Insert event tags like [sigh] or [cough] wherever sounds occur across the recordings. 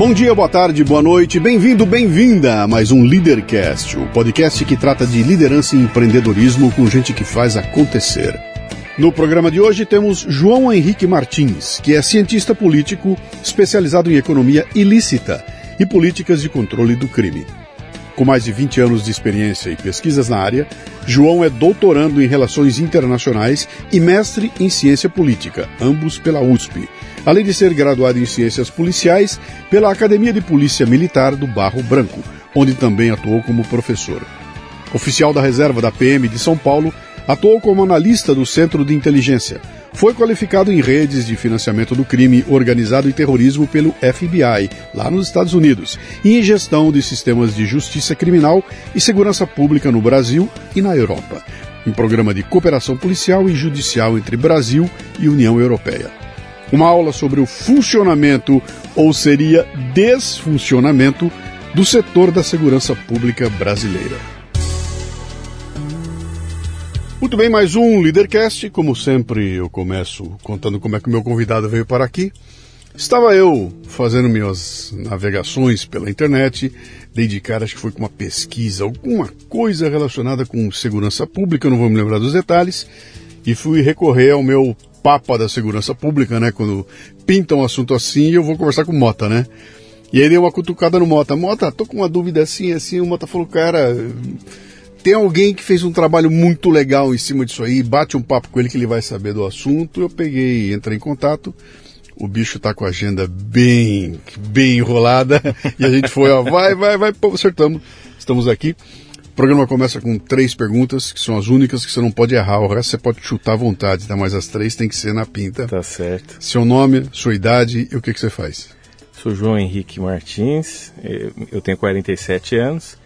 Bom dia, boa tarde, boa noite, bem-vindo, bem-vinda a mais um Leadercast, o podcast que trata de liderança e empreendedorismo com gente que faz acontecer. No programa de hoje temos João Henrique Martins, que é cientista político especializado em economia ilícita e políticas de controle do crime. Com mais de 20 anos de experiência e pesquisas na área, João é doutorando em Relações Internacionais e mestre em Ciência Política, ambos pela USP além de ser graduado em Ciências Policiais pela Academia de Polícia Militar do Barro Branco, onde também atuou como professor. Oficial da reserva da PM de São Paulo, atuou como analista do Centro de Inteligência. Foi qualificado em redes de financiamento do crime organizado e terrorismo pelo FBI, lá nos Estados Unidos, e em gestão de sistemas de justiça criminal e segurança pública no Brasil e na Europa, em programa de cooperação policial e judicial entre Brasil e União Europeia uma aula sobre o funcionamento, ou seria desfuncionamento, do setor da segurança pública brasileira. Muito bem, mais um Leadercast. Como sempre, eu começo contando como é que o meu convidado veio para aqui. Estava eu fazendo minhas navegações pela internet, dei de cara, acho que foi com uma pesquisa, alguma coisa relacionada com segurança pública, não vou me lembrar dos detalhes, e fui recorrer ao meu papa da segurança pública, né? Quando pinta um assunto assim, eu vou conversar com o Mota, né? E aí dei uma cutucada no Mota. Mota, tô com uma dúvida assim, assim. O Mota falou, cara, tem alguém que fez um trabalho muito legal em cima disso aí. Bate um papo com ele que ele vai saber do assunto. Eu peguei, entrei em contato. O bicho tá com a agenda bem, bem enrolada. [laughs] E a gente foi, ó, vai, vai, vai, acertamos. Estamos aqui. O programa começa com três perguntas, que são as únicas que você não pode errar. O resto você pode chutar à vontade, tá? Mas as três tem que ser na pinta. Tá certo. Seu nome, sua idade e o que, que você faz? Sou João Henrique Martins, eu tenho 47 anos.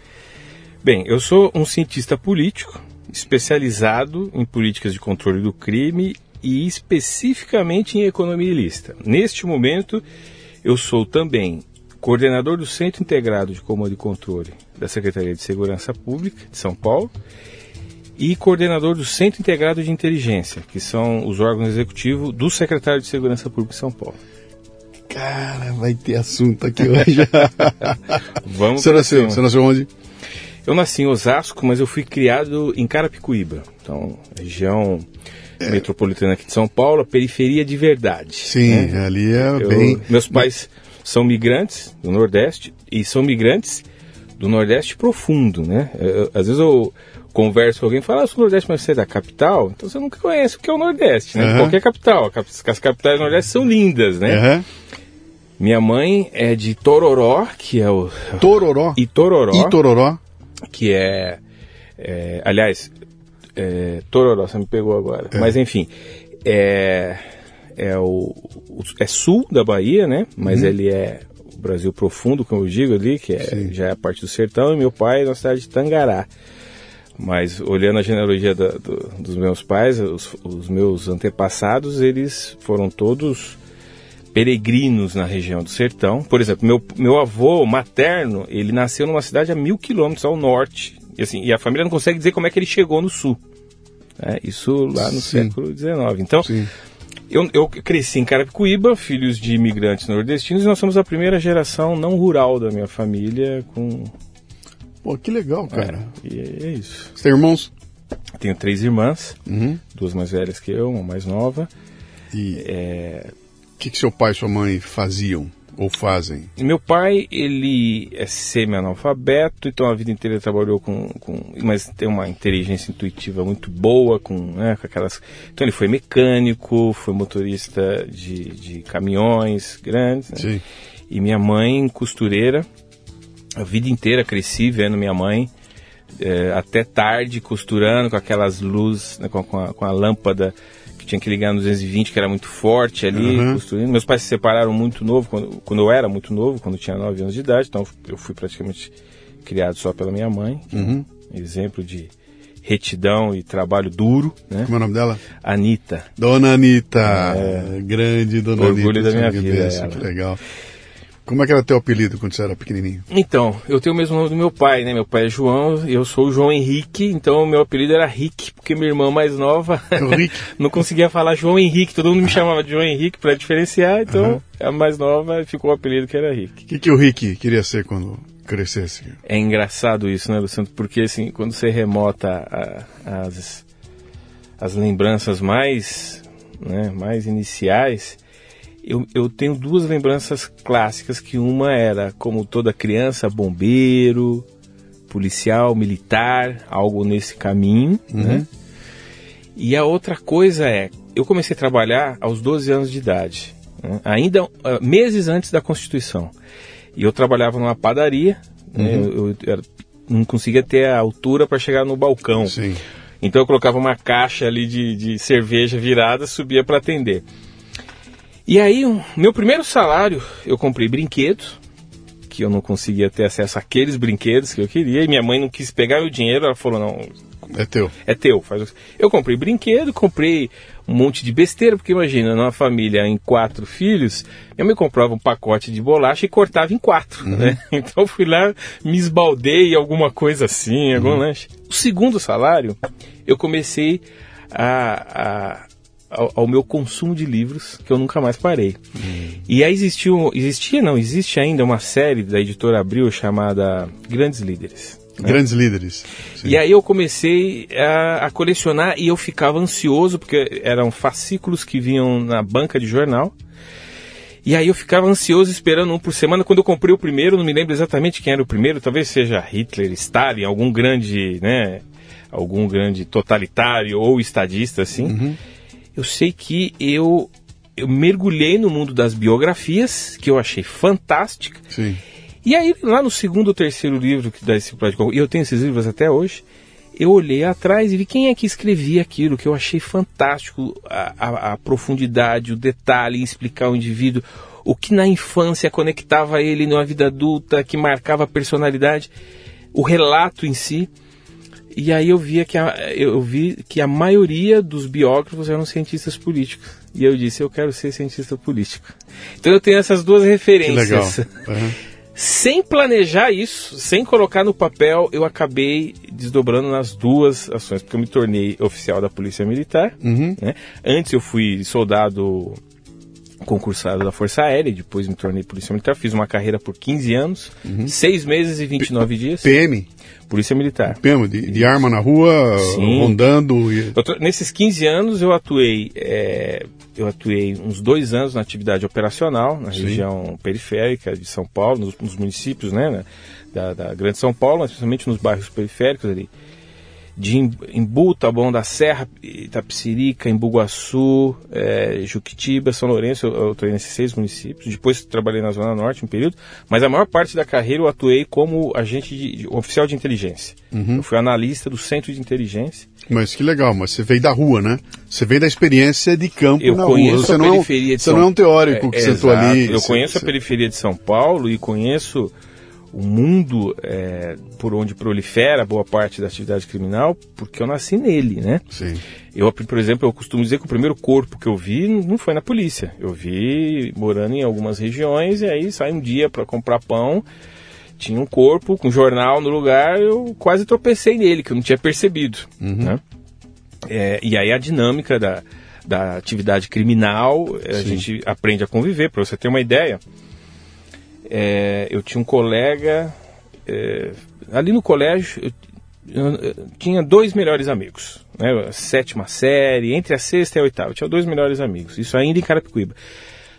Bem, eu sou um cientista político, especializado em políticas de controle do crime e especificamente em economia ilícita. Neste momento, eu sou também coordenador do Centro Integrado de Comando e Controle da Secretaria de Segurança Pública de São Paulo e coordenador do Centro Integrado de Inteligência, que são os órgãos executivos do Secretário de Segurança Pública de São Paulo. Cara, vai ter assunto aqui hoje. [laughs] Vamos você, nasceu, você nasceu onde? Eu nasci em Osasco, mas eu fui criado em Carapicuíba, então região é. metropolitana aqui de São Paulo, periferia de verdade. Sim, né? ali é eu, bem. Meus pais são migrantes do Nordeste e são migrantes do Nordeste profundo, né? Eu, às vezes eu converso com alguém e falo, ah, eu sou do Nordeste, mas você é da capital? Então você nunca conhece o que é o Nordeste, né? Uhum. Qualquer capital. As capitais do Nordeste são lindas, né? Uhum. Minha mãe é de Tororó, que é o. Tororó? Itororó. Itororó. Que é. é aliás, é, Tororó, você me pegou agora. É. Mas enfim, é, é, o, é sul da Bahia, né? Mas uhum. ele é o Brasil profundo, como eu digo ali, que é, já é a parte do sertão, e meu pai é na cidade de Tangará. Mas olhando a genealogia da, do, dos meus pais, os, os, meus antepassados, eles foram todos peregrinos na região do sertão. Por exemplo, meu, meu avô materno, ele nasceu numa cidade a mil quilômetros ao norte. E, assim, e a família não consegue dizer como é que ele chegou no sul. É, isso lá no Sim. século XIX. Então, eu, eu, cresci em Carapicuíba, filhos de imigrantes nordestinos, e nós somos a primeira geração não rural da minha família com Pô, que legal, cara. É, e é isso. Você tem irmãos? Tenho três irmãs, uhum. duas mais velhas que eu, uma mais nova. E o é... que, que seu pai e sua mãe faziam ou fazem? Meu pai, ele é semi-analfabeto, então a vida inteira trabalhou com, com... Mas tem uma inteligência intuitiva muito boa, com, né, com aquelas... Então ele foi mecânico, foi motorista de, de caminhões grandes, né? Sim. E minha mãe, costureira, a vida inteira cresci vendo minha mãe é, até tarde costurando com aquelas luzes, né, com, com, a, com, a, lâmpada que tinha que ligar no 220, que era muito forte ali, uhum. costurando. Meus pais se separaram muito novo, quando, quando eu era muito novo, quando tinha 9 anos de idade, então eu fui praticamente criado só pela minha mãe, uhum. um exemplo de retidão e trabalho duro. Né? Como é o nome dela? Anitta. Dona Anitta, é, grande Dona Orgulho Anitta. Orgulho da minha vida. Desse, que legal. Como é que era teu apelido quando você era pequenininho? Então, eu tenho o mesmo nome do meu pai, né? Meu pai é João, eu sou o João Henrique, então o meu apelido era Rick, porque minha irmã mais nova [laughs] não conseguia falar João Henrique, todo mundo me chamava de João Henrique para diferenciar, então uhum. a mais nova ficou o apelido que era Rick. O que, que o Rick queria ser quando crescesse? É engraçado isso, né, Luciano? Porque assim, quando você remota a, as, as lembranças mais, né, mais iniciais eu, eu tenho duas lembranças clássicas, que uma era, como toda criança, bombeiro, policial, militar, algo nesse caminho, uhum. né? E a outra coisa é, eu comecei a trabalhar aos 12 anos de idade, né? ainda uh, meses antes da Constituição. E eu trabalhava numa padaria, né? uhum. né? eu, eu, eu, não conseguia ter a altura para chegar no balcão. Sim. Então eu colocava uma caixa ali de, de cerveja virada, subia para atender. E aí, um, meu primeiro salário, eu comprei brinquedos, que eu não conseguia ter acesso àqueles brinquedos que eu queria, e minha mãe não quis pegar o dinheiro, ela falou, não... É teu. É teu. Faz... Eu comprei brinquedo, comprei um monte de besteira, porque imagina, numa família em quatro filhos, eu me comprava um pacote de bolacha e cortava em quatro, uhum. né? [laughs] Então fui lá, me esbaldei alguma coisa assim, algum uhum. lanche. O segundo salário, eu comecei a, a ao, ao, meu consumo de livros, que eu nunca mais parei. E aí existiu, existia, não, existe ainda uma série da editora Abril chamada Grandes Líderes. Né? Grandes líderes. Sim. E aí eu comecei a, a, colecionar e eu ficava ansioso, porque eram fascículos que vinham na banca de jornal. E aí eu ficava ansioso esperando um por semana. Quando eu comprei o primeiro, não me lembro exatamente quem era o primeiro, talvez seja Hitler, Stalin, algum grande, né, algum grande totalitário ou estadista assim. Uhum eu sei que eu, eu mergulhei no mundo das biografias, que eu achei fantástica. Sim. E aí, lá no segundo ou terceiro livro que dá esse e eu tenho esses livros até hoje, eu olhei atrás e vi quem é que escrevia aquilo, que eu achei fantástico, a, a, a profundidade, o detalhe, explicar o indivíduo, o que na infância conectava ele na vida adulta, que marcava a personalidade, o relato em si. E aí eu via que a, eu vi que a maioria dos biógrafos eram cientistas políticos. E eu disse, eu quero ser cientista político. Então eu tenho essas duas referências. Uhum. [laughs] Sem planejar isso, sem colocar no papel, eu acabei desdobrando nas duas ações, porque eu me tornei oficial da Polícia Militar. Uhum. Né? Antes eu fui soldado concursado da Força Aérea, depois me tornei polícia militar, fiz uma carreira por 15 anos, uhum. 6 meses e 29 P dias. PM? Polícia Militar. PM, de, de arma na rua, Sim. rondando. E... nesses 15 anos eu atuei, é, eu atuei uns dois anos na atividade operacional, na Sim. região periférica de São Paulo, nos, nos municípios né, da, da, Grande São Paulo, especialmente nos bairros periféricos ali. De Imbu, Taboão da Serra, Itapsirica, Imbuguaçu, é, Juquitiba, São Lourenço, eu, eu nesses seis municípios. Depois trabalhei na Zona Norte um período, mas a maior parte da carreira eu atuei como agente de, de, oficial de inteligência. Uhum. Eu fui analista do Centro de Inteligência. Mas que legal, mas você veio da rua, né? Você veio da experiência de campo eu na rua. Você, não, é um, você não é um teórico que é, sentou ali. Eu conheço você... a periferia de São Paulo e conheço o mundo é, por onde prolifera boa parte da atividade criminal, porque eu nasci nele, né? Sim. Eu, por exemplo, eu costumo dizer que o primeiro corpo que eu vi não foi na polícia. Eu vi morando em algumas regiões e aí sai um dia para comprar pão, tinha um corpo com jornal no lugar, eu quase tropecei nele, que eu não tinha percebido, uhum. né? É, e aí a dinâmica da, da atividade criminal, a Sim. gente aprende a conviver, para você ter uma ideia é, eu tinha um colega, é, ali no colégio, eu, eu, tinha dois melhores amigos, né, sétima série, entre a sexta e a oitava, eu tinha dois melhores amigos, isso ainda em Carapicuíba.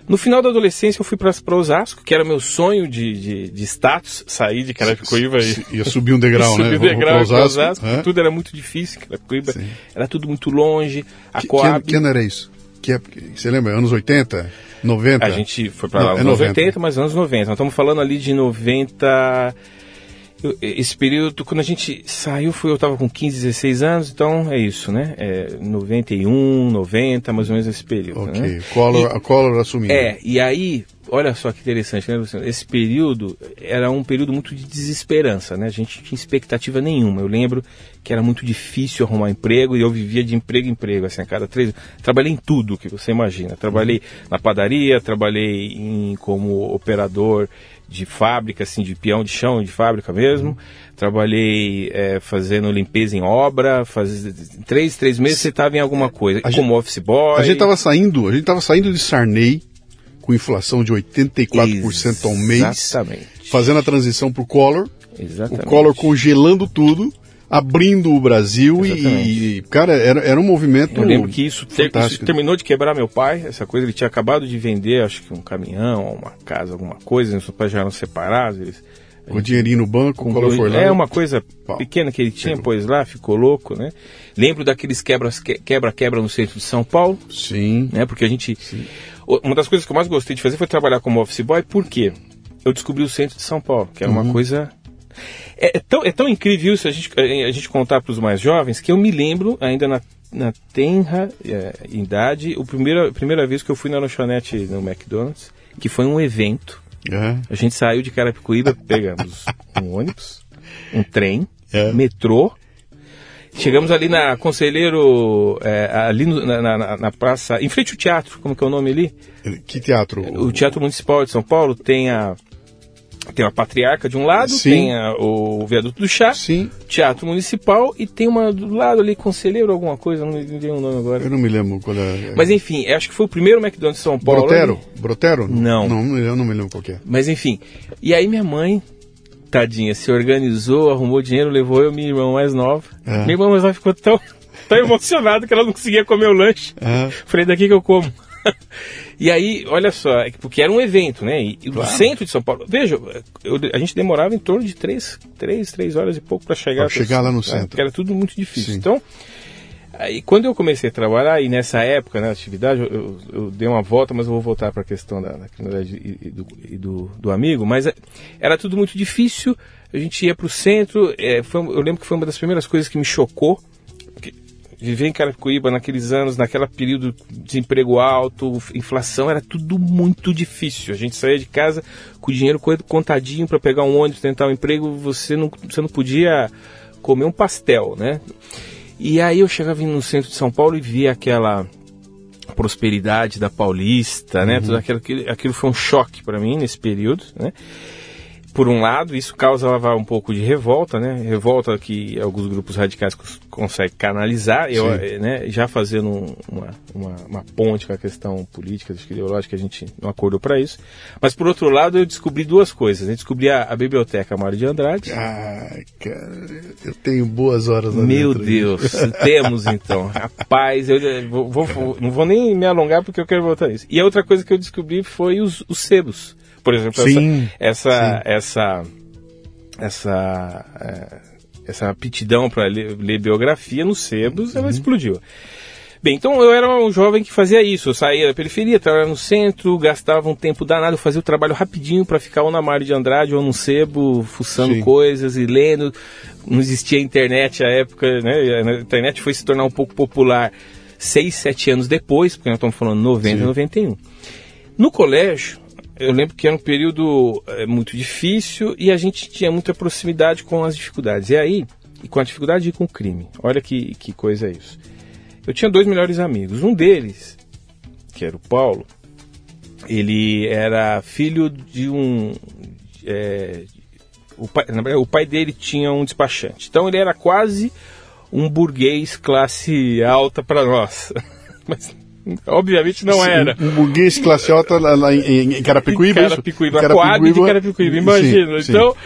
No final da adolescência eu fui para Osasco, que era meu sonho de, de, de status, sair de Carapicuíba e... Ia subir um degrau, [laughs] subir né? Subir um degrau Osasco, Osasco é? tudo era muito difícil em Carapicuíba, Sim. era tudo muito longe, a que, Coab... Que ano era isso? Que, é, você lembra, anos 80? 90? A gente foi para lá é anos 80, mas anos 90. Nós estamos falando ali de 90. Esse período, quando a gente saiu, foi, eu estava com 15, 16 anos, então é isso, né? É 91, 90, mais ou menos esse período. Ok, né? Collor, a Collor assumindo. É, e aí, olha só que interessante, né, Luciano? Esse período era um período muito de desesperança, né? A gente não tinha expectativa nenhuma. Eu lembro que era muito difícil arrumar emprego e eu vivia de emprego em emprego, assim, a cada três... Trabalhei em tudo que você imagina. Trabalhei na padaria, trabalhei em, como operador de fábrica, assim, de peão de chão, de fábrica mesmo. Uhum. Trabalhei é, fazendo limpeza em obra, faz... três, três meses você estava em alguma coisa, a como gente, office boy. A gente estava saindo, a gente estava saindo de Sarney com inflação de 84% ao mês. Exatamente. Fazendo a transição para o Collor. Exatamente. O Collor congelando tudo abrindo o Brasil e, cara, era, era um movimento. Eu lembro que isso, ter, isso, terminou de quebrar meu pai, essa coisa, ele tinha acabado de vender, acho que um caminhão, uma casa, alguma coisa, meus pais já eram separados. Eles, com dinheirinho no banco, com dois, foi lá. É uma coisa pau. pequena que ele tinha, pois lá, ficou louco, né? Lembro daqueles quebra-quebra no centro de São Paulo. Sim. Né? Porque a gente. Sim. Uma das coisas que eu mais gostei de fazer foi trabalhar como office boy, por quê? Eu descobri o centro de São Paulo, que era uhum. uma coisa é, é, tão, é tão incrível isso a gente, a gente contar para os mais jovens que eu me lembro, ainda na, na tenra é, idade, a primeira, primeira vez que eu fui na lanchonete no McDonald's, que foi um evento. Uhum. A gente saiu de Carapicuíba, pegamos [laughs] um ônibus, um trem, uhum. metrô. Chegamos ali na Conselheiro, é, ali no, na, na, na, praça, em frente ao teatro, como que é o nome ali? Que teatro? O Teatro Municipal de São Paulo tem a tem a Patriarca de um lado, Sim. tem a, o Viaduto do Chá, Sim. Teatro Municipal e tem uma do lado ali, Conselheiro, alguma coisa, não entendi o nome agora. Eu não me lembro qual é. Mas enfim, acho que foi o primeiro McDonald's de São Paulo. Brotero? Ali. Brotero? Não. Não, eu não me lembro qual é. Mas enfim, e aí minha mãe, tadinha, se organizou, arrumou dinheiro, levou eu e minha irmã mais nova. É. Minha irmã mais nova ficou tão, tão emocionada que ela não conseguia comer o lanche. É. Falei, daqui que eu como. [laughs] E aí, olha só, é porque era um evento, né? E, claro. no centro de São Paulo. Veja, eu, a gente demorava em torno de três, três, três horas e pouco para chegar. Pra chegar lá no centro. Porque era tudo muito difícil. Sim. Então, aí quando eu comecei a trabalhar, e nessa época, na né, atividade, eu, eu, eu, dei uma volta, mas eu vou voltar para a questão da, da criminalidade e, do, e do, do, amigo, mas é, era tudo muito difícil. A gente ia para o centro, é, foi, eu lembro que foi uma das primeiras coisas que me chocou viver em Carapicuíba naqueles anos, naquele período de desemprego alto, inflação, era tudo muito difícil. A gente saía de casa com o dinheiro contadinho para pegar um ônibus, tentar um emprego, você não, você não podia comer um pastel, né? E aí eu chegava no centro de São Paulo e via aquela prosperidade da Paulista, né? Uhum. Tudo aquilo, aquilo foi um choque para mim nesse período, né? Por um lado, isso causava um pouco de revolta, né? Revolta que alguns grupos radicais conseguem canalizar, eu, eh, né, já fazendo uma, uma, uma, ponte com a questão política, ideológica, a gente não acordou para isso. Mas por outro lado, eu descobri duas coisas. Eu descobri a, a Biblioteca Mário de Andrade. Ah, cara, eu tenho boas horas lá Meu dentro, Deus, temos então. [laughs] Rapaz, eu vou, vou, não vou nem me alongar porque eu quero voltar nisso. E a outra coisa que eu descobri foi os, os sebos por exemplo, sim, essa, essa, sim. essa, essa é, essa aptidão para ler, ler, biografia nos sebos, uhum. ela explodiu. Bem, então eu era um jovem que fazia isso. Eu saía da periferia, trabalhava no centro, gastava um tempo danado, fazia o trabalho rapidinho para ficar ou na Mário de Andrade ou num sebo, fuçando Sim. coisas e lendo. Não existia internet à época, né? A internet foi se tornar um pouco popular seis, sete anos depois, porque nós estamos falando 90, Sim. 91. No colégio, eu lembro que era um período é, muito difícil e a gente tinha muita proximidade com as dificuldades. E aí, e com a dificuldade e com o crime. Olha que, que coisa é isso. Eu tinha dois melhores amigos. Um deles, que era o Paulo, ele era filho de um. É, o, pai, o pai dele tinha um despachante. Então ele era quase um burguês classe alta para nós. [laughs] Mas obviamente não era. Um burguês classe alta lá em, em Carapicuíba, em Carapicuíba, isso? Carapicuíba, de Carapicuíba, imagina. Sim, então, sim.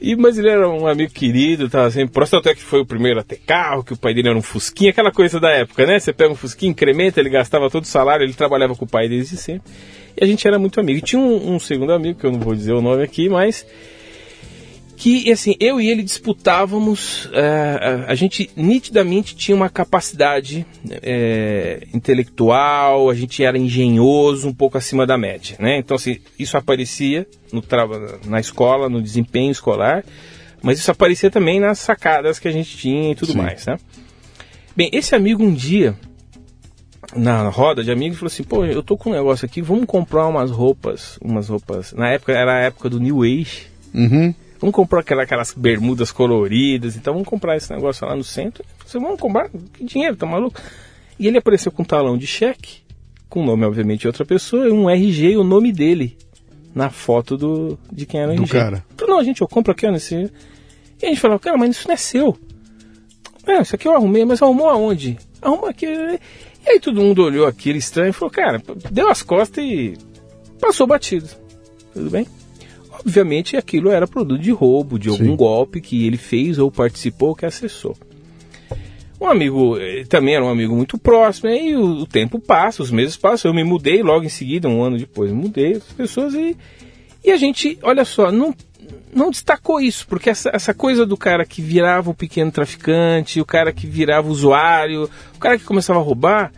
E, mas ele era um amigo querido, tava sempre próximo, até que foi o primeiro a ter carro, que o pai dele era um Fusquinha, aquela coisa da época, né? Você pega um Fusquinha, incrementa, ele gastava todo o salário, ele trabalhava com o pai desde sempre. E a gente era muito amigo. E tinha um, um segundo amigo, que eu não vou dizer o nome aqui, mas que assim eu e ele disputávamos uh, a gente nitidamente tinha uma capacidade uh, intelectual a gente era engenhoso um pouco acima da média né? Então assim isso aparecia no na escola no desempenho escolar mas isso aparecia também nas sacadas que a gente tinha e tudo Sim. mais né? Bem esse amigo um dia na roda de amigos falou assim pô eu tô com um negócio aqui vamos comprar umas roupas umas roupas. Na época era a época do New Age. Uhum Vamos comprar aquela, aquelas bermudas coloridas, então vamos comprar esse negócio lá no centro. Você vamos comprar? Que dinheiro, tá maluco? E ele apareceu com um talão de cheque, com o nome, obviamente, de outra pessoa, e um RG e o nome dele na foto do, de quem era o do RG. cara. Falei, não, gente, eu compro aqui, ó, nesse... E a gente falou, cara, mas isso não é seu. É, isso aqui eu arrumei, mas arrumou aonde? Arrumou aqui. E aí todo mundo olhou aquilo estranho e falou, cara, deu as costas e passou batido. Tudo bem? Obviamente aquilo era produto de roubo, de algum Sim. golpe que ele fez ou participou, que acessou. Um amigo, eh, também era um amigo muito próximo, e o, o, tempo passa, os meses passam, eu me mudei logo em seguida, um ano depois, mudei as pessoas e, e a gente, olha só, não, não destacou isso, porque essa, essa coisa do cara que virava o pequeno traficante, o cara que virava usuário, o cara que começava a roubar,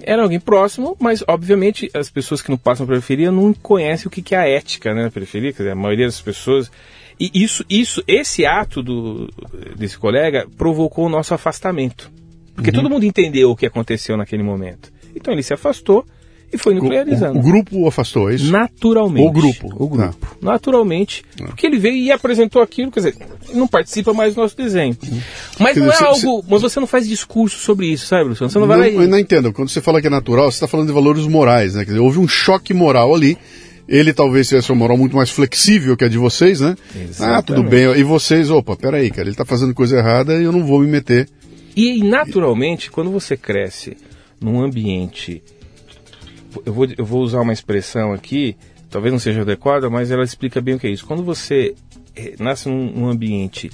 era alguém próximo, mas obviamente as pessoas que não passam pela periferia não conhecem o que é a ética né, na periferia, quer dizer, a maioria das pessoas. E isso, isso, esse ato do, desse colega provocou o nosso afastamento. Porque uhum. todo mundo entendeu o que aconteceu naquele momento. Então ele se afastou e foi nuclearizando. O, o, grupo afastou, é isso? Naturalmente. O grupo. O grupo. Ah. Naturalmente. Ah. Porque ele veio e apresentou aquilo, quer dizer, não participa mais do nosso desenho. Hum. Mas quer não dizer, é algo. Cê, mas você não faz discurso sobre isso, sabe, Luciano? Você não vai não, lá e... Eu não entendo. Quando você fala que é natural, você está falando de valores morais, né? Quer dizer, houve um choque moral ali. Ele talvez tivesse uma moral muito mais flexível que a de vocês, né? Exatamente. Ah, tudo bem. E vocês, opa, peraí, cara, ele está fazendo coisa errada e eu não vou me meter. E naturalmente, quando você cresce num ambiente eu vou, eu vou usar uma expressão aqui, talvez não seja adequada, mas ela explica bem o que é isso. Quando você eh, nasce num, num ambiente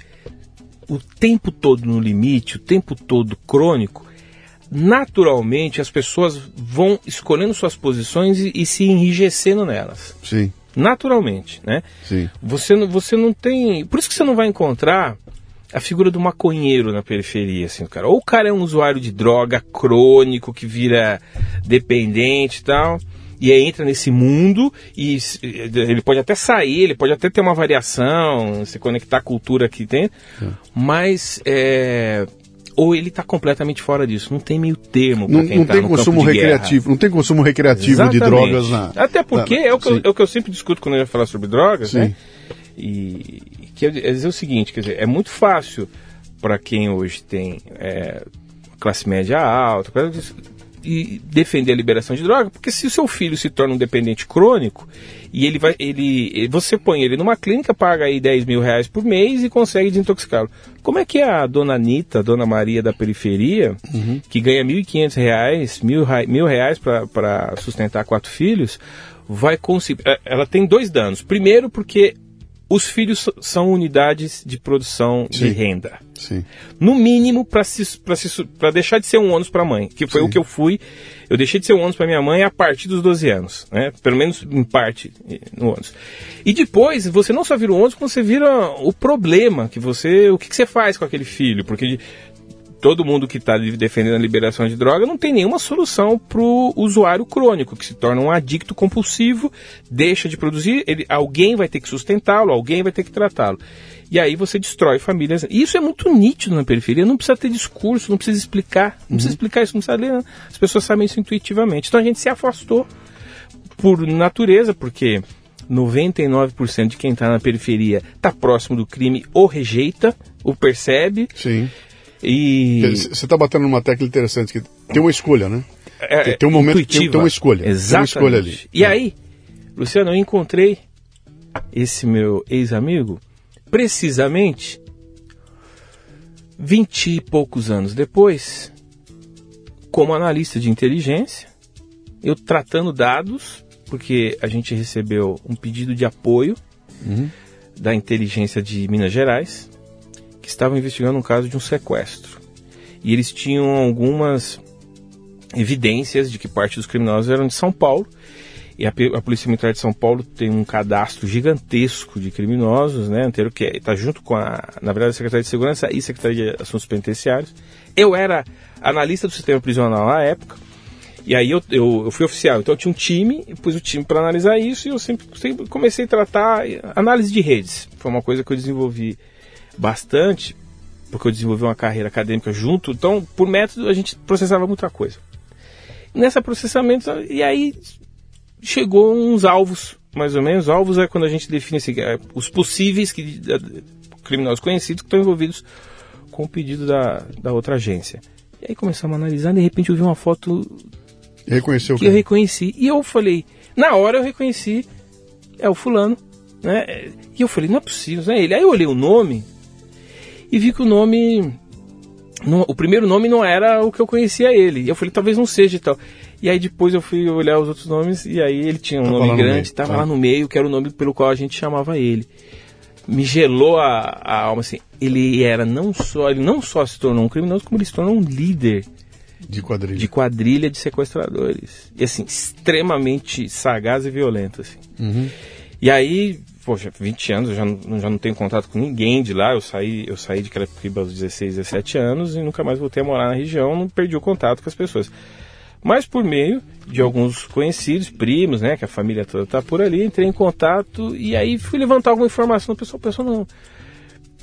o tempo todo no limite, o tempo todo crônico, naturalmente as pessoas vão escolhendo suas posições e, e, se enrijecendo nelas. Sim. Naturalmente, né? Sim. Você, você não tem. Por isso que você não vai encontrar a figura do maconheiro na periferia, assim, cara. Ou o cara é um usuário de droga crônico que vira dependente e tal, e aí entra nesse mundo e ele pode até sair, ele pode até ter uma variação, se conectar à cultura aqui dentro, é. mas é, ou ele está completamente fora disso. Não tem meio termo não, não tá tem consumo recreativo, guerra. não tem consumo recreativo Exatamente. de drogas na. Até porque na, é, o que eu, é, o que eu, sempre discuto quando eu ia falar sobre drogas, sim. né? E, que é dizer o seguinte, quer dizer, é muito fácil para quem hoje tem é, classe média alta e defender a liberação de droga, porque se o seu filho se torna um dependente crônico e ele vai, ele, você põe ele numa clínica, paga aí 10 mil reais por mês e consegue desintoxicá-lo. Como é que a dona Anitta, a dona Maria da periferia, uhum. que ganha 1.500 reais, mil, mil reais para sustentar quatro filhos, vai conseguir. É, ela tem dois danos. Primeiro, porque os filhos são unidades de produção Sim. de renda. Sim. No mínimo para deixar de ser um ônus para a mãe, que foi Sim. o que eu fui. Eu deixei de ser um ônus para minha mãe a partir dos 12 anos, né? Pelo menos em parte no ônus. E depois você não só vira o ônus, como você vira o problema que você, o que, que você faz com aquele filho, porque todo mundo que está defendendo a liberação de droga não tem nenhuma solução para o usuário crônico, que se torna um adicto compulsivo, deixa de produzir, ele, alguém vai ter que sustentá-lo, alguém vai ter que tratá-lo. E aí você destrói famílias. E isso é muito nítido na periferia, não precisa ter discurso, não precisa explicar, não precisa explicar isso, não precisa ler, não. as pessoas sabem isso intuitivamente. Então a gente se afastou por natureza, porque 99% de quem está na periferia está próximo do crime ou rejeita, ou percebe, Sim. E Você está batendo numa tecla interessante, que tem uma escolha, né? é, Tem- um momento que tem- intuitiva. uma escolha, tem uma Exatamente. escolha ali. E É. aí, Luciano, eu encontrei esse meu ex-amigo precisamente 20 e poucos anos depois, como analista de inteligência, eu tratando dados, porque a gente recebeu um pedido de apoio Uhum. da inteligência de Minas Gerais, que estavam investigando um caso de um sequestro. E eles tinham algumas evidências de que parte dos criminosos eram de São Paulo. E a, a Polícia Militar de São Paulo tem um cadastro gigantesco de criminosos, né? Inteiro que está junto com a, na verdade, a Secretaria de Segurança e Secretaria de Assuntos Penitenciários. Eu era analista do sistema prisional na época. E aí eu, eu, eu fui oficial, então eu tinha um time, pus o time para analisar isso e eu sempre, sempre comecei a tratar análise de redes. Foi uma coisa que eu desenvolvi bastante, porque eu desenvolvi uma carreira acadêmica junto, então por método a gente processava muita coisa. Nessa processamento, e aí chegou uns alvos, mais ou menos. Alvos é quando a gente define assim, é, os possíveis que, eh, criminosos conhecidos que estão envolvidos com o pedido da, da outra agência. E aí começamos a analisar, de repente eu vi uma foto Reconheceu que eu reconheci. E eu falei, na hora eu reconheci, é o fulano, né? E eu falei, não é possível, não é ele. Aí eu olhei o nome e vi que o nome. não- o primeiro nome não era o que eu conhecia ele. E eu falei, talvez não seja e tal. E aí depois eu fui olhar os outros nomes e aí ele tinha um Tava nome no grande, meio, estava tá. lá no meio, que era o nome pelo qual a gente chamava ele. Me gelou a, a alma assim. Ele era não só, ele não só se tornou um criminoso, como ele se tornou um líder De quadrilha. de quadrilha de sequestradores. E assim, extremamente sagaz e violento, assim. Uhum. E aí, poxa, 20 anos, eu já não, já não tenho contato com ninguém de lá. Eu saí, eu saí de Carapicuíba aos 16, 17 anos e nunca mais voltei a morar na região, não perdi o contato com as pessoas. Mas por meio de alguns conhecidos, primos, né, que a família toda tá por ali, entrei em contato e aí fui levantar alguma informação. O pessoal, o pessoal não,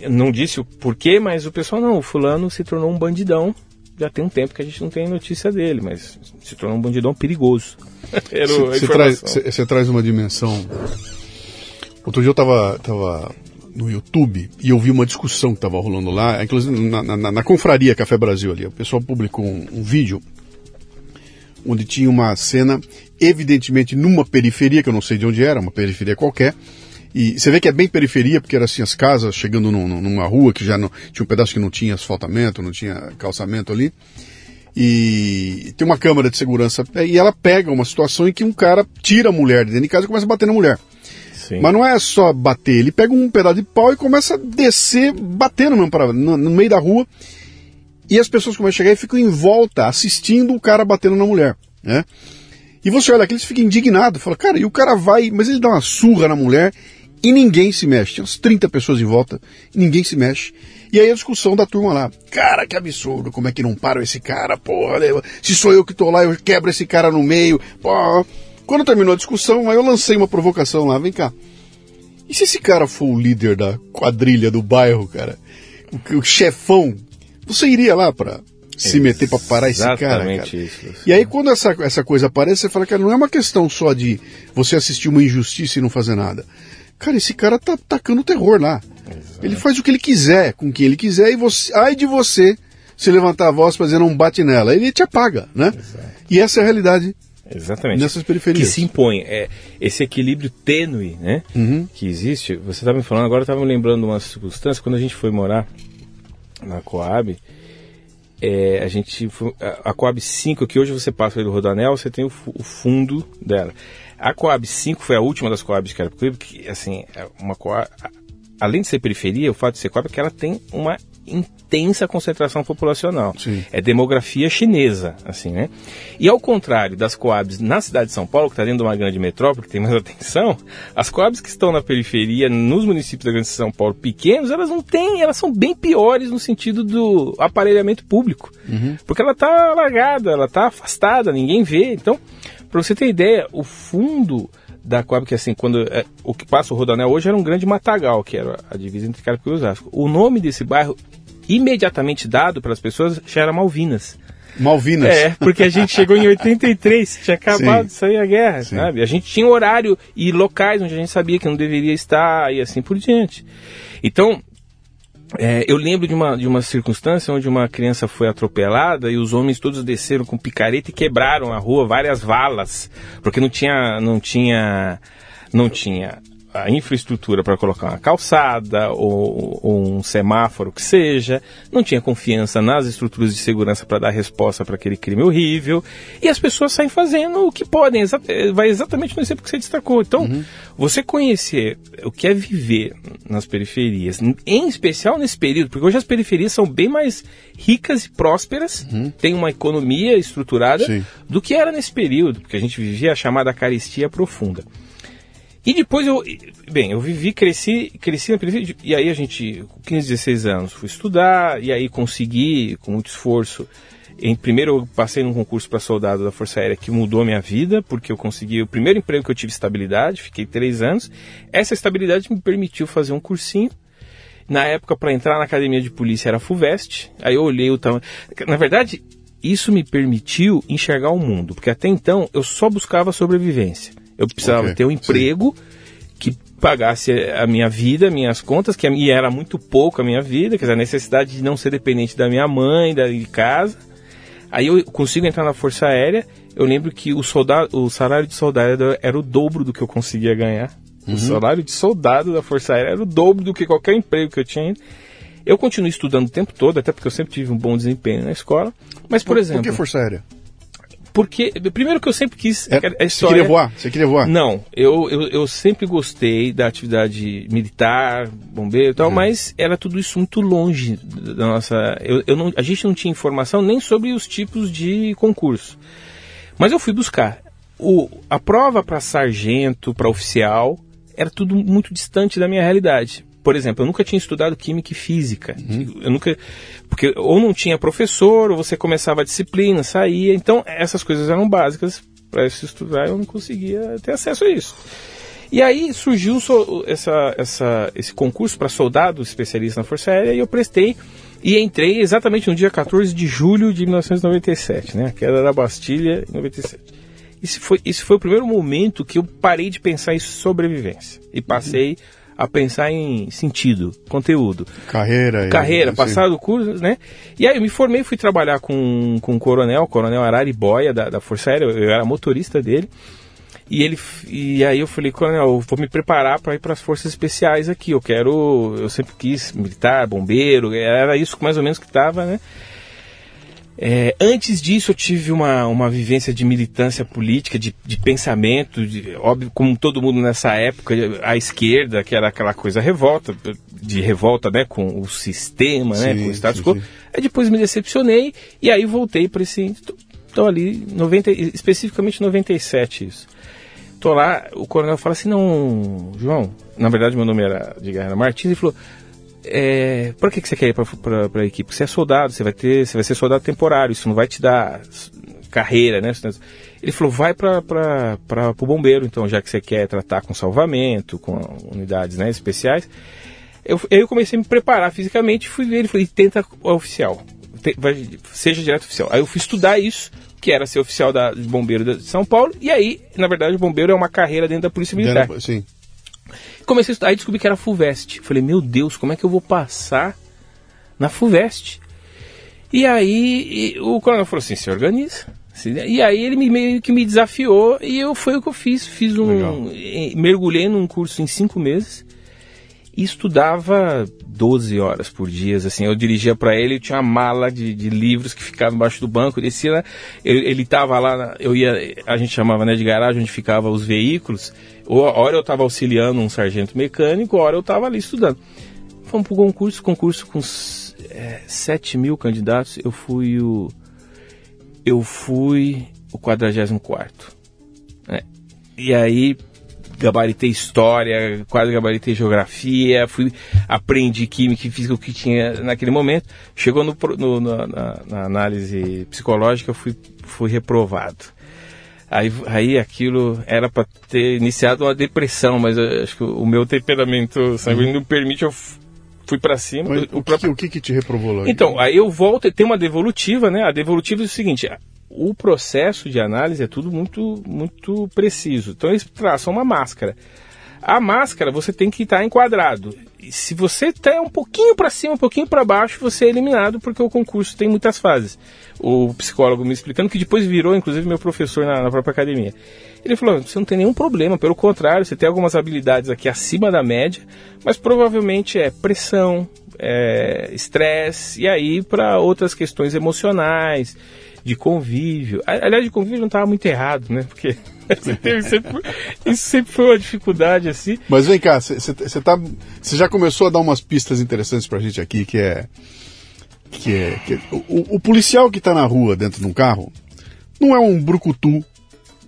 não disse o porquê, mas o pessoal não, o fulano se tornou um bandidão. Já tem um tempo que a gente não tem notícia dele, mas se tornou um bandidão perigoso. [laughs] Você traz, informação. cê- cê traz uma dimensão. Outro dia eu tava, tava no YouTube e eu vi uma discussão que tava rolando lá, inclusive na, na, na confraria Café Brasil ali. O pessoal publicou um, um vídeo onde tinha uma cena, evidentemente numa periferia, que eu não sei de onde era, uma periferia qualquer. E você vê que é bem periferia, porque era assim, as casas chegando num- num- numa rua que já não, tinha um pedaço que não tinha asfaltamento, não tinha calçamento ali e tem uma câmera de segurança e ela pega uma situação em que um cara tira a mulher de dentro de casa e começa a bater na mulher. Sim. Mas não é só bater, ele pega um pedaço de pau e começa a descer, batendo mesmo pra, no, no meio da rua. E as pessoas começam a chegar e ficam em volta, assistindo o cara batendo na mulher, né? E você olha aqui, eles ficam indignados, fala, cara, e o cara vai, mas ele dá uma surra na mulher e ninguém se mexe. Tinha umas 30 pessoas em volta, e ninguém se mexe. E aí a discussão da turma lá, cara, que absurdo, como é que não param esse cara, porra, né? se sou eu que tô lá, eu quebro esse cara no meio, porra. Quando terminou a discussão, aí eu lancei uma provocação lá, vem cá. E se esse cara for o líder da quadrilha do bairro, cara? O, o chefão, você iria lá pra se meter pra parar esse cara, cara? Exatamente isso. Luciano. E aí quando essa, essa coisa aparece, você fala, cara, não é uma questão só de você assistir uma injustiça e não fazer nada. Cara, esse cara tá tacando terror lá. Ele faz o que ele quiser, com quem ele quiser, e você, ai de você se levantar a voz pra dizer não bate nela. Ele te apaga, né? E essa é a realidade Exatamente. nessas periferias. que se impõe. É, esse equilíbrio tênue né, Uhum. que existe. Você estava me falando, agora estava me lembrando de uma circunstância, quando a gente foi morar na Coab, é, a gente foi- a, a Coab 5, que hoje você passa pelo Rodanel, você tem o, o fundo dela. A Coab 5 foi a última das Coabs que era que assim, é uma Coab, além de ser periferia, o fato de ser Coab é que ela tem uma intensa concentração populacional. Sim. É demografia chinesa, assim, né? E ao contrário das Coabs na cidade de São Paulo, que está dentro de uma grande metrópole, que tem mais [laughs] atenção, as Coabs que estão na periferia, nos municípios da grande São Paulo pequenos, elas não têm, elas são bem piores no sentido do aparelhamento público. Porque ela está largada, ela está afastada, ninguém vê. Então, para você ter ideia, o fundo da Coab, que assim, quando é, o que passa o Rodanel hoje era um grande matagal, que era a divisa entre Carapicuíba e Osasco. O nome desse bairro, imediatamente dado pelas pessoas, já era Malvinas. Malvinas. É, porque a gente chegou em [laughs] 83, tinha acabado Sim. de sair a guerra, Sim. sabe? A gente tinha horário e locais onde a gente sabia que não deveria estar e assim por diante. Então, é, eu lembro de uma, de uma circunstância onde uma criança foi atropelada e os homens todos desceram com picareta e quebraram a rua várias valas, porque não tinha, não tinha, não tinha a infraestrutura para colocar uma calçada ou, ou um semáforo que seja, não tinha confiança nas estruturas de segurança para dar resposta para aquele crime horrível e as pessoas saem fazendo o que podem, exa- vai exatamente no exemplo que você destacou. Então, você conhecer o que é viver nas periferias, em especial nesse período, porque hoje as periferias são bem mais ricas e prósperas, tem uma economia estruturada Sim. do que era nesse período, porque a gente vivia a chamada carestia profunda. E depois eu, bem, eu vivi, cresci, cresci na periferia, e aí a gente, com 15, 16 anos, fui estudar, e aí consegui, com muito esforço, em, primeiro eu passei num concurso para soldado da Força Aérea que mudou minha vida, porque eu consegui, o primeiro emprego que eu tive estabilidade, fiquei três anos, essa estabilidade me permitiu fazer um cursinho, na época, para entrar na academia de polícia era FUVEST. Aí eu olhei o tamanho. Na verdade, isso me permitiu enxergar o mundo, porque até então eu só buscava sobrevivência. Eu precisava Ok, ter um sim. emprego que pagasse a minha vida, minhas contas, que minha era muito pouco a minha vida, quer dizer, a necessidade de não ser dependente da minha mãe, da de casa. Aí eu consigo entrar na Força Aérea. Eu lembro que o, soldado, o salário de soldado era o dobro do que eu conseguia ganhar. O salário de soldado da Força Aérea era o dobro do que qualquer emprego que eu tinha. Eu continuo estudando o tempo todo, até porque eu sempre tive um bom desempenho na escola. Mas, por, exemplo, Por que Força Aérea? Porque primeiro que eu sempre quis É, a Você história. queria voar? Você queria voar? Não, eu, eu, eu sempre gostei da atividade militar, bombeiro e tal, mas era tudo isso muito longe da nossa. Eu, eu não, a gente não tinha informação nem sobre os tipos de concurso. Mas eu fui buscar. O, a prova para sargento, para oficial, era tudo muito distante da minha realidade. Por exemplo, eu nunca tinha estudado química e física. Eu nunca. Porque ou não tinha professor, ou você começava a disciplina, saía. Então, essas coisas eram básicas para se estudar eu não conseguia ter acesso a isso. E aí surgiu essa, essa, esse concurso para soldado especialista na Força Aérea e eu prestei e entrei exatamente no dia 14 de julho de 1997, né? A queda da Bastilha em 97. Esse foi, esse foi o primeiro momento que eu parei de pensar em sobrevivência e passei a pensar em sentido, conteúdo Carreira. carreira, passado o curso, né? E aí eu me formei, fui trabalhar com, com o coronel, o coronel Arari Boia, da, da Força Aérea, eu era motorista dele. E, ele, e aí eu falei, coronel, eu vou me preparar para ir para as forças especiais aqui. Eu quero, eu sempre quis militar, bombeiro, era isso mais ou menos que estava, né? É, antes disso, eu tive uma, uma vivência de militância política, de, de pensamento, de, óbvio, como todo mundo nessa época, a esquerda, que era aquela coisa revolta, de revolta né, com o sistema, né, Sim, com o status quo. Aí depois me decepcionei e aí voltei para esse. Então ali, 90, especificamente 97 isso. Tô lá, o coronel fala assim, não, João, na verdade meu nome era de Guerra Martins, ele falou, é, por que, que você quer ir para a equipe? Você é soldado, você vai ter, você vai ser soldado temporário, isso não vai te dar carreira, né? Ele falou, vai para o bombeiro, então, já que você quer tratar com salvamento, com unidades né, especiais. Eu, eu comecei a me preparar fisicamente, fui ver, ele falou, tenta oficial, te- vai- seja direto oficial. Aí eu fui estudar isso, que era ser oficial da, de bombeiro de São Paulo, e aí, na verdade, o bombeiro é uma carreira dentro da Polícia Militar. Dentro- Sim. Comecei a estudar, aí descobri que era FUVEST. Falei, meu Deus, como é que eu vou passar na FUVEST? E aí e o coronel falou assim, se organiza. E aí ele me, meio que me desafiou e eu, foi o que eu fiz. Fiz Legal. um. eh, mergulhei num curso em cinco meses. e estudava 12 horas por dia, assim, eu dirigia para ele, tinha uma mala de, de, livros que ficava embaixo do banco, descia lá, ele estava lá, eu ia, a gente chamava né, de garagem, onde ficavam os veículos, hora eu estava auxiliando um sargento mecânico, hora eu estava ali estudando. Fomos para o concurso, concurso com é, 7 mil candidatos, eu fui o, eu fui o 44 né? E aí gabaritei história, quase gabaritei geografia, fui aprendi química e física o que tinha naquele momento. Chegou no, no na, na, análise psicológica, eu fui, fui reprovado. Aí, aí aquilo era para ter iniciado uma depressão, mas acho que o meu temperamento sanguíneo não permite, eu fui para cima. Mas o, próprio... que, o que, te reprovou lá? Então, aí eu volto, tem uma devolutiva, né? A devolutiva é o seguinte, o processo de análise é tudo muito, muito preciso. Então eles traçam uma máscara. A máscara você tem que estar enquadrado. Se você está um pouquinho para cima, um pouquinho para baixo, você é eliminado porque o concurso tem muitas fases. O psicólogo me explicando que depois virou, inclusive, meu professor na, na própria academia. Ele falou: você não tem nenhum problema, pelo contrário, você tem algumas habilidades aqui acima da média, mas provavelmente é pressão, é, estresse, e aí para outras questões emocionais de convívio. Aliás, de convívio não estava muito errado, né? Porque [laughs] sempre, isso sempre foi uma dificuldade assim. Mas vem cá, você tá, já começou a dar umas pistas interessantes para a gente aqui, que é que é, que é o, o, policial que está na rua dentro de um carro não é um brucutu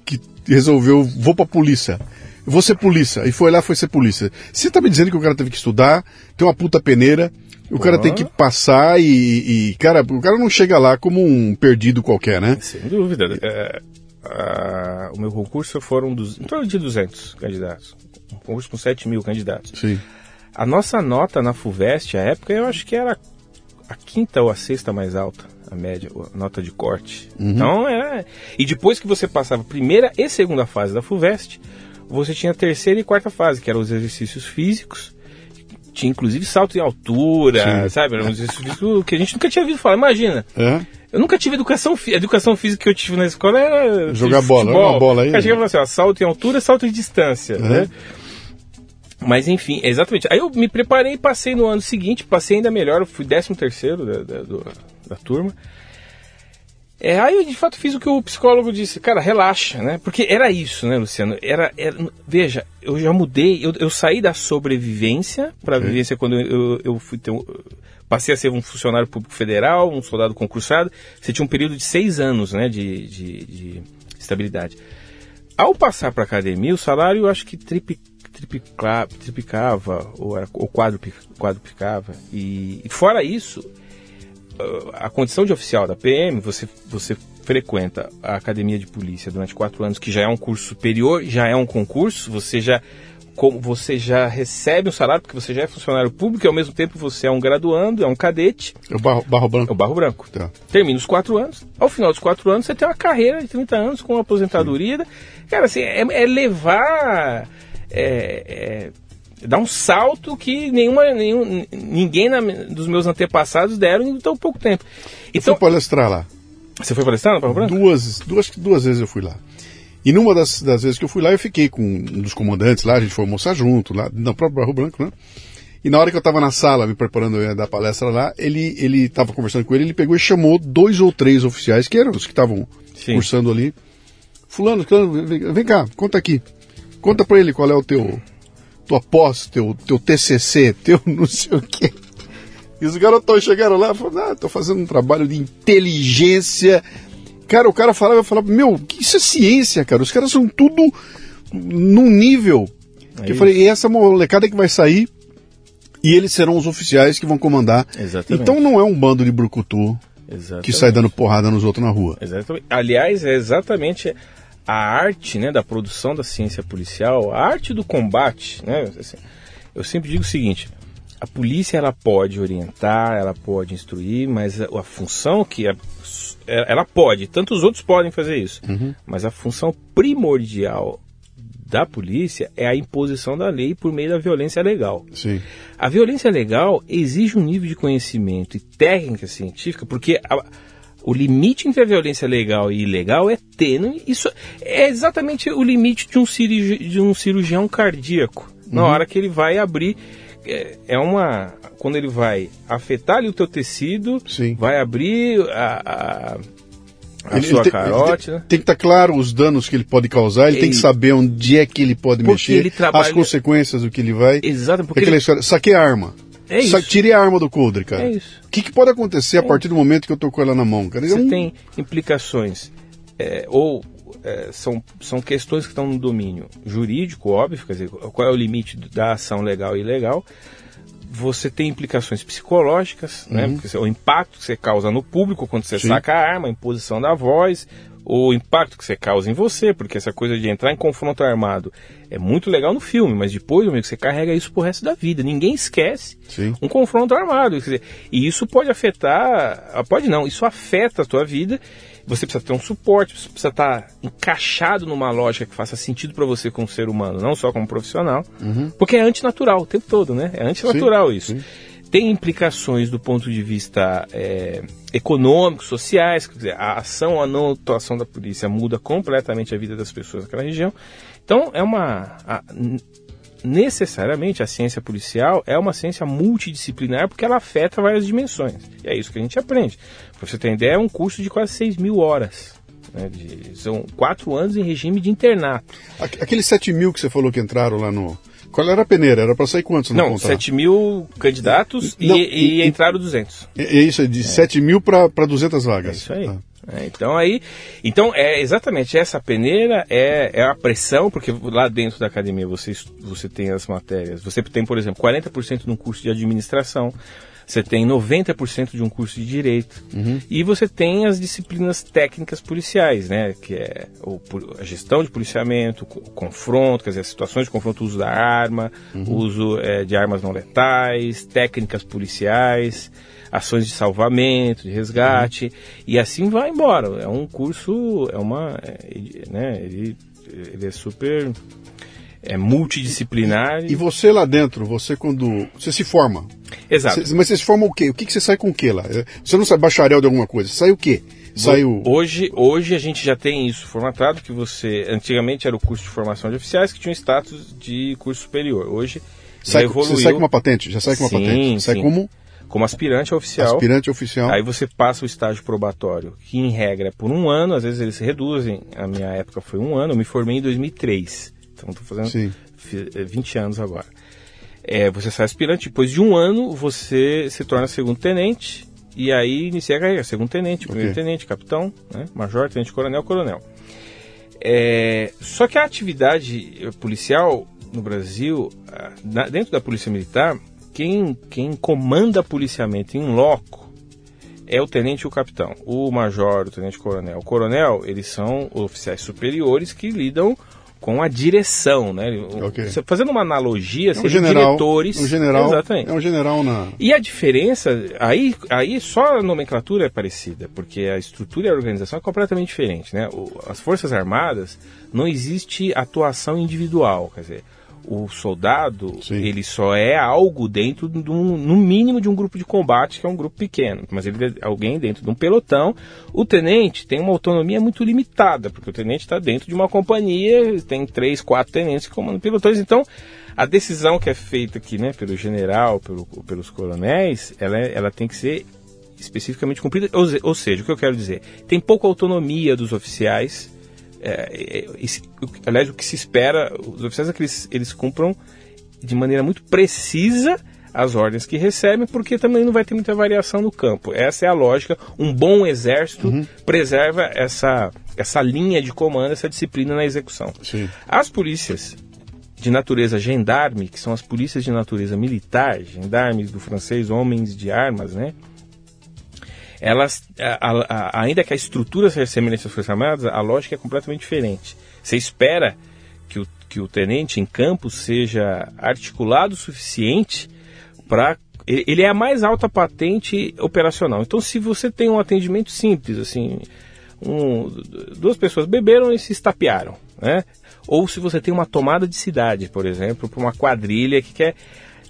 que resolveu vou para polícia vou ser polícia e foi lá foi ser polícia você está me dizendo que o cara teve que estudar tem uma puta peneira o cara tem que passar e, e, cara, o cara não chega lá como um perdido qualquer, né? Sem dúvida. É, a, o meu concurso foram dos, em torno de 200 candidatos. Um concurso com 7 mil candidatos. Sim. A nossa nota na FUVEST, à época, eu acho que era a quinta ou a sexta mais alta, a média, a nota de corte. Uhum. Então era. E depois que você passava a primeira e segunda fase da FUVEST, você tinha a terceira e quarta fase, que eram os exercícios físicos tinha inclusive salto em altura, Sim. sabe? Era um exercício que a gente nunca tinha ouvido falar. Imagina. É? Eu nunca tive educação física. A educação física que eu tive na escola era. Jogar bola, uma bola aí. Eu chegava assim, ó, salto em altura, salto em distância, uhum. né? Mas enfim, exatamente. Aí eu me preparei e passei no ano seguinte, passei ainda melhor, eu fui 13 terceiro da, da, da turma. É, aí eu de fato fiz o que o psicólogo disse, cara, relaxa, né? Porque era isso, né, Luciano? Era, era veja, eu já mudei, eu, eu saí da sobrevivência para a vivência quando eu, eu fui ter, passei a ser um funcionário público federal, um soldado concursado. Você tinha um período de seis anos, né, de, de, de estabilidade. Ao passar para academia, o salário eu acho que triplicava ou, era, ou quadruplicava. E, e fora isso, a condição de oficial da PM, você, você frequenta a academia de polícia durante quatro anos, que já é um curso superior, já é um concurso, você já como você já recebe um salário, porque você já é funcionário público e ao mesmo tempo você é um graduando, é um cadete. É o barro, barro branco. É o barro branco. Tá. Termina os quatro anos. Ao final dos quatro anos, você tem uma carreira de 30 anos com uma aposentadoria. Sim. Cara, assim, é, é levar. É, é, dá um salto que nenhuma, nenhum, ninguém na, dos meus antepassados deram em tão pouco tempo. Então, eu fui palestrar lá. Você foi palestrar Barro Branco? Duas, duas, duas vezes eu fui lá. E numa das, das vezes que eu fui lá, eu fiquei com um dos comandantes lá, a gente foi almoçar junto, lá no próprio Barro Branco, né? E na hora que eu estava na sala me preparando da palestra lá, ele ele estava conversando com ele, ele pegou e chamou dois ou três oficiais, que eram os que estavam cursando ali. Fulano, fulano, vem, vem cá, conta aqui. Conta para ele qual é o teu tua pós, teu, teu TCC, teu [laughs] não sei o quê. E os garotões chegaram lá e falaram, ah, tô fazendo um trabalho de inteligência. Cara, o cara falava, eu falava, meu, isso é ciência, cara. Os caras são tudo num nível. É eu falei, e essa molecada que vai sair e eles serão os oficiais que vão comandar. Exatamente. Então não é um bando de brucutu Exatamente. que sai dando porrada nos outros na rua. Exatamente. Aliás, é exatamente a arte né, da produção da ciência policial, a arte do combate, né, assim, eu sempre digo o seguinte: a polícia ela pode orientar, ela pode instruir, mas a, a função que a, é, ela pode, tantos outros podem fazer isso, uhum. mas a função primordial da polícia é a imposição da lei por meio da violência legal. Sim. A violência legal exige um nível de conhecimento e técnica científica, porque a, o limite entre a violência legal e ilegal é tênue. Isso é exatamente o limite de um, cirurgi, de um cirurgião cardíaco. Na uhum. hora que ele vai abrir é, é uma. Quando ele vai afetar ali o teu tecido, Sim. vai abrir a, a, a Ele- sua ele carótida. Tem, tem que estar claro os danos que ele pode causar, ele tem que Ele- saber onde é que ele pode mexer, ele trabalha- as consequências do que ele vai. Exato, É porque aquela ele, história, saquei a arma. É isso. Tirei a arma do coldre, cara. É isso. O que, que pode acontecer a partir do momento que eu tô com ela na mão, cara? É você um- tem implicações é, ou é, são, são questões que estão no domínio jurídico, óbvio, quer dizer, qual é o limite da ação legal e ilegal. Você tem implicações psicológicas, né? Porque o impacto que você causa no público quando você Sim. saca a arma, a imposição da voz, o impacto que você causa em você, porque essa coisa de entrar em confronto armado é muito legal no filme, mas depois, amigo, você carrega isso pro resto da vida. Ninguém esquece Sim. um confronto armado. Dizer, e isso pode afetar. ah, Pode não, isso afeta a tua vida. Você precisa ter um suporte, você precisa estar encaixado numa lógica que faça sentido para você como ser humano, não só como profissional. Porque é antinatural o tempo todo, né? É antinatural Sim, isso. sim. Tem implicações do ponto de vista é, econômico, sociais, quer dizer, a ação ou a não atuação da polícia muda completamente a vida das pessoas naquela região. Então, é uma. a- necessariamente a ciência policial é uma ciência multidisciplinar porque ela afeta várias dimensões. E é isso que a gente aprende. Para você ter ideia, é um curso de quase 6 mil horas. né, de- são quatro anos em regime de internato. Aqu- Aqueles 7 mil que você falou que entraram lá no. Qual era a peneira? Era pra sair quantos Não, contrato? 7 mil candidatos Não, e, e- e entraram 200. É, é isso, é de 7 mil pra 200 É vagas. isso aí. Tá. É, então aí, então é exatamente essa peneira é, é a pressão, porque lá dentro da academia você você tem as matérias. Você tem, por exemplo, 40% num curso de administração, você tem 90% de um curso de direito. E você tem as disciplinas técnicas policiais, né, que é o a gestão de policiamento, o confronto, quer dizer, as situações de confronto, o uso da arma, o uso eh, de armas não letais, técnicas policiais, ações de salvamento, de resgate, e assim vai embora. É um curso, é uma, é, né, ele, ele é super é multidisciplinar. E você lá dentro, você quando. Você se forma. Exato. Você- mas você se forma o quê? O que, que você sai com o quê lá? Você não sai bacharel de alguma coisa. Sai o quê? Sai o. Hoje, hoje a gente já tem isso formatado, que você. Antigamente era o curso de formação de oficiais que tinha um status de curso superior. Hoje Sai, evoluiu você sai com uma patente? Já sai com uma Sim, patente? Sai sim. como como aspirante oficial. aspirante oficial. Aí você passa o estágio probatório, que em regra é por um ano, às vezes eles reduzem. A minha época foi um ano, eu me formei em 2003. Então estou fazendo Sim. fi- eh, 20 anos agora. É, você sai aspirante, depois de um ano você se torna segundo tenente e aí inicia a carreira, segundo tenente, primeiro Ok. tenente, capitão, né, major, tenente coronel, coronel. É, só que a atividade eh, policial no Brasil, ah, dentro da polícia militar, quem, quem comanda policiamento em loco é o tenente e o capitão. O major, o tenente coronel. O coronel, eles são oficiais superiores que lidam com a direção, né? O- Ok. você- Fazendo uma analogia, É um general. diretores. Um general. Exatamente. É um general na. E a diferença, aí, aí só a nomenclatura é parecida, porque a estrutura e a organização é completamente diferente, né? As Forças Armadas não existe atuação individual, quer dizer, o soldado, Sim. ele só é algo dentro de um, no mínimo de um grupo de combate, que é um grupo pequeno, mas ele é alguém dentro de um pelotão. O tenente tem uma autonomia muito limitada, porque o tenente está dentro de uma companhia, tem três, quatro tenentes que comandam pelotões, então a decisão que é feita aqui, né, pelo general, pelo, pelos coronéis, ela, é- ela tem que ser especificamente cumprida. Ou, ou seja, o que eu quero dizer, tem pouca autonomia dos oficiais. É, é, esse- aliás, o que se espera, os oficiais é que eles, eles cumpram de maneira muito precisa as ordens que recebem, porque também não vai ter muita variação no campo. Essa é a lógica. Um bom exército preserva essa, essa linha de comando, essa disciplina na execução. Sim. As polícias de natureza gendarme, que são as polícias de natureza militar, gendarmes do francês, homens de armas, né? Elas, a- a- ainda que a estrutura seja semelhante às Forças Armadas, a lógica é completamente diferente. Você espera que o, que o tenente em campo seja articulado o suficiente para ele é a mais alta patente operacional. Então, se você tem um atendimento simples, assim, um- duas pessoas beberam e se estapearam, né? Ou se você tem uma tomada de cidade, por exemplo, para uma quadrilha que quer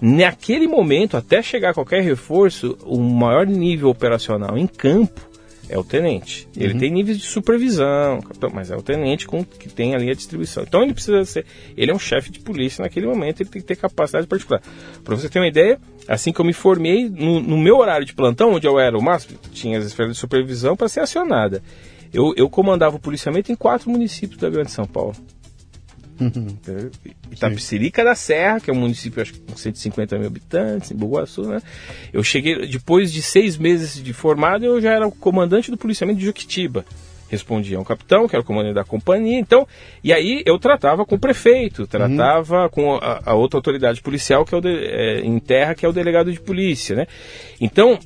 naquele momento, até chegar qualquer reforço, o maior nível operacional em campo é o tenente. Ele uhum. tem níveis de supervisão, mas é o tenente com, que tem ali a distribuição. Então ele precisa ser. Ele é um chefe de polícia naquele momento, ele tem que ter capacidade particular. Para você ter uma ideia, assim que eu me formei, no, no, meu horário de plantão, onde eu era o máximo, tinha as esferas de supervisão para ser acionada. Eu, eu comandava o policiamento em quatro municípios da Grande São Paulo. Itapicirica da Serra, que é um município acho, com 150 mil habitantes, em Boguaçu, né? Eu cheguei, depois de seis meses de formado, eu já era o comandante do policiamento de Juquitiba. Respondia a um capitão, que era o comandante da companhia, então, e aí eu tratava com o prefeito, tratava uhum. com a, a, outra autoridade policial, que é, o de, é, em terra, que é o delegado de polícia, né? Então,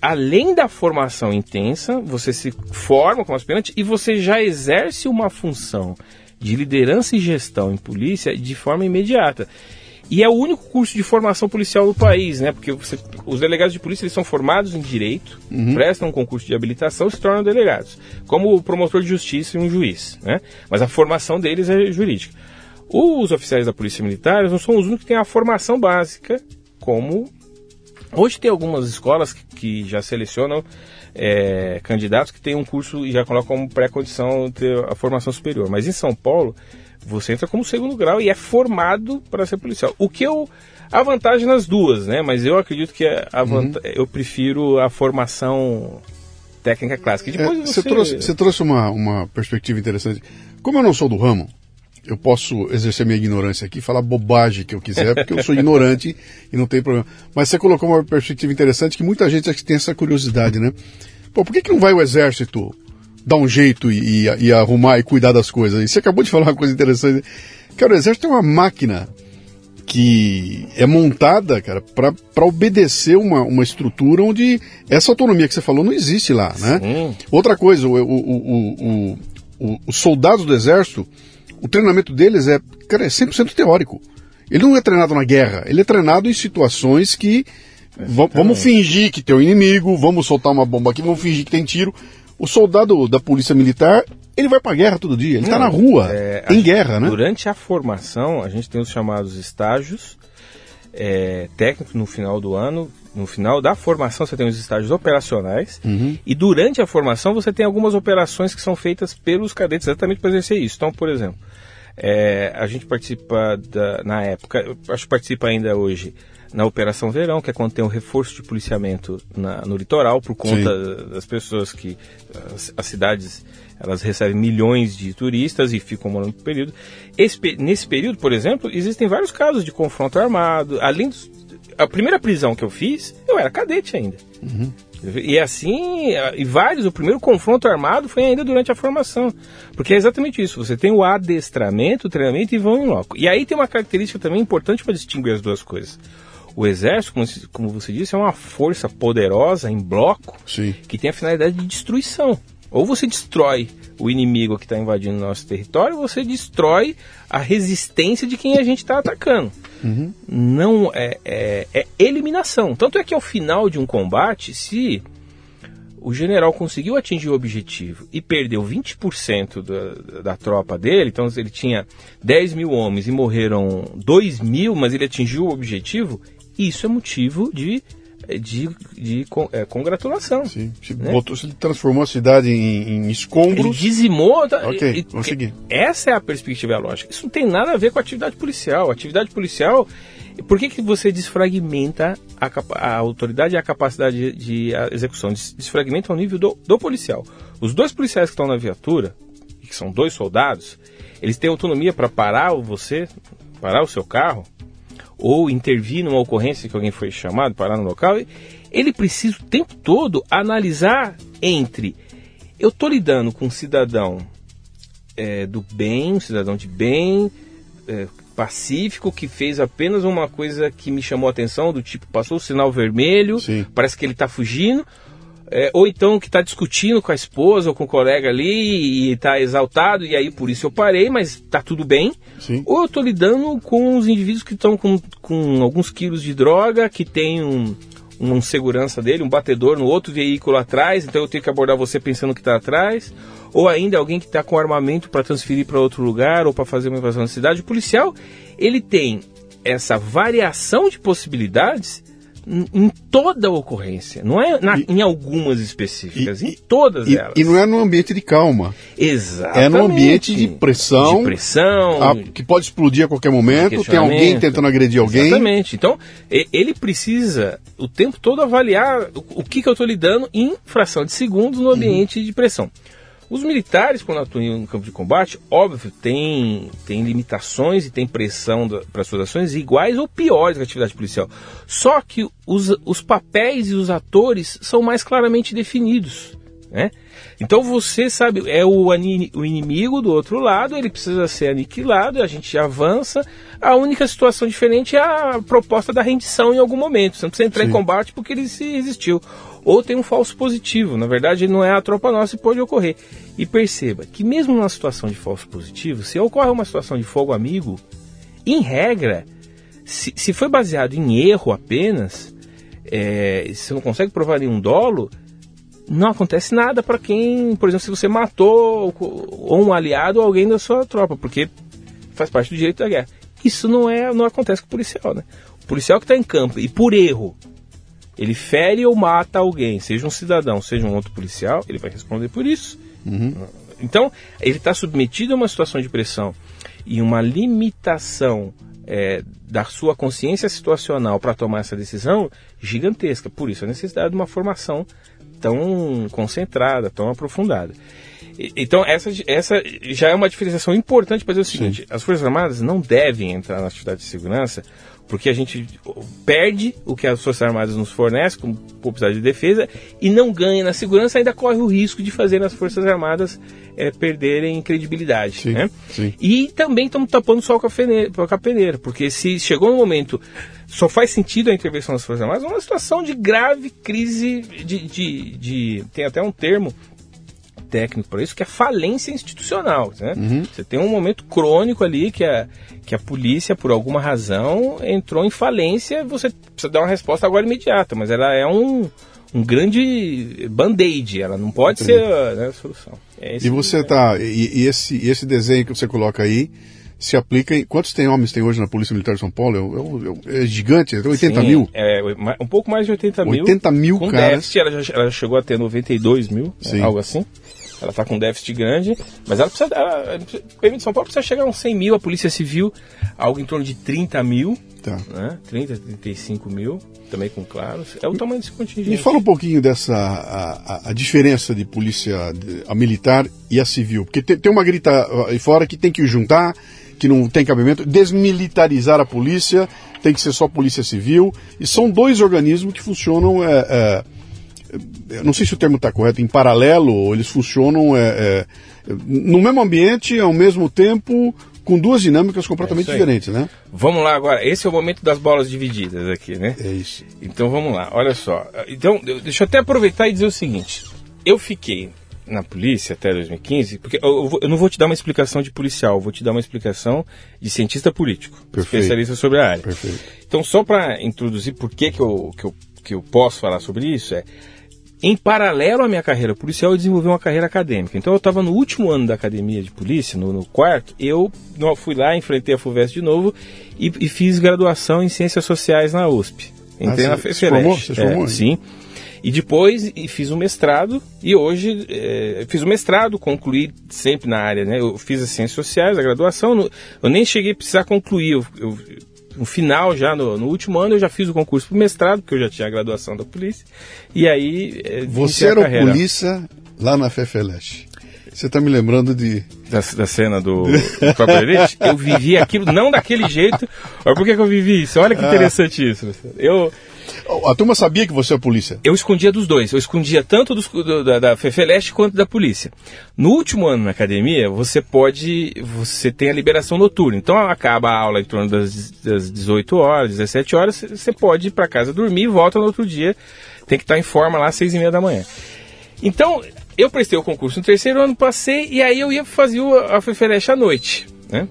além da formação intensa, você se forma como aspirante e você já exerce uma função de liderança e gestão em polícia de forma imediata. E é o único curso de formação policial do país, né? Porque você, os delegados de polícia eles são formados em direito, uhum. prestam um concurso de habilitação e se tornam delegados, como o promotor de justiça e um juiz, né? Mas a formação deles é jurídica. Os oficiais da polícia militar não são os únicos que têm a formação básica, como hoje tem algumas escolas que, já selecionam é, candidatos que têm um curso e já colocam como pré-condição ter a formação superior. Mas em São Paulo, você entra como segundo grau e é formado para ser policial. O que eu. Há vantagem nas duas, né? Mas eu acredito que a uhum. eu prefiro a formação técnica clássica. depois é, você... Você, trouxe, você trouxe uma, uma perspectiva interessante. Como eu não sou do ramo, eu posso exercer minha ignorância aqui, falar bobagem que eu quiser, porque eu sou ignorante e não tem problema. Mas você colocou uma perspectiva interessante que muita gente tem essa curiosidade, né? Pô, por que, que não vai o exército dar um jeito e, e, e arrumar e cuidar das coisas? E você acabou de [laughs] falar uma coisa interessante. Cara, o exército é uma máquina que é montada, cara, para obedecer uma, uma estrutura onde essa autonomia que você falou não existe lá, né? Sim. Outra coisa, o, o, o, os soldados do exército o treinamento deles é, cara, é 100% teórico. Ele não é treinado na guerra, ele é treinado em situações que vamos fingir que tem um inimigo, vamos soltar uma bomba aqui, vamos fingir que tem tiro. O soldado da polícia militar, ele vai pra guerra todo dia, ele está na rua, é, em guerra, né? Durante a formação, a gente tem os chamados estágios é, técnicos no final do ano. No final da formação você tem os estágios operacionais uhum. e durante a formação você tem algumas operações que são feitas pelos cadetes exatamente para exercer isso. Então, por exemplo, é, a gente participa da, na época, acho que participa ainda hoje na Operação Verão, que é quando tem um reforço de policiamento na, no litoral por conta Sim. das pessoas que as, as, cidades elas recebem milhões de turistas e ficam morando por período. Esse, nesse período, por exemplo, existem vários casos de confronto armado. Além dos, a primeira prisão que eu fiz, eu era cadete ainda. Uhum. E assim, e vários, o primeiro confronto armado foi ainda durante a formação. Porque é exatamente isso, você tem o adestramento, o treinamento e vão em loco. E aí tem uma característica também importante para distinguir as duas coisas. O exército, como, como você disse, é uma força poderosa em bloco Sim. que tem a finalidade de destruição. Ou você destrói o inimigo que está invadindo o nosso território, você destrói a resistência de quem a gente está atacando. Uhum. Não é, é, é, eliminação. Tanto é que ao final de um combate, se o general conseguiu atingir o objetivo e perdeu 20% da, da tropa dele, então ele tinha 10 mil homens e morreram 2 mil, mas ele atingiu o objetivo, isso é motivo de de, de é, congratulação. Sim, se né? botou, se transformou a cidade em, em escombros. Ele dizimou. Tá, ok, vamos seguir. Essa é a perspectiva lógica. Isso não tem nada a ver com a atividade policial. A atividade policial, por que, que você desfragmenta a, a autoridade e a capacidade de, de a execução? Desfragmenta ao nível do, do policial. Os dois policiais que estão na viatura, que são dois soldados, eles têm autonomia para parar você, parar o seu carro, ou intervir numa ocorrência que alguém foi chamado, parar no local, ele precisa o tempo todo analisar entre eu estou lidando com um cidadão é, do bem, um cidadão de bem, é, pacífico, que fez apenas uma coisa que me chamou a atenção, do tipo, passou o sinal vermelho, Sim. parece que ele está fugindo, é, ou então que está discutindo com a esposa ou com o colega ali e está exaltado e aí por isso eu parei, mas está tudo bem. Sim. Ou eu estou lidando com os indivíduos que estão com, com alguns quilos de droga, que tem um, um segurança dele, um batedor no outro veículo atrás, então eu tenho que abordar você pensando que está atrás. Ou ainda alguém que está com armamento para transferir para outro lugar ou para fazer uma invasão na cidade. O policial, ele tem essa variação de possibilidades em toda a ocorrência, não é na, e, em algumas específicas, e, em todas e, elas. E não é num ambiente de calma. Exatamente. É num ambiente de pressão. De pressão. A, que pode explodir a qualquer momento, tem alguém tentando agredir alguém. Exatamente. Então, ele precisa o tempo todo avaliar o, o que, que eu estou lidando em fração de segundos no ambiente uhum. de pressão. Os militares, quando atuam em um campo de combate, óbvio, tem, tem limitações e tem pressão para suas ações iguais ou piores que a atividade policial. Só que os, os papéis e os atores são mais claramente definidos. Né? Então você sabe, é o, o inimigo do outro lado, ele precisa ser aniquilado, a gente avança. A única situação diferente é a proposta da rendição em algum momento. Você não precisa entrar Sim. em combate porque ele se resistiu ou tem um falso positivo. Na verdade, não é a tropa nossa e pode ocorrer. E perceba que mesmo numa situação de falso positivo, se ocorre uma situação de fogo amigo, em regra, se, se foi baseado em erro apenas, é, se não consegue provar nenhum dolo, não acontece nada para quem, por exemplo, se você matou ou um aliado ou alguém da sua tropa, porque faz parte do direito da guerra. Isso não é, não acontece com o policial, né? O policial que está em campo e por erro ele fere ou mata alguém, seja um cidadão, seja um outro policial, ele vai responder por isso. Uhum. Então, ele está submetido a uma situação de pressão e uma limitação é, da sua consciência situacional para tomar essa decisão gigantesca. Por isso, a necessidade de uma formação tão concentrada, tão aprofundada. Então, essa, essa já é uma diferenciação importante para dizer o seguinte: Sim. as Forças Armadas não devem entrar na atividade de segurança porque a gente perde o que as Forças Armadas nos fornecem como publicidade de defesa e não ganha na segurança, ainda corre o risco de fazer as Forças Armadas é, perderem credibilidade. Sim, né? sim. E também estamos tapando só o a peneira, porque se chegou um momento, só faz sentido a intervenção das Forças Armadas numa situação de grave crise de, de, de tem até um termo técnico para isso, que é falência institucional. Né? Uhum. Você tem um momento crônico ali que a, que a polícia, por alguma razão, entrou em falência, você precisa dar uma resposta agora imediata, mas ela é um, um grande band-aid, ela não pode Entendi. ser né, a solução. É e você tá. E, e, esse, esse desenho que você coloca aí se aplica em. Quantos tem homens tem hoje na Polícia Militar de São Paulo? É, é, é gigante, 80 Sim, mil? É, um pouco mais de 80 mil. 80 mil, com caras. déficit, ela já, ela chegou a ter 92 mil, algo assim. Ela está com déficit grande, mas ela precisa. Ela, o de São Paulo precisa chegar a uns 100 mil, a Polícia Civil, algo em torno de 30 mil. Tá. Né? 30, 35 mil, também com claros. É o tamanho desse contingente. Me fala um pouquinho dessa a, a, a diferença de polícia a militar e a civil. Porque tem, tem uma grita aí fora que tem que juntar, que não tem cabimento, desmilitarizar a polícia, tem que ser só polícia civil. E são dois organismos que funcionam. É, é, eu não sei se o termo está correto, em paralelo, ou eles funcionam é, é, no mesmo ambiente, ao mesmo tempo, com duas dinâmicas completamente é diferentes, né? Vamos lá agora, esse é o momento das bolas divididas aqui, né? É isso. Então vamos lá, olha só. Então, deixa eu até aproveitar e dizer o seguinte: eu fiquei na polícia até 2015, porque eu, eu, não vou te dar uma explicação de policial, eu vou te dar uma explicação de cientista político, Perfeito. especialista sobre a área. Perfeito. Então, só para introduzir por que, que, eu, que, eu, que eu posso falar sobre isso, é em paralelo à minha carreira policial, eu desenvolvi uma carreira acadêmica. Então, eu estava no último ano da academia de polícia, no, no quarto. Eu fui lá, enfrentei a FUVEST de novo e, e, fiz graduação em Ciências Sociais na USP. Entrei ah, na FEFELESH. É, sim. E depois e fiz um mestrado e hoje é, fiz o um mestrado, concluí sempre na área, né? Eu fiz as ciências sociais, a graduação, eu nem cheguei a precisar concluir, eu, eu no final, já no, no, último ano, eu já fiz o concurso para mestrado, porque eu já tinha a graduação da polícia. E aí. É, Você era o polícia lá na FEFELESH. Você está me lembrando de. Da, da cena do, do Eu vivi aquilo, não daquele jeito. Mas por que, que eu vivi isso? Olha que ah. interessante ah. isso. Eu, a turma sabia que você é polícia? Eu escondia dos dois. Eu escondia tanto dos, do, da, da FEFELEST quanto da polícia. No último ano na academia, você pode. Você tem a liberação noturna. Então acaba a aula em torno das, das 18 horas, 17 horas. Você pode ir para casa dormir e volta no outro dia. Tem que estar em forma lá às 6 e meia da manhã. Então, eu prestei o concurso no terceiro ano, passei, e aí eu ia fazer a FEFELEST à noite. Né?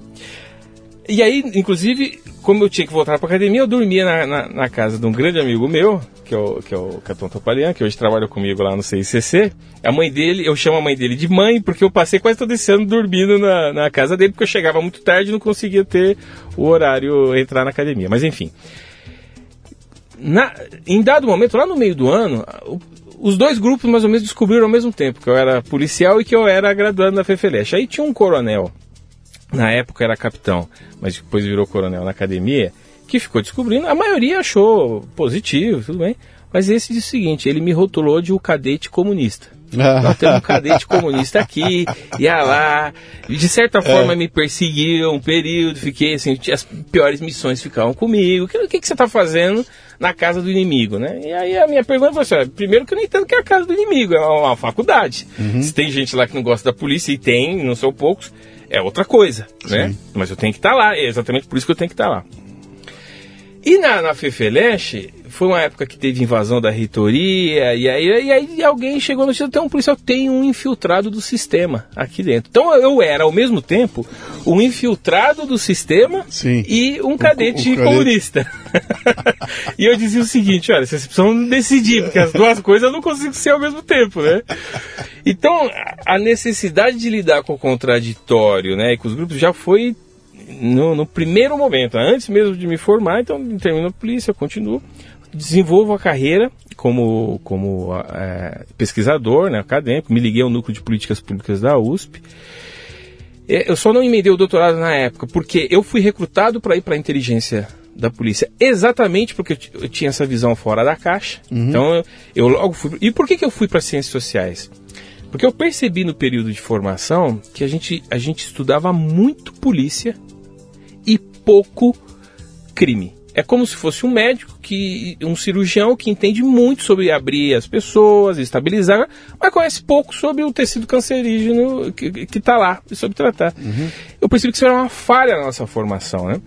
E aí, inclusive, como eu tinha que voltar para academia, eu dormia na, na, na, casa de um grande amigo meu, que é o, que é o Caton Topalian, que hoje trabalha comigo lá no CICC. A mãe dele, eu chamo a mãe dele de mãe, porque eu passei quase todo esse ano dormindo na, na casa dele, porque eu chegava muito tarde e não conseguia ter o horário entrar na academia. Mas enfim. na, em dado momento, lá no meio do ano, os dois grupos mais ou menos descobriram ao mesmo tempo, que eu era policial e que eu era graduado na FEFELESH. Aí tinha um coronel, na época era capitão, mas depois virou coronel na academia, que ficou descobrindo. A maioria achou positivo, tudo bem. Mas esse disse o seguinte: ele me rotulou de o cadete comunista. [laughs] Nós temos um cadete comunista aqui, ia lá, de certa forma é. me perseguiu um período, fiquei assim, as piores missões ficavam comigo. O que, que, que você está fazendo na casa do inimigo, né? E aí a minha pergunta foi assim, primeiro que eu não entendo que é a casa do inimigo, é uma, uma faculdade. Uhum. Se tem gente lá que não gosta da polícia, e tem, não são poucos, é outra coisa, né? Mas eu tenho que estar tá lá, é exatamente por isso que eu tenho que estar tá lá. E na, na Fefeleche, foi uma época que teve invasão da reitoria, e aí, e aí alguém chegou no tem um policial, tem um infiltrado do sistema aqui dentro. Então eu era, ao mesmo tempo, um infiltrado do sistema Sim. e um cadete, o, o comunista. [laughs] e eu dizia o seguinte, olha, vocês precisam decidir, porque as duas coisas eu não consigo ser ao mesmo tempo, né? Então, a necessidade de lidar com o contraditório, né, e com os grupos já foi no, no, primeiro momento, antes mesmo de me formar, então termino a polícia, eu continuo, desenvolvo a carreira como, como é, pesquisador, né, acadêmico, me liguei ao núcleo de políticas públicas da USP. Eu só não emendei o doutorado na época, porque eu fui recrutado para ir para a inteligência da polícia, exatamente porque eu, tinha essa visão fora da caixa. Uhum. Então eu, eu, logo fui. E por que, que eu fui para ciências sociais? Porque eu percebi no período de formação que a gente, a gente estudava muito polícia pouco crime. É como se fosse um médico, que um cirurgião que entende muito sobre abrir as pessoas, estabilizar, mas conhece pouco sobre o tecido cancerígeno que está lá e sobre tratar. Uhum. Eu percebi que isso era uma falha na nossa formação, né?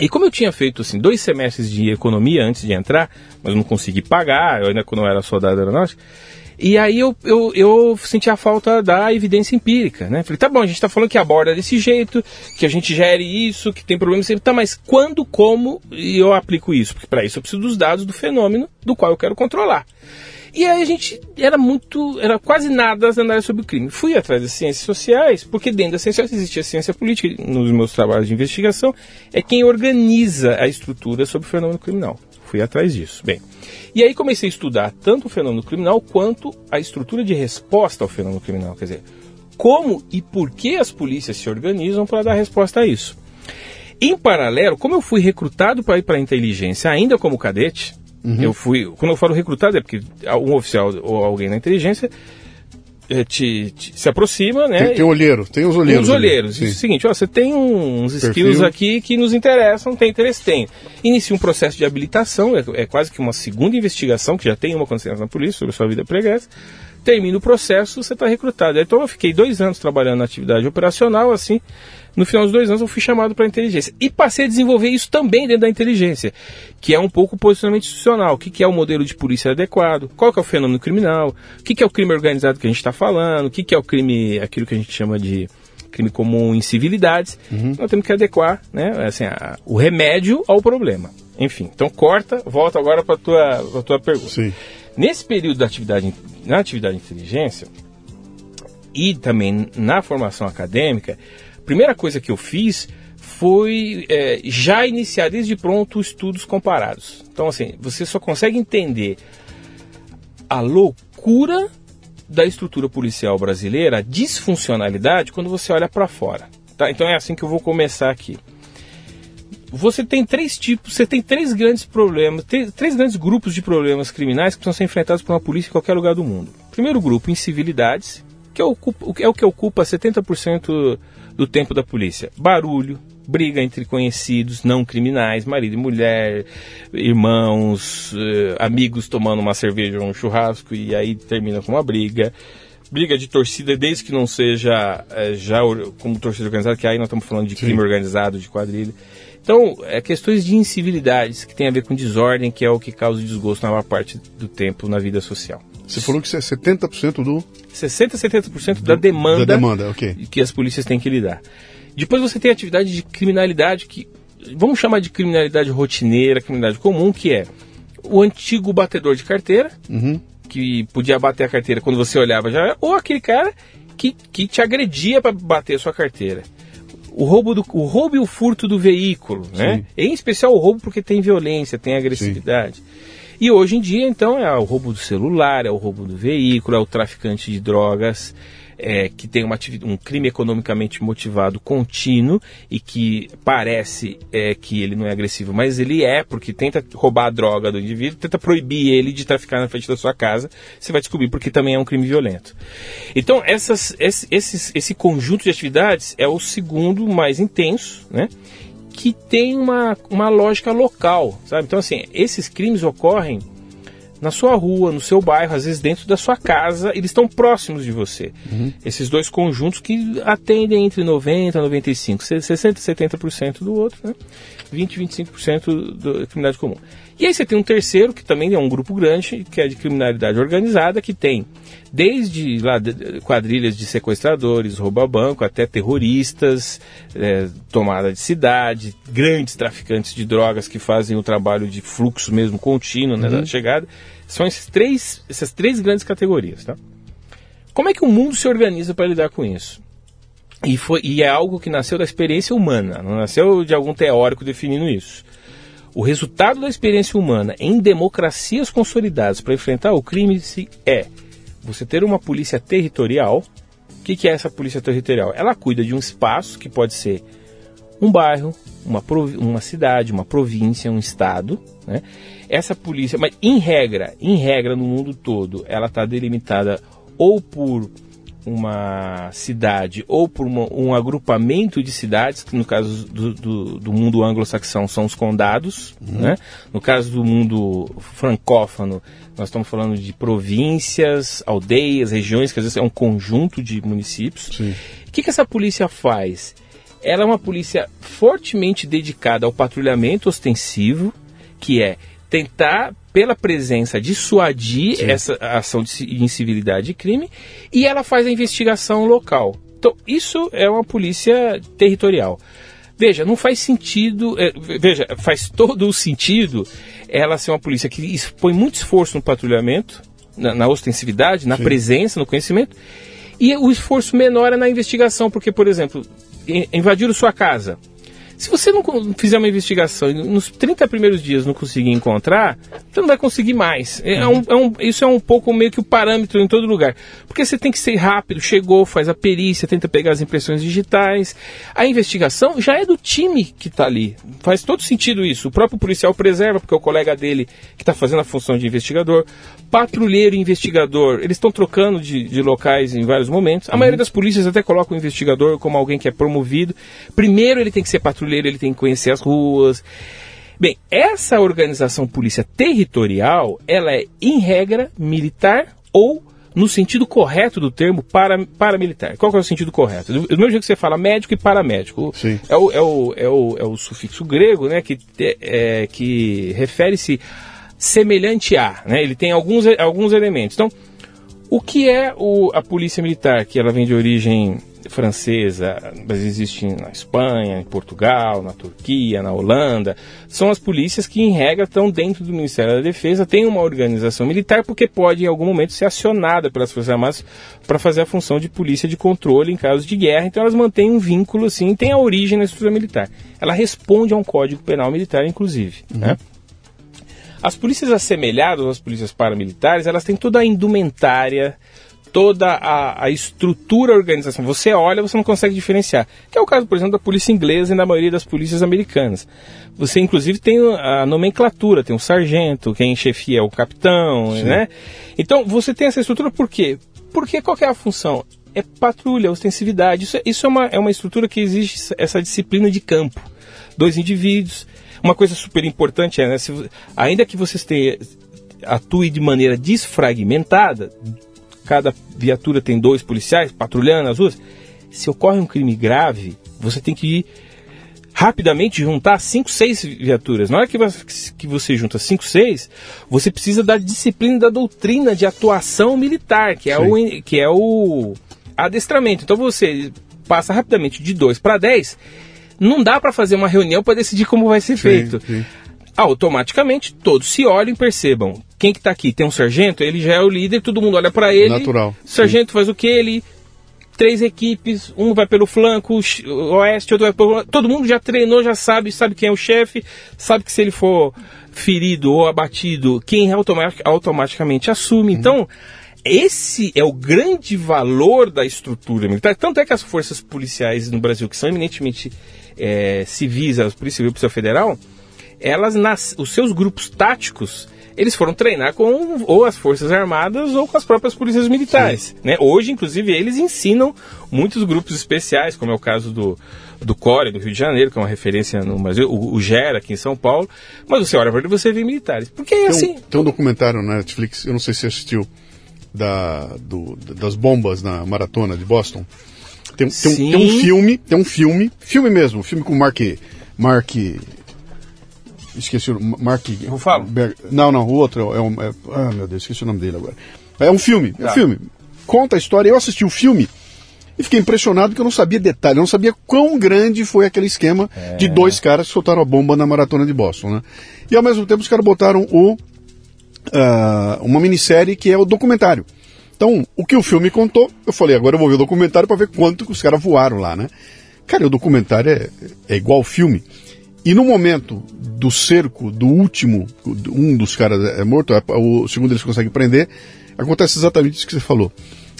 E como eu tinha feito assim dois semestres de economia antes de entrar, mas não consegui pagar, eu ainda quando eu era soldado aeronáutico, e aí eu, eu, eu senti a falta da evidência empírica, né? Falei, tá bom, a gente tá falando que aborda desse jeito, que a gente gere isso, que tem problemas, tá, mas quando, como eu aplico isso? Porque para isso eu preciso dos dados do fenômeno do qual eu quero controlar. E aí a gente era muito, era quase nada as análises sobre o crime. Fui atrás das ciências sociais, porque dentro das ciências sociais a ciência política, nos meus trabalhos de investigação, é quem organiza a estrutura sobre o fenômeno criminal. Fui atrás disso. Bem, e aí comecei a estudar tanto o fenômeno criminal quanto a estrutura de resposta ao fenômeno criminal. Quer dizer, como e por que as polícias se organizam para dar resposta a isso. Em paralelo, como eu fui recrutado para ir para a inteligência ainda como cadete, uhum. eu fui. Quando eu falo recrutado é porque um oficial ou alguém na inteligência te, te, se aproxima, né? Tem, tem olheiro, tem os olheiros. Os olheiros. Isso é o seguinte, ó, você tem uns Perfil. skills aqui que nos interessam, tem interesse? Tem. Inicia um processo de habilitação, é, é, quase que uma segunda investigação, que já tem uma consciência na polícia sobre a sua vida pregressa. Termina o processo, você está recrutado. Então eu fiquei dois anos trabalhando na atividade operacional, assim, no final dos dois anos eu fui chamado para a inteligência. E passei a desenvolver isso também dentro da inteligência, que é um pouco o posicionamento institucional. O que, que é o modelo de polícia adequado? Qual que é o fenômeno criminal? O que, que é o crime organizado que a gente está falando? O que, que é o crime, aquilo que a gente chama de crime comum em civilidades? Uhum. Nós temos que adequar né, assim, a, o remédio ao problema. Enfim, então corta, volta agora para a tua, tua pergunta. Sim. Nesse período da atividade, na atividade de inteligência e também na formação acadêmica, primeira coisa que eu fiz foi é, já iniciar desde pronto estudos comparados. Então, assim, você só consegue entender a loucura da estrutura policial brasileira, a disfuncionalidade, quando você olha para fora. Tá? Então é assim que eu vou começar aqui. Você tem três tipos, você tem três grandes problemas, três, três grandes grupos de problemas criminais que precisam ser enfrentados por uma polícia em qualquer lugar do mundo. Primeiro grupo, incivilidades, que é o, é o que ocupa 70% do tempo da polícia. Barulho, briga entre conhecidos, não criminais, marido e mulher, irmãos, eh, amigos tomando uma cerveja ou um churrasco e aí termina com uma briga. Briga de torcida, desde que não seja eh, já como torcida organizada, que aí nós estamos falando de Sim. crime organizado, de quadrilha. Então, é questões de incivilidades que tem a ver com desordem, que é o que causa desgosto na maior parte do tempo na vida social. Você falou que isso é 70% do. 60% 70% da demanda, da demanda okay. que as polícias têm que lidar. Depois você tem a atividade de criminalidade que. Vamos chamar de criminalidade rotineira, criminalidade comum, que é o antigo batedor de carteira, uhum. que podia bater a carteira quando você olhava já, ou aquele cara que, que te agredia para bater a sua carteira o roubo, do, o roubo e o furto do veículo, né? Em especial o roubo porque tem violência, tem agressividade. Sim. E hoje em dia, então, é o roubo do celular, é o roubo do veículo, é o traficante de drogas, é, que tem uma, um crime economicamente motivado contínuo e que parece é, que ele não é agressivo, mas ele é, porque tenta roubar a droga do indivíduo, tenta proibir ele de traficar na frente da sua casa, você vai descobrir porque também é um crime violento. Então, essas, esse, esse, esse conjunto de atividades é o segundo mais intenso, né? Que tem uma, uma lógica local, sabe? Então, assim, esses crimes ocorrem na sua rua, no seu bairro, às vezes dentro da sua casa, eles estão próximos de você. Uhum. Esses dois conjuntos que atendem entre 90% e 95%, 60% e 70% do outro, né? 20% e 25% da criminalidade comum. E aí você tem um terceiro, que também é um grupo grande, que é de criminalidade organizada, que tem desde lá, quadrilhas de sequestradores, rouba-banco, até terroristas, é, tomada de cidade, grandes traficantes de drogas que fazem o trabalho de fluxo mesmo contínuo né, uhum. da chegada. São esses três, essas três grandes categorias. Tá? Como é que o mundo se organiza para lidar com isso? E, foi, e é algo que nasceu da experiência humana, não nasceu de algum teórico definindo isso. O resultado da experiência humana em democracias consolidadas para enfrentar o crime é você ter uma polícia territorial. O que, que é essa polícia territorial? Ela cuida de um espaço que pode ser um bairro, uma, uma cidade, uma província, um estado. Né? Essa polícia, mas em regra, em regra no mundo todo, ela está delimitada ou por uma cidade ou por uma, um agrupamento de cidades, que no caso do, do, do mundo anglo-saxão são os condados, uhum. né? no caso do mundo francófono, nós estamos falando de províncias, aldeias, regiões, que às vezes é um conjunto de municípios. O que, que essa polícia faz? Ela é uma polícia fortemente dedicada ao patrulhamento ostensivo, que é tentar pela presença dissuadir Sim. essa ação de incivilidade e crime e ela faz a investigação local. Então, isso é uma polícia territorial. Veja, não faz sentido, é, veja, faz todo o sentido ela ser uma polícia que põe muito esforço no patrulhamento, na, na ostensividade, na Sim. presença, no conhecimento, e o esforço menor é na investigação, porque, por exemplo, invadiram sua casa se você não fizer uma investigação e nos 30 primeiros dias não conseguir encontrar, você não vai conseguir mais. É um, é um, isso é um pouco meio que o parâmetro em todo lugar. Porque você tem que ser rápido, chegou, faz a perícia, tenta pegar as impressões digitais. A investigação já é do time que está ali. Faz todo sentido isso. O próprio policial preserva, porque é o colega dele que está fazendo a função de investigador. Patrulheiro e investigador, eles estão trocando de, de, locais em vários momentos. A uhum. maioria das polícias até coloca o investigador como alguém que é promovido. Primeiro ele tem que ser patrulheiro patrulheiro, ele tem que conhecer as ruas. Bem, essa organização polícia territorial, ela é, em regra, militar ou no sentido correto do termo para, paramilitar. Qual é o sentido correto? Do mesmo jeito que você fala médico e paramédico. Sim. É, o, é, o, é, o, é o sufixo grego né, que, é, que refere-se semelhante a. Né? Ele tem alguns, alguns elementos. Então, o que é o, a polícia militar, que ela vem de origem francesa, mas existe na Espanha, em Portugal, na Turquia, na Holanda, são as polícias que, em regra, estão dentro do Ministério da Defesa, tem uma organização militar, porque pode, em algum momento, ser acionada pelas Forças Armadas para fazer a função de polícia de controle em caso de guerra, então elas mantêm um vínculo, assim, tem a origem na estrutura militar. Ela responde a um código penal militar, inclusive, uhum. né? As polícias assemelhadas às polícias paramilitares, elas têm toda a indumentária, toda a, a estrutura organizacional. Você olha, você não consegue diferenciar. Que é o caso, por exemplo, da polícia inglesa e da maioria das polícias americanas. Você, inclusive, tem a nomenclatura, tem o sargento, quem chefia é o capitão, Sim. né? Então, você tem essa estrutura por quê? Porque qual é a função? É patrulha, ostensividade. Isso, é, isso é, uma, é uma estrutura que exige essa disciplina de campo. Dois indivíduos. Uma coisa super importante é, né, se, ainda que vocês tenham, atue de maneira desfragmentada, cada viatura tem dois policiais patrulhando as ruas. Se ocorre um crime grave, você tem que ir rapidamente juntar cinco, seis viaturas. Na hora que você, que você junta cinco, seis, você precisa da disciplina da doutrina de atuação militar, que é, o, que é o adestramento. Então você passa rapidamente de 2 para 10, não dá para fazer uma reunião para decidir como vai ser sim, feito. Sim. Automaticamente todos se olhem e percebam quem que tá aqui? Tem um sargento, ele já é o líder, todo mundo olha para ele. Natural. Sargento sim. faz o que? Ele três equipes, um vai pelo flanco, oeste, outro vai pelo... Todo mundo já treinou, já sabe, sabe quem é o chefe, sabe que se ele for ferido ou abatido, quem automatic, automaticamente assume. Uhum. Então, esse é o grande valor da estrutura militar. Tanto é que as forças policiais no Brasil, que são eminentemente é, civis, a Polícia Civil e a Polícia Federal, elas, nas, os seus grupos táticos, eles foram treinar com ou as Forças Armadas ou com as próprias polícias militares. Né? Hoje, inclusive, eles ensinam muitos grupos especiais, como é o caso do, do CORE, do Rio de Janeiro, que é uma referência no Brasil, o, o GERA aqui em São Paulo, mas você olha para ele você vê militares. Porque é tem assim. Um, tem um documentário na Netflix, eu não sei se você assistiu, da, do, das bombas na maratona de Boston. Tem, tem, um, tem, um, filme, tem um filme, filme mesmo, filme com Mark. Mark. Esqueci o Mark. Rufalo? Não, não, o outro é, um. É, ah, meu Deus, esqueci o nome dele agora. É um filme, tá. é um tá. filme. Conta a história. Eu assisti o filme e fiquei impressionado que eu não sabia detalhe, eu não sabia quão grande foi aquele esquema é. de dois caras que soltaram a bomba na maratona de Boston, né? E ao mesmo tempo os caras botaram o uh, uma minissérie que é o documentário. Então, o que o filme contou, eu falei, agora eu vou ver o documentário para ver quanto que os caras voaram lá, né? Cara, o documentário é, é igual ao filme. E no momento do cerco do último, um dos caras é morto, o segundo eles conseguem prender, acontece exatamente isso que você falou.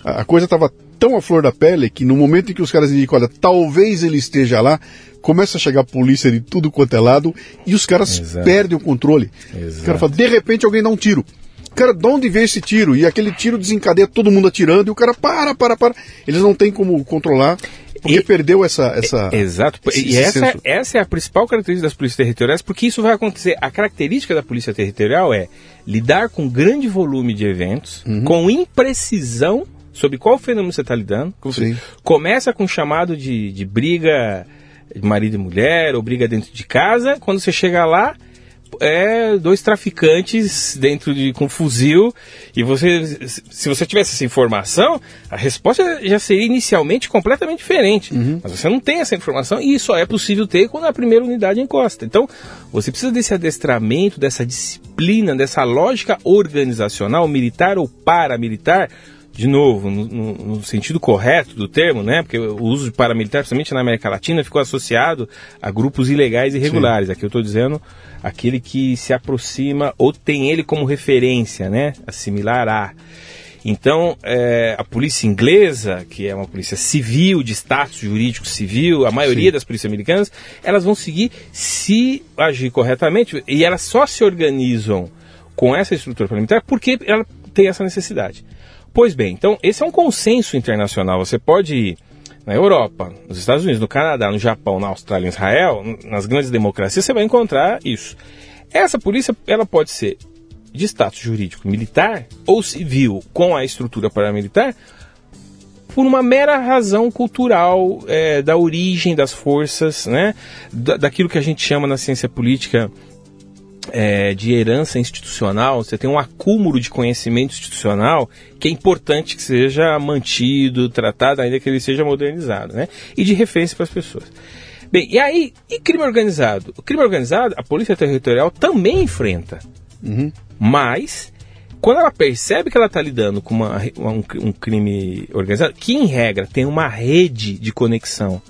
A coisa estava tão à flor da pele que no momento em que os caras indicam, olha, talvez ele esteja lá, começa a chegar a polícia de tudo quanto é lado e os caras Exato. perdem o controle. Exato. O cara fala, de repente alguém dá um tiro. Cara, de onde veio esse tiro? E aquele tiro desencadeia todo mundo atirando e o cara para, para, para. Eles não têm como controlar. Porque e, perdeu essa. essa exato. Esse, e essa, essa é a principal característica das polícias territoriais, porque isso vai acontecer. A característica da polícia territorial é lidar com grande volume de eventos, uhum. com imprecisão sobre qual fenômeno você está lidando. Começa com um chamado de, de briga de marido e mulher, ou briga dentro de casa. Quando você chega lá, é dois traficantes dentro de com fuzil e você se você tivesse essa informação a resposta já seria inicialmente completamente diferente uhum. mas você não tem essa informação e só é possível ter quando a primeira unidade encosta então você precisa desse adestramento dessa disciplina dessa lógica organizacional militar ou paramilitar de novo, no, no, sentido correto do termo, né? Porque o uso de paramilitar, principalmente na América Latina, ficou associado a grupos ilegais e irregulares. Sim. Aqui eu estou dizendo aquele que se aproxima ou tem ele como referência, né? Assimilar a. Então, é, a polícia inglesa, que é uma polícia civil, de status jurídico civil, a maioria Sim. das polícias americanas, elas vão seguir se agir corretamente e elas só se organizam com essa estrutura parlamentar porque ela tem essa necessidade. Pois bem, então esse é um consenso internacional. Você pode ir na Europa, nos Estados Unidos, no Canadá, no Japão, na Austrália, em Israel, nas grandes democracias, você vai encontrar isso. Essa polícia, ela pode ser de status jurídico militar ou civil com a estrutura paramilitar por uma mera razão cultural é, da origem das forças, né, da, daquilo que a gente chama na ciência política é, de herança institucional, você tem um acúmulo de conhecimento institucional que é importante que seja mantido, tratado, ainda que ele seja modernizado, né? E de referência para as pessoas. Bem, e aí, e crime organizado? O crime organizado, a Polícia Territorial também enfrenta. Uhum. Mas, quando ela percebe que ela está lidando com uma, um, um crime organizado, que em regra tem uma rede de conexão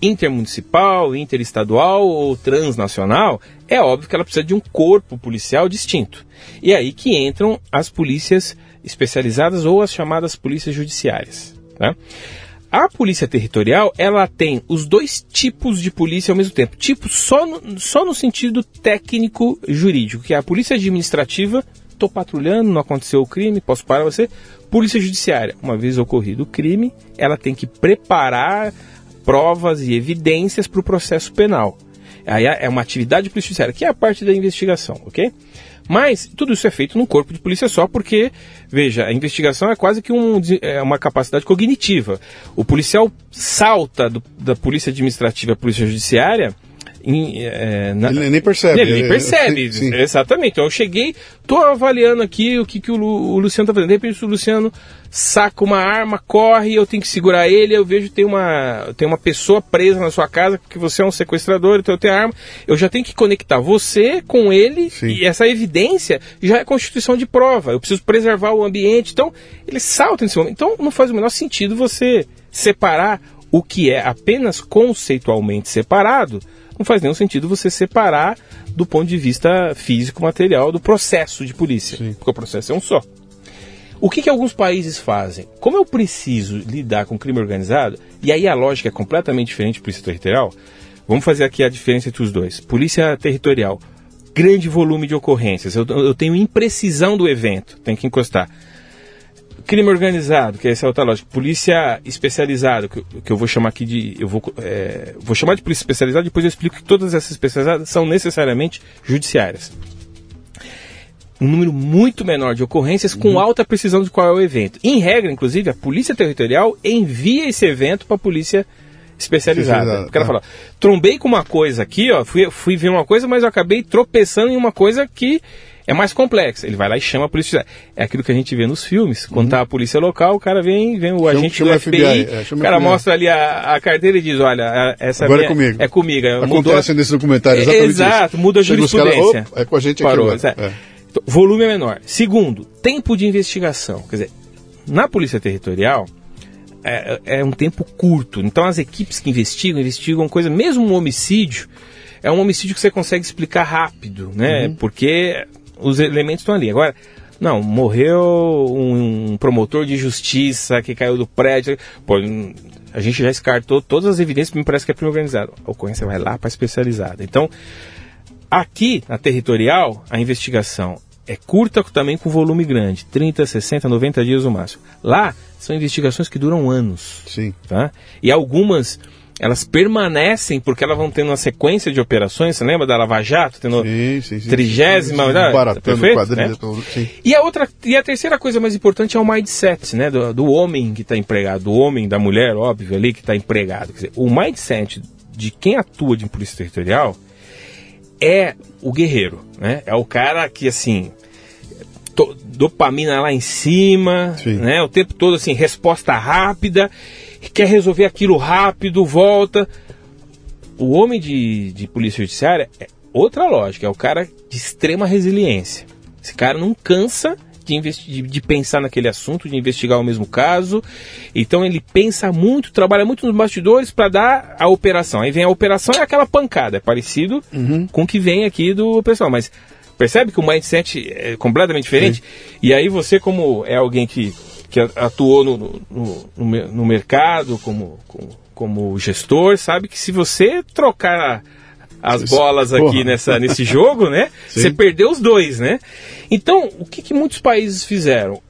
intermunicipal, interestadual ou transnacional, é óbvio que ela precisa de um corpo policial distinto. E é aí que entram as polícias especializadas ou as chamadas polícias judiciárias. Tá? A polícia territorial, ela tem os dois tipos de polícia ao mesmo tempo. Tipo só no, só no sentido técnico jurídico, que é a polícia administrativa, estou patrulhando, não aconteceu o crime, posso parar você. Polícia judiciária, uma vez ocorrido o crime, ela tem que preparar provas e evidências para o processo penal. Aí é uma atividade policial, que é a parte da investigação, ok? Mas tudo isso é feito num corpo de polícia só, porque, veja, a investigação é quase que um, é uma capacidade cognitiva. O policial salta do, da polícia administrativa à polícia judiciária Em, é, na... Ele nem percebe. Ele nem percebe, sim, sim. exatamente. Então eu cheguei, tô avaliando aqui o que, que o, o Luciano tá fazendo. De repente o Luciano saca uma arma, corre, eu tenho que segurar ele, eu vejo tem uma, tem uma pessoa presa na sua casa, porque você é um sequestrador, então eu tenho arma. Eu já tenho que conectar você com ele, sim. e essa evidência já é constituição de prova. Eu preciso preservar o ambiente. Então, ele salta nesse momento. Então não faz o menor sentido você separar o que é apenas conceitualmente separado não faz nenhum sentido você separar do ponto de vista físico, material, do processo de polícia. Sim. Porque o processo é um só. O que, que alguns países fazem? Como eu preciso lidar com crime organizado, e aí a lógica é completamente diferente de polícia territorial, vamos fazer aqui a diferença entre os dois. Polícia territorial, grande volume de ocorrências, eu, eu tenho imprecisão do evento, tem que encostar crime organizado, que essa é outra lógica, polícia especializada, que, que eu vou chamar aqui de. Eu vou, é, vou chamar de polícia especializada, depois eu explico que todas essas especializadas são necessariamente judiciárias. Um número muito menor de ocorrências com uhum. alta precisão de qual é o evento. Em regra, inclusive, a Polícia Territorial envia esse evento para a Polícia especializada. Porque ela é. fala, trombei com uma coisa aqui, ó, fui, fui ver uma coisa, mas eu acabei tropeçando em uma coisa que é mais complexa. Ele vai lá e chama a polícia. É aquilo que a gente vê nos filmes. Quando uhum. tá a polícia local, o cara vem, vem o chama, agente chama do FBI, FBI é, o cara mostra ali a, a, carteira e diz, olha, essa Agora é comigo. É comigo. É, Acontece mudou... nesse documentário, exatamente Exato, isso. muda a jurisprudência. Cara, é com a gente aqui Parou, é. então, volume é menor. Segundo, tempo de investigação. Quer dizer, na polícia territorial, é, é, um tempo curto. Então as equipes que investigam, investigam coisa, mesmo um homicídio, é um homicídio que você consegue explicar rápido, né? Uhum. Porque os elementos estão ali. Agora, não, morreu um, promotor de justiça que caiu do prédio. Pô, a gente já descartou todas as evidências, me parece que é crime organizado. A ocorrência vai lá para especializada. Então, aqui na territorial, a investigação é curta também com volume grande, 30, 60, 90 dias no máximo. Lá são investigações que duram anos. Sim. Tá? E algumas elas permanecem porque elas vão tendo uma sequência de operações. Você lembra da Lava Jato? Tendo sim, sim, sim, trigésima. Sim, sim, perfeito, né? E a outra e a terceira coisa mais importante é o mindset, né? Do, do homem que está empregado, do homem, da mulher, óbvio, ali que está empregado. Quer dizer, o mindset de quem atua de polícia territorial é o guerreiro, né? É o cara que assim dopamina lá em cima, né? O tempo todo assim, resposta rápida quer resolver aquilo rápido, volta. O homem de, de polícia judiciária é outra lógica, é o cara de extrema resiliência. Esse cara não cansa de, de, de, pensar naquele assunto, de investigar o mesmo caso. Então ele pensa muito, trabalha muito nos bastidores para dar a operação. Aí vem a operação e é aquela pancada. É parecido uhum. com o que vem aqui do pessoal. Mas percebe que o mindset é completamente diferente? Sim. E aí você, como é alguém que que atuou no, no, no, no mercado como, como, como, gestor, sabe que se você trocar as bolas aqui nessa, [laughs] nesse jogo, né? Sim. Você perdeu os dois, né? Então, o que, que muitos países fizeram?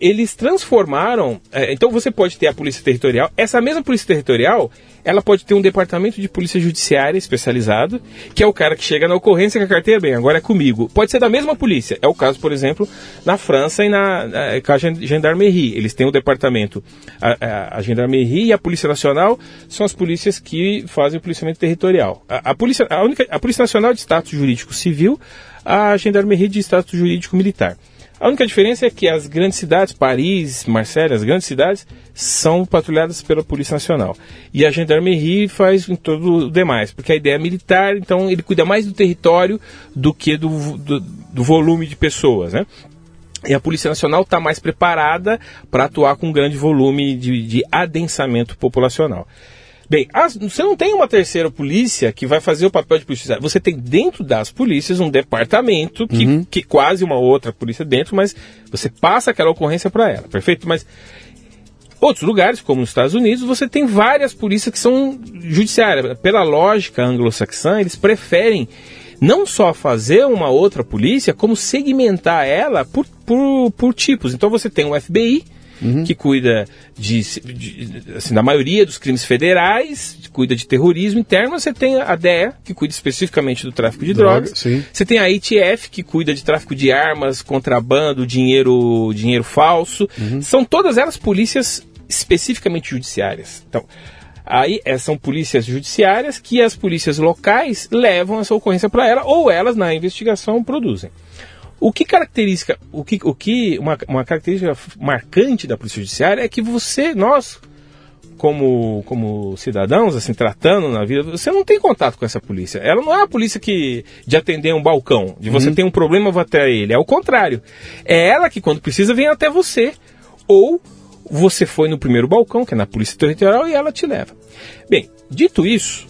Eles transformaram. É, então você pode ter a polícia territorial. Essa mesma polícia territorial ela pode ter um departamento de polícia judiciária especializado, que é o cara que chega na ocorrência com a carteira bem, agora é comigo. Pode ser da mesma polícia. É o caso, por exemplo, na França e na, na com a Gendarmerie. Eles têm o um departamento, a, a, a, Gendarmerie e a Polícia Nacional são as polícias que fazem o policiamento territorial. A, a, polícia, a, única, a Polícia Nacional de status jurídico civil, a Gendarmerie de status jurídico militar. A única diferença é que as grandes cidades, Paris, Marselha, as grandes cidades, são patrulhadas pela Polícia Nacional. E a Gendarmerie faz em todo o demais, porque a ideia é militar, então ele cuida mais do território do que do, do, do volume de pessoas, né? E a Polícia Nacional está mais preparada para atuar com um grande volume de, de adensamento populacional. Bem, as, você não tem uma terceira polícia que vai fazer o papel de polícia. Você tem dentro das polícias um departamento que, uhum. que quase uma outra polícia dentro, mas você passa aquela ocorrência para ela, perfeito? Mas outros lugares, como nos Estados Unidos, você tem várias polícias que são judiciárias. Pela lógica anglo-saxã, eles preferem não só fazer uma outra polícia, como segmentar ela por, por, por tipos. Então você tem o FBI, uhum. que cuida de, de, assim, da maioria dos crimes federais, cuida de terrorismo interno. Você tem a DEA, que cuida especificamente do tráfico de Droga, drogas. Sim. Você tem a ITF, que cuida de tráfico de armas, contrabando, dinheiro, dinheiro falso. Uhum. São todas elas polícias especificamente judiciárias. Então, Aí é, são polícias judiciárias que as polícias locais levam essa ocorrência para ela ou elas na investigação produzem. O que caracteriza, o que, o que uma, uma característica marcante da polícia judiciária é que você, nós, como, como cidadãos, assim, tratando na vida, você não tem contato com essa polícia. Ela não é a polícia que de atender um balcão, de você uhum. ter um problema, vou até ele. É o contrário. É ela que, quando precisa, vem até você. Ou você foi no primeiro balcão, que é na polícia territorial, e ela te leva. Bem, dito isso,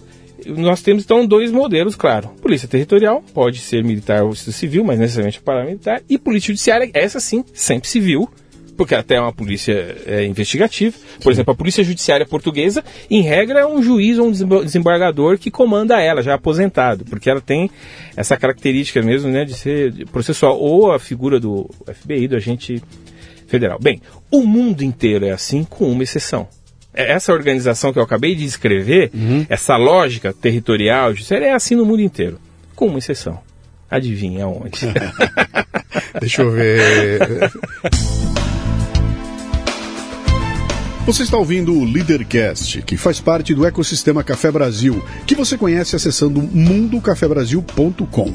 nós temos então dois modelos, claro. Polícia territorial, pode ser militar ou civil, mas necessariamente paramilitar, e polícia judiciária, essa sim, sempre civil, porque até é uma polícia é, investigativa. Por exemplo, a polícia judiciária portuguesa, em regra, é um juiz ou um desembargador que comanda ela, já aposentado, porque ela tem essa característica mesmo né, de ser processual, ou a figura do FBI, do agente federal. Bem, o mundo inteiro é assim, com uma exceção. É, essa organização que eu acabei de escrever, uhum. essa lógica territorial, é assim no mundo inteiro, com uma exceção. Adivinha onde? [laughs] Deixa eu ver. Você está ouvindo o Leadercast, que faz parte do ecossistema Café Brasil, que você conhece acessando mundocafebrasil.com.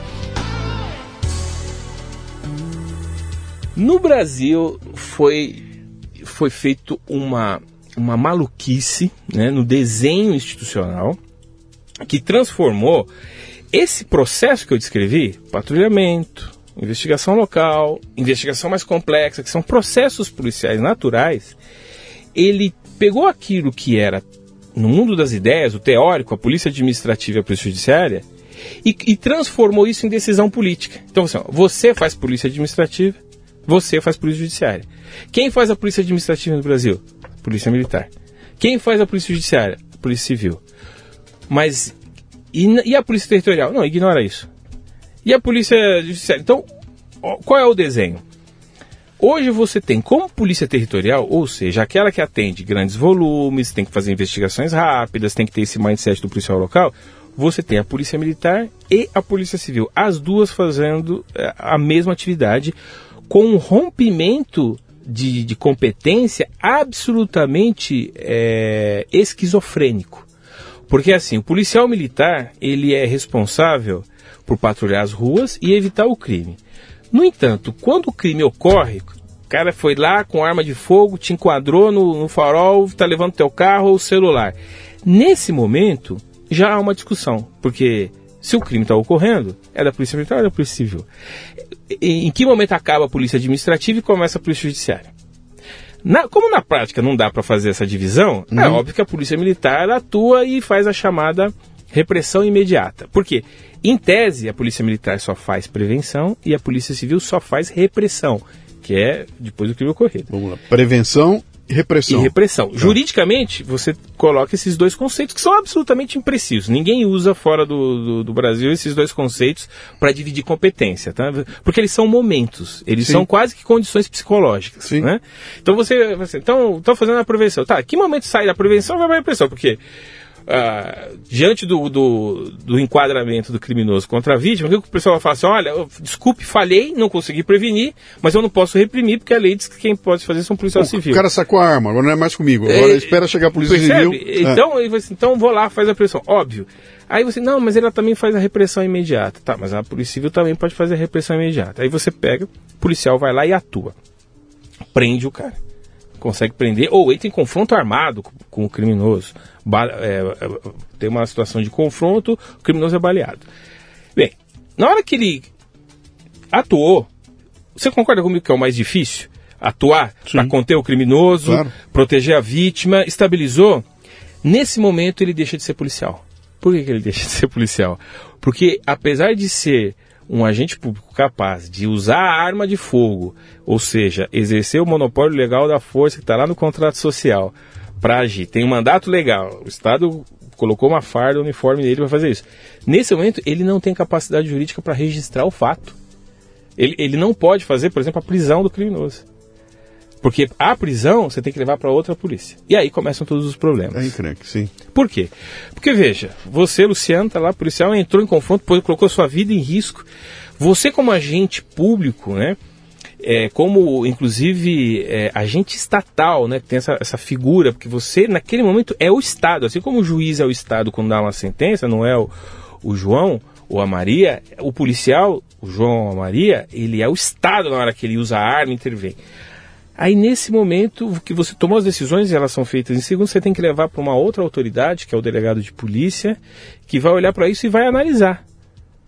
No Brasil foi, foi feito uma uma maluquice né, no desenho institucional que transformou esse processo que eu descrevi, patrulhamento, investigação local, investigação mais complexa, que são processos policiais naturais, ele pegou aquilo que era no mundo das ideias, o teórico, a polícia administrativa e a polícia judiciária, e, e transformou isso em decisão política. Então, assim, ó, você faz polícia administrativa, você faz polícia judiciária. Quem faz a polícia administrativa no Brasil? Polícia Militar. Quem faz a Polícia Judiciária? Polícia Civil. Mas. E, e a Polícia Territorial? Não, ignora isso. E a Polícia Judiciária? Então, qual é o desenho? Hoje você tem como polícia territorial, ou seja, aquela que atende grandes volumes, tem que fazer investigações rápidas, tem que ter esse mindset do policial local, você tem a polícia militar e a polícia civil, as duas fazendo é, a mesma atividade, com um rompimento de, de competência absolutamente é, esquizofrênico. Porque assim, o policial militar, ele é responsável por patrulhar as ruas e evitar o crime. No entanto, quando o crime ocorre, o cara foi lá com arma de fogo, te enquadrou no, no farol, está levando teu carro ou celular. Nesse momento, já há uma discussão, porque se o crime está ocorrendo, é da Polícia Militar ou é da Polícia Civil? Em que momento acaba a Polícia Administrativa e começa a Polícia Judiciária? Na, como na prática não dá para fazer essa divisão, é uhum. é óbvio que a Polícia Militar atua e faz a chamada repressão imediata. Por quê? Em tese, a Polícia Militar só faz prevenção e a Polícia Civil só faz repressão, que é depois do crime ocorrido. Vamos lá. Prevenção repressão. E repressão. Tá. Juridicamente, você coloca esses dois conceitos que são absolutamente imprecisos. Ninguém usa fora do, do, do Brasil esses dois conceitos para dividir competência, tá? Porque eles são momentos, eles Sim. são quase que condições psicológicas, Sim. né? Então você, você então, estou fazendo a prevenção. Tá, que momento sai da prevenção vai para a repressão? Porque Uh, diante do, do, do, enquadramento do criminoso contra a vítima, o que o pessoal vai falar assim: olha, desculpe, falhei, não consegui prevenir, mas eu não posso reprimir, porque a lei diz que quem pode fazer são policial civil. O cara sacou a arma, agora não é mais comigo, agora é, espera chegar a polícia percebe? civil. Então, é. então vou lá, faz a pressão. Óbvio. Aí você, não, mas ela também faz a repressão imediata. Tá, mas a polícia civil também pode fazer a repressão imediata. Aí você pega, o policial vai lá e atua. Prende o cara consegue prender ou entra em confronto armado com, o criminoso. Ba é, é, tem uma situação de confronto, o criminoso é baleado. Bem, na hora que ele atuou, você concorda comigo que é o mais difícil? Atuar para conter o criminoso, claro. proteger a vítima, estabilizou. Nesse momento ele deixa de ser policial. Por que, que ele deixa de ser policial? Porque apesar de ser um agente público capaz de usar a arma de fogo, ou seja, exercer o monopólio legal da força que está lá no contrato social, para agir, tem um mandato legal, o Estado colocou uma farda, uniforme nele para fazer isso. Nesse momento, ele não tem capacidade jurídica para registrar o fato. Ele, ele não pode fazer, por exemplo, a prisão do criminoso. Porque a prisão você tem que levar para outra polícia. E aí começam todos os problemas. É encrenque, sim. Por quê? Porque veja, você, Luciano, tá lá, policial, entrou em confronto, colocou sua vida em risco. Você, como agente público, né? É, como inclusive é, agente estatal, né, que tem essa, essa figura, porque você naquele momento é o Estado, assim como o juiz é o Estado quando dá uma sentença, não é o, o João ou a Maria, o policial, o João ou a Maria, ele é o Estado na hora que ele usa a arma e intervém. Aí nesse momento que você tomou as decisões e elas são feitas em segundo, você tem que levar para uma outra autoridade, que é o delegado de polícia, que vai olhar para isso e vai analisar.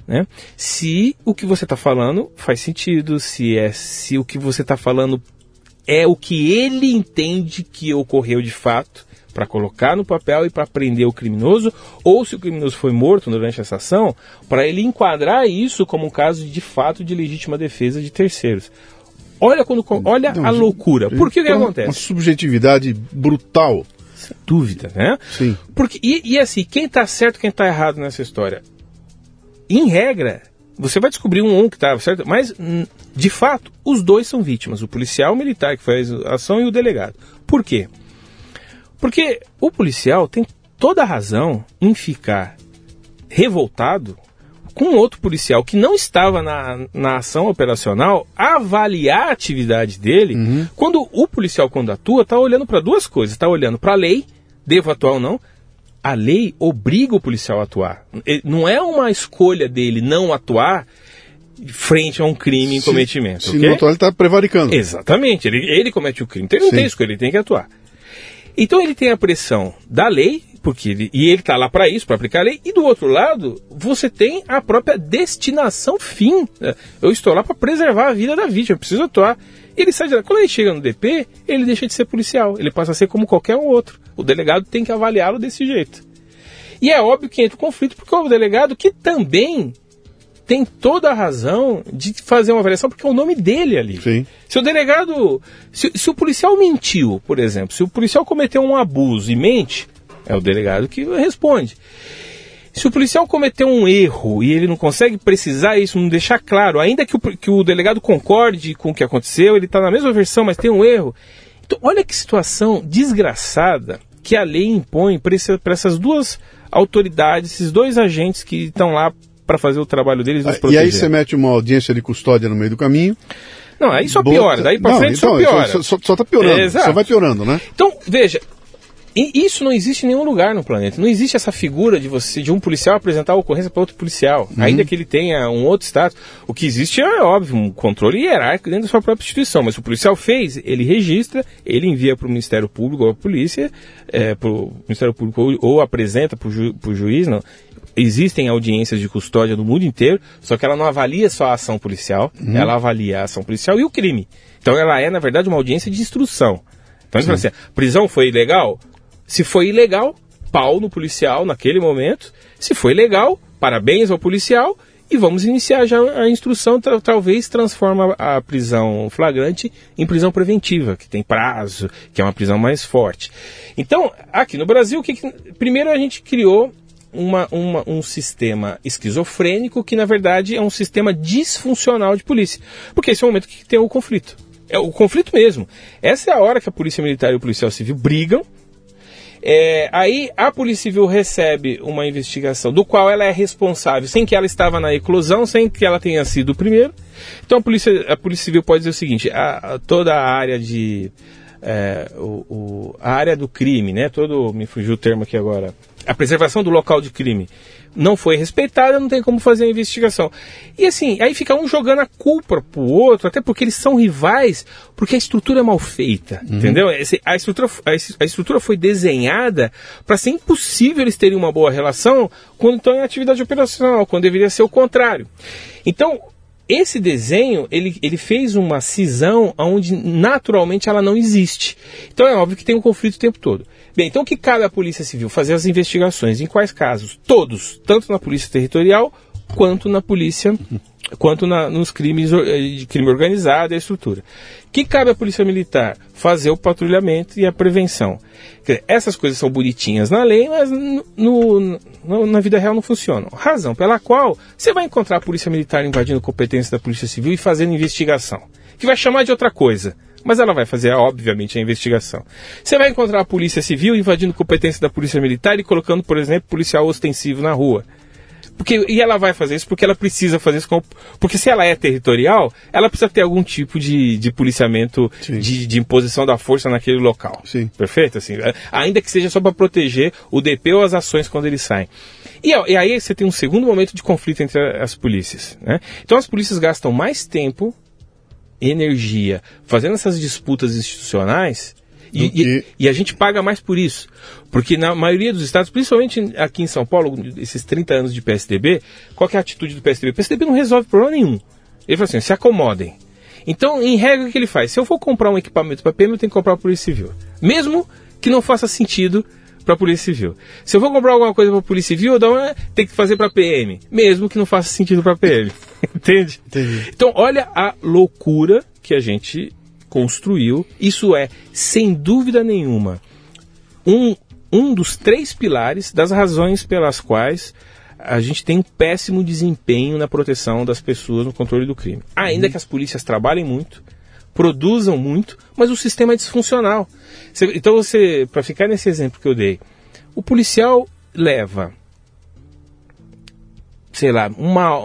Né? Se o que você está falando faz sentido, se é se o que você está falando é o que ele entende que ocorreu de fato para colocar no papel e para prender o criminoso, ou se o criminoso foi morto durante essa ação, para ele enquadrar isso como um caso de fato de legítima defesa de terceiros. Olha, quando, olha Não, a loucura. Por que, que acontece? Uma subjetividade brutal. Sem dúvida, né? Sim. Porque, e, e assim, quem está certo quem está errado nessa história? Em regra, você vai descobrir um um que estava certo, mas de fato, os dois são vítimas, o policial o militar que faz a ação e o delegado. Por quê? Porque o policial tem toda a razão em ficar revoltado com outro policial que não estava na, na ação operacional avaliar a atividade dele, uhum. quando o policial, quando atua, está olhando para duas coisas: está olhando para a lei, devo atuar ou não. A lei obriga o policial a atuar. Não é uma escolha dele não atuar frente a um crime em se, cometimento. Se okay? não atuar, ele está prevaricando. Exatamente. Ele, ele comete o crime. Então ele não Sim. tem escolha, ele tem que atuar. Então ele tem a pressão da lei, porque ele, e ele está lá para isso, para aplicar a lei, e do outro lado, você tem a própria destinação fim. Né? Eu estou lá para preservar a vida da vítima, eu preciso atuar. Ele sai de lá. Quando ele chega no DP, ele deixa de ser policial, ele passa a ser como qualquer um outro. O delegado tem que avaliá-lo desse jeito. E é óbvio que entra o conflito, porque o delegado que também tem toda a razão de fazer uma avaliação, porque é o nome dele ali. Sim. Se o delegado. Se, se, o policial mentiu, por exemplo, se o policial cometeu um abuso e mente, é o delegado que responde. Se o policial cometeu um erro e ele não consegue precisar isso, não deixar claro, ainda que o, que o delegado concorde com o que aconteceu, ele está na mesma versão, mas tem um erro. Então, olha que situação desgraçada que a lei impõe para essas duas autoridades, esses dois agentes que estão lá para fazer o trabalho deles nos proteger. E aí você mete uma audiência de custódia no meio do caminho. Não, aí só piora, daí para frente então, só piora. Só, só, só tá piorando, é, só vai piorando, né? Então, veja, e isso não existe em nenhum lugar no planeta. Não existe essa figura de você, de um policial apresentar a ocorrência para outro policial, uhum. ainda que ele tenha um outro status. O que existe é óbvio um controle hierárquico dentro da sua própria instituição. Mas o policial fez, ele registra, ele envia para o Ministério Público ou a polícia, é, para o Ministério Público ou, ou apresenta para o ju, juiz. Não. Existem audiências de custódia no mundo inteiro, só que ela não avalia só a ação policial, uhum. ela avalia a ação policial e o crime. Então ela é, na verdade, uma audiência de instrução. Então, assim, prisão foi ilegal? Se foi ilegal, pau no policial naquele momento. Se foi legal, parabéns ao policial e vamos iniciar já a instrução, talvez transforma a prisão flagrante em prisão preventiva, que tem prazo, que é uma prisão mais forte. Então, aqui no Brasil, que, primeiro a gente criou uma, uma, um sistema esquizofrênico que, na verdade, é um sistema disfuncional de polícia. Porque esse é o momento que tem o conflito. É o conflito mesmo. Essa é a hora que a polícia militar e o policial civil brigam é, aí a Polícia Civil recebe uma investigação do qual ela é responsável, sem que ela estava na eclosão, sem que ela tenha sido o primeiro. Então a Polícia, a polícia Civil pode dizer o seguinte: a, a, toda a área de. É, o, o, a área do crime, né? Todo. Me fugiu o termo aqui agora. A preservação do local de crime não foi respeitada, não tem como fazer a investigação. E assim, aí fica um jogando a culpa pro outro, até porque eles são rivais, porque a estrutura é mal feita, uhum. entendeu? A estrutura, a estrutura foi desenhada para ser impossível eles terem uma boa relação quando estão em atividade operacional, quando deveria ser o contrário. Então, esse desenho ele, ele fez uma cisão onde naturalmente ela não existe. Então é óbvio que tem um conflito o tempo todo. Bem, então o que cabe à Polícia Civil? Fazer as investigações. Em quais casos? Todos, tanto na Polícia Territorial quanto na Polícia [laughs] quanto na, nos crimes de crime organizado e a estrutura. Que cabe à Polícia Militar? Fazer o patrulhamento e a prevenção. Dizer, essas coisas são bonitinhas na lei, mas no, no, na vida real não funcionam. Razão pela qual você vai encontrar a Polícia Militar invadindo competência da Polícia Civil e fazendo investigação, que vai chamar de outra coisa mas ela vai fazer, obviamente, a investigação. Você vai encontrar a Polícia Civil invadindo competência da Polícia Militar e colocando, por exemplo, policial ostensivo na rua. Porque, e ela vai fazer isso porque ela precisa fazer isso. Com, porque se ela é territorial, ela precisa ter algum tipo de, de policiamento, de, de, imposição da força naquele local. Sim. Perfeito? Assim, é, ainda que seja só para proteger o DP ou as ações quando eles saem. E, e, aí você tem um segundo momento de conflito entre as polícias. Né? Então as polícias gastam mais tempo, energia, fazendo essas disputas institucionais e, e, e, a gente paga mais por isso. Porque na maioria dos estados, principalmente aqui em São Paulo, esses 30 anos de PSDB, qual é a atitude do PSDB? O PSDB não resolve problema nenhum. Ele fala assim, se acomodem. Então, em regra, o que ele faz? Se eu for comprar um equipamento para PM, eu tenho que comprar a Polícia Civil. Mesmo que não faça sentido para a Polícia Civil. Se eu vou comprar alguma coisa para a Polícia Civil, eu tem que fazer para PM, mesmo que não faça sentido para PM. [laughs] Entende? Entendi. Então, olha a loucura que a gente construiu. Isso é, sem dúvida nenhuma, um, um dos três pilares das razões pelas quais a gente tem um péssimo desempenho na proteção das pessoas no controle do crime. Ainda uhum. que as polícias trabalhem muito, produzam muito, mas o sistema é disfuncional. Então você, para ficar nesse exemplo que eu dei, o policial leva sei lá, uma,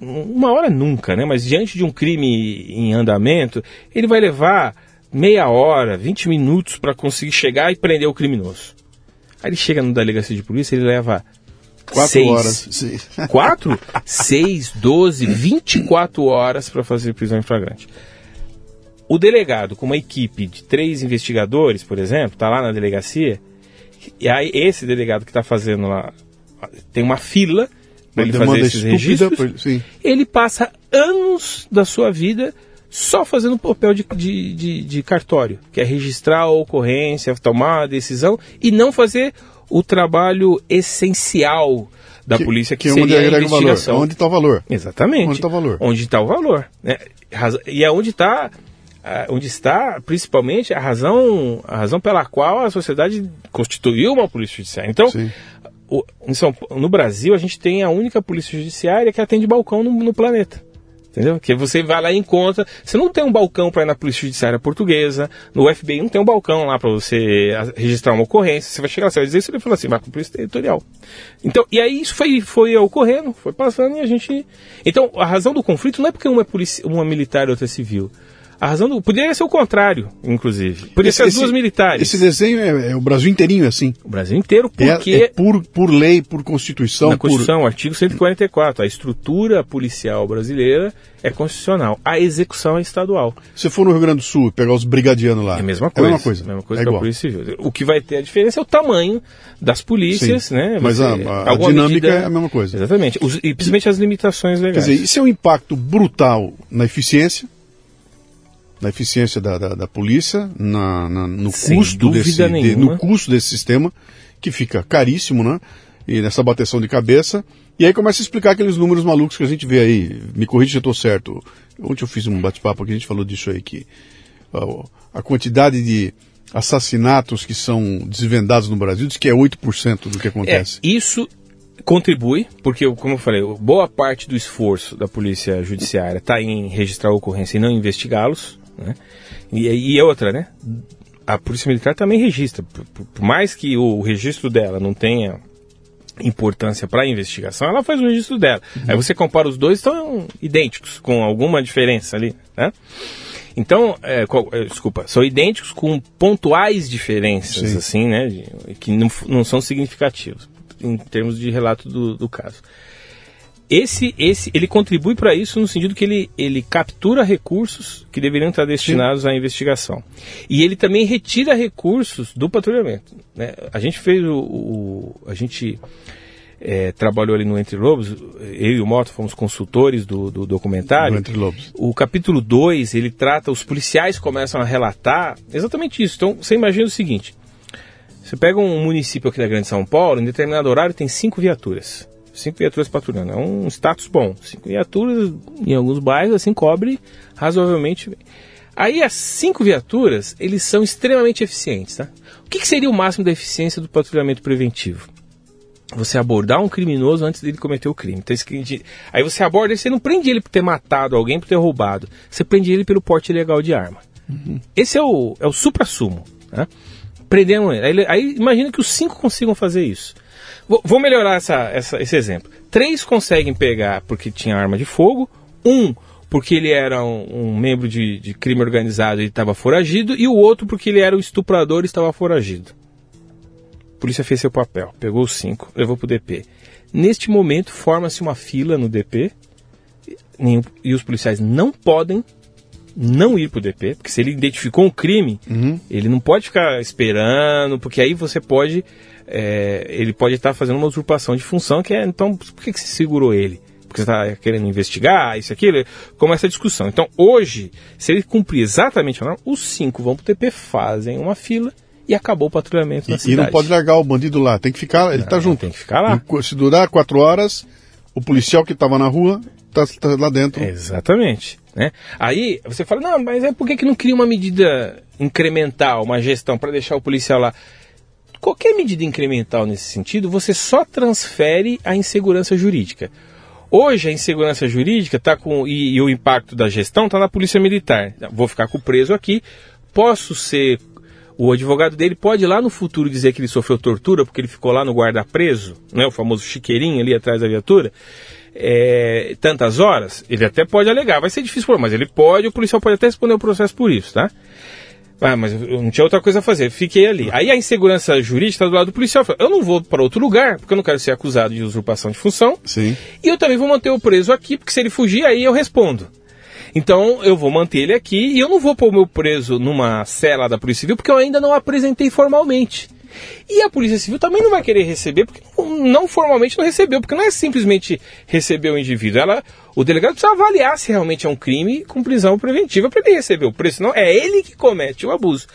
uma hora nunca, né? Mas diante de um crime em andamento, ele vai levar meia hora, 20 minutos para conseguir chegar e prender o criminoso. Aí ele chega no delegacia de polícia, ele leva Quatro seis, horas. Sim. Quatro? seis, doze, vinte e quatro horas para fazer prisão em flagrante. O delegado, com uma equipe de três investigadores, por exemplo, está lá na delegacia, e aí esse delegado que está fazendo lá, tem uma fila para ele fazer esses registros, por... ele passa anos da sua vida só fazendo papel de, de, de, de, cartório, que é registrar a ocorrência, tomar a decisão e não fazer o trabalho essencial da que, polícia, que, que seria onde a investigação. Valor, onde está o valor. Exatamente. Onde está o valor. Onde está o valor. Né? E é onde está onde está principalmente a razão, a razão pela qual a sociedade constituiu uma polícia judiciária. Então, o, São, no Brasil, a gente tem a única polícia judiciária que atende balcão no, no planeta. Entendeu? Que você vai lá e encontra. Você não tem um balcão para ir na Polícia Judiciária Portuguesa, no FBI não tem um balcão lá para você registrar uma ocorrência. Você vai chegar lá, você vai dizer isso, ele fala assim, vai com a Polícia Territorial. Então, e aí isso foi, foi ocorrendo, foi passando e a gente. Então, a razão do conflito não é porque uma é, policia, uma militar e outra é civil. A razão do. Poderia ser o contrário, inclusive. Poderia esse, ser as duas militares. Esse desenho é, é, o Brasil inteirinho assim. O Brasil inteiro, porque. É, é por, por lei, por Constituição. Na Constituição, por... artigo 144. A estrutura policial brasileira é constitucional. A execução é estadual. Se for no Rio Grande do Sul pegar os brigadianos lá. É a mesma coisa. É a mesma coisa. É mesma coisa é que igual. a Polícia Civil. O que vai ter a diferença é o tamanho das polícias, Sim. né? Mas a, a, a dinâmica medida... é a mesma coisa. Exatamente. Os, e principalmente as limitações legais. Quer dizer, isso é um impacto brutal na eficiência na eficiência da, da, da polícia, na, na, no, custo desse, de, no custo desse sistema, que fica caríssimo, né? E nessa bateção de cabeça. E aí começa a explicar aqueles números malucos que a gente vê aí. Me corrija se eu estou certo. Ontem eu fiz um bate-papo aqui, a gente falou disso aí, que a, a quantidade de assassinatos que são desvendados no Brasil diz que é 8% do que acontece. É, isso contribui, porque, como eu falei, boa parte do esforço da polícia judiciária está em registrar a ocorrência e não investigá-los. Né? E, e outra, né? A Polícia Militar também registra. Por, por mais que o registro dela não tenha importância para a investigação, ela faz o registro dela. Uhum. Aí você compara os dois, estão idênticos, com alguma diferença ali, né? Então, é, qual, é, desculpa, são idênticos com pontuais diferenças, Sim. assim, né? De, que não, não são significativos em termos de relato do, do caso esse, esse, ele contribui para isso no sentido que ele, ele captura recursos que deveriam estar destinados Sim. à investigação. E ele também retira recursos do patrulhamento. Né? A gente fez o. o a gente é, trabalhou ali no Entre Lobos, eu e o Moto fomos consultores do, do documentário. Entre Lobos. O capítulo 2, ele trata, os policiais começam a relatar exatamente isso. Então, você imagina o seguinte: você pega um município aqui da Grande São Paulo, em determinado horário tem cinco viaturas cinco viaturas patrulhando. É um status bom. Cinco viaturas em alguns bairros, assim, cobre razoavelmente bem. Aí as cinco viaturas, eles são extremamente eficientes, tá? O que, que seria o máximo da eficiência do patrulhamento preventivo? Você abordar um criminoso antes dele cometer o crime. Então, aí você aborda ele, você não prende ele por ter matado alguém, por ter roubado. Você prende ele pelo porte ilegal de arma. Uhum. Esse é o, é o supra-sumo. Né? Prendendo ele. Aí, aí imagina que os cinco consigam fazer isso. Vou, vou melhorar essa, essa, esse exemplo. Três conseguem pegar porque tinha arma de fogo. Um porque ele era um, um membro de, de, crime organizado e estava foragido, e o outro porque ele era o estuprador e estava foragido. A polícia fez seu papel, pegou os cinco, levou para o DP. Neste momento, forma-se uma fila no DP, e os policiais não podem não ir para o DP, porque se ele identificou um crime, uhum. ele não pode ficar esperando, porque aí você pode. É, ele pode estar fazendo uma usurpação de função, que é. Então, por que, que se segurou ele? porque você está querendo investigar, isso, aquilo, começa a discussão. Então, hoje, se ele cumprir exatamente a norma, os cinco vão para o TP, fazem uma fila e acabou o patrulhamento e, na cidade. E não pode largar o bandido lá, tem que ficar, ele está junto. Tem que ficar lá. Se durar quatro horas, o policial que estava na rua está tá lá dentro. Exatamente. Né? Aí você fala, não, mas é por que, que não cria uma medida incremental, uma gestão para deixar o policial lá? Qualquer medida incremental nesse sentido, você só transfere a insegurança jurídica. Hoje a insegurança jurídica tá com e, e o impacto da gestão está na polícia militar. Vou ficar com o preso aqui, posso ser o advogado dele pode lá no futuro dizer que ele sofreu tortura porque ele ficou lá no guarda preso, né, o famoso chiqueirinho ali atrás da viatura, é, tantas horas, ele até pode alegar, vai ser difícil, mas ele pode, o policial pode até responder o processo por isso, tá? Ah, mas eu não tinha outra coisa a fazer, fiquei ali. Aí a insegurança jurídica do lado do policial. Eu não vou para outro lugar, porque eu não quero ser acusado de usurpação de função. Sim. E eu também vou manter o preso aqui, porque se ele fugir, aí eu respondo. Então eu vou manter ele aqui e eu não vou pôr o meu preso numa cela da Polícia Civil, porque eu ainda não apresentei formalmente. E a Polícia Civil também não vai querer receber, porque não formalmente não recebeu, porque não é simplesmente receber o indivíduo. Ela, o delegado precisa avaliar se realmente é um crime com prisão preventiva para ele receber o preço. Não, é ele que comete o abuso.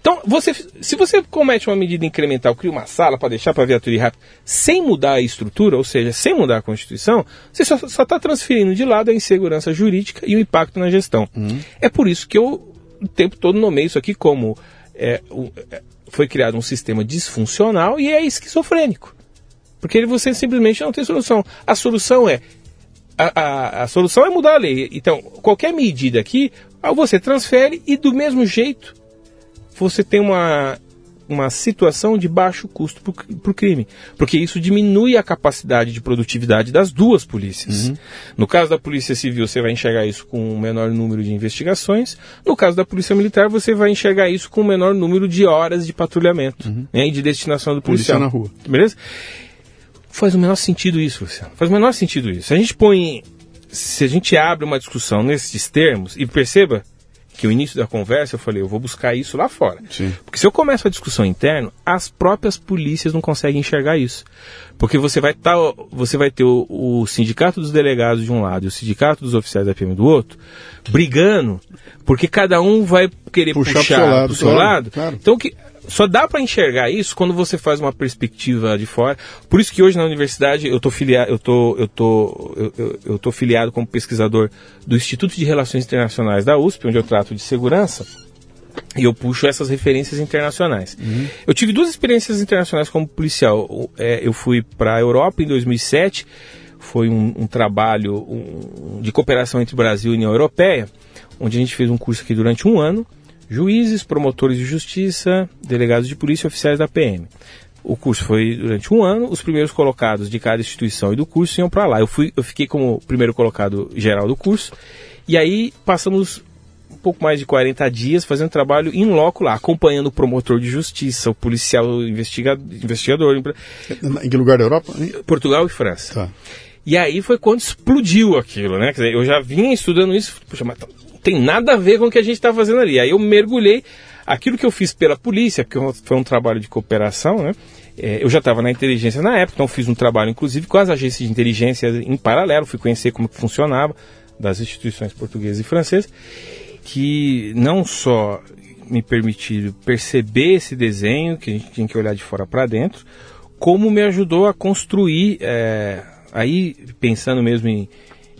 Então, você, se você comete uma medida incremental, cria uma sala para deixar para a viatura ir rápido, sem mudar a estrutura, ou seja, sem mudar a Constituição, você só está transferindo de lado a insegurança jurídica e o impacto na gestão. Uhum. É por isso que eu o tempo todo nomeio isso aqui como é, o, é, foi criado um sistema disfuncional e é esquizofrênico. Porque você simplesmente não tem solução. A solução é. A, a, a solução é mudar a lei. Então, qualquer medida aqui, você transfere e do mesmo jeito você tem uma uma situação de baixo custo para o crime, porque isso diminui a capacidade de produtividade das duas polícias. Uhum. No caso da Polícia Civil, você vai enxergar isso com um menor número de investigações, no caso da Polícia Militar, você vai enxergar isso com um menor número de horas de patrulhamento uhum. né, e de destinação do policial. Polícia na rua. Beleza? Faz o menor sentido isso, Luciano. Faz o menor sentido isso. Se a gente põe. Se a gente abre uma discussão nesses termos, e perceba que o início da conversa eu falei, eu vou buscar isso lá fora. Sim. Porque se eu começo a discussão interna, as próprias polícias não conseguem enxergar isso. Porque você vai, tá, você vai ter o, o, sindicato dos delegados de um lado e o sindicato dos oficiais da PM do outro, brigando, porque cada um vai querer puxar, puxar pro seu lado. Pro seu claro, lado. Claro. Então, que, só dá para enxergar isso quando você faz uma perspectiva de fora. Por isso que hoje na universidade eu tô filiado, eu tô, eu tô, eu, eu, eu tô filiado como pesquisador do Instituto de Relações Internacionais da USP, onde eu trato de segurança. E eu puxo essas referências internacionais. Uhum. Eu tive duas experiências internacionais como policial. É, eu fui para a Europa em 2007, foi um, um trabalho um, de cooperação entre Brasil e União Europeia, onde a gente fez um curso aqui durante um ano juízes, promotores de justiça, delegados de polícia e oficiais da PM. O curso foi durante um ano, os primeiros colocados de cada instituição e do curso iam para lá. Eu, fui, eu fiquei como primeiro colocado geral do curso, e aí passamos um pouco mais de 40 dias fazendo trabalho em loco lá, acompanhando o promotor de justiça, o policial investiga, investigador. Em que lugar da Europa? Portugal e França. Tá. E aí foi quando explodiu aquilo, né? Quer dizer, eu já vinha estudando isso, puxa, mas tem nada a ver com o que a gente está fazendo ali. Aí eu mergulhei. Aquilo que eu fiz pela polícia, que foi um trabalho de cooperação, né? É, eu já estava na inteligência na época, então fiz um trabalho, inclusive, com as agências de inteligência em paralelo, fui conhecer como que funcionava das instituições portuguesas e francesas, que não só me permitiram perceber esse desenho, que a gente tinha que olhar de fora para dentro, como me ajudou a construir é, aí pensando mesmo em,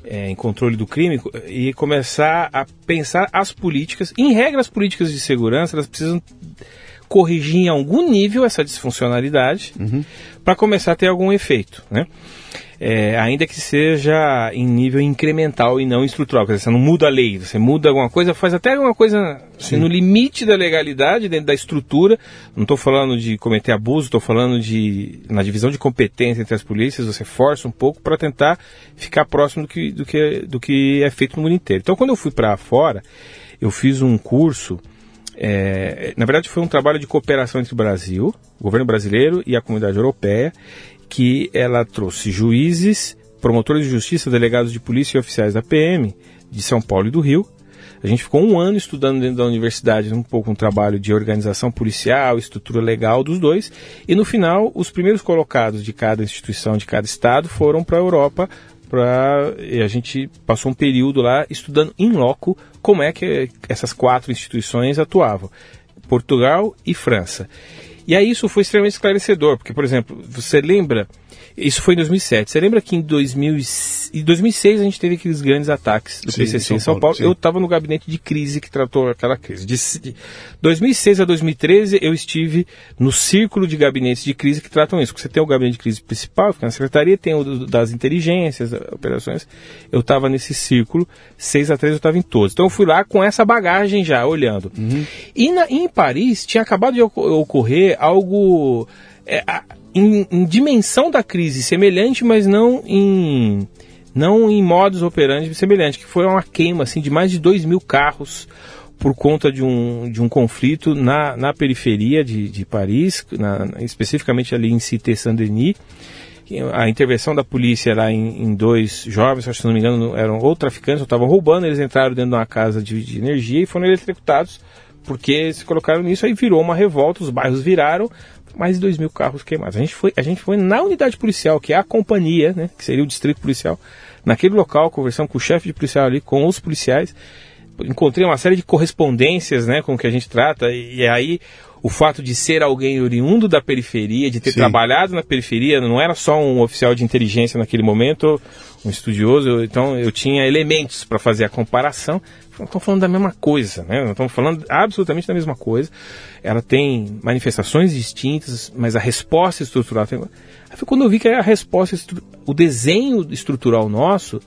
é, em controle do crime e começar a pensar as políticas. Em regra, as políticas de segurança elas precisam corrigir em algum nível essa disfuncionalidade uhum. para começar a ter algum efeito, né? É, ainda que seja em nível incremental e não estrutural. Quer dizer, você não muda a lei, você muda alguma coisa, faz até alguma coisa assim, no limite da legalidade, dentro da estrutura. Não estou falando de cometer abuso, estou falando de na divisão de competência entre as polícias, você força um pouco para tentar ficar próximo do que, do, que, do que é feito no mundo inteiro. Então, quando eu fui para fora, eu fiz um curso é, na verdade, foi um trabalho de cooperação entre o Brasil, o governo brasileiro e a comunidade europeia, que ela trouxe juízes, promotores de justiça, delegados de polícia e oficiais da PM de São Paulo e do Rio. A gente ficou um ano estudando dentro da universidade um pouco um trabalho de organização policial, estrutura legal dos dois, e no final os primeiros colocados de cada instituição, de cada estado, foram para a Europa para e a gente passou um período lá estudando em loco como é que essas quatro instituições atuavam, Portugal e França. E aí isso foi extremamente esclarecedor, porque, por exemplo, você lembra isso foi em 2007. Você lembra que em 2000, em 2006 a gente teve aqueles grandes ataques do sim, PCC em São, Paulo? Paulo. Eu estava no gabinete de crise que tratou aquela crise. De 2006 a 2013 eu estive no círculo de gabinetes de crise que tratam isso. Você tem o gabinete de crise principal, fica na secretaria, tem o das inteligências, operações. Eu estava nesse círculo, 6 a 3 eu estava em todos. Então eu fui lá com essa bagagem já, olhando. Uhum. E na, em Paris tinha acabado de ocorrer algo... É, a, em, em dimensão da crise semelhante, mas não em não em modos operantes semelhante, que foi uma queima assim, de mais de 2 mil carros por conta de um, de um conflito na, na periferia de, de Paris, na, especificamente ali em Cité Saint-Denis. A intervenção da polícia lá em, em dois jovens, se não me engano, eram ou traficantes ou estavam roubando, eles entraram dentro de uma casa de, de energia e foram eletrocutados porque se colocaram nisso, aí virou uma revolta, os bairros viraram, mais de 2 mil carros queimados. A gente, foi, a gente foi na unidade policial, que é a companhia, né, que seria o distrito policial, naquele local, conversando com o chefe de policial ali, com os policiais. Encontrei uma série de correspondências né, com o que a gente trata, e, e aí o fato de ser alguém oriundo da periferia, de ter Sim. trabalhado na periferia, não era só um oficial de inteligência naquele momento, um estudioso, então eu tinha elementos para fazer a comparação. Não estamos falando da mesma coisa, né? Não estamos falando absolutamente da mesma coisa. Ela tem manifestações distintas, mas a resposta estrutural. Aí foi quando eu vi que a resposta, o desenho estrutural nosso,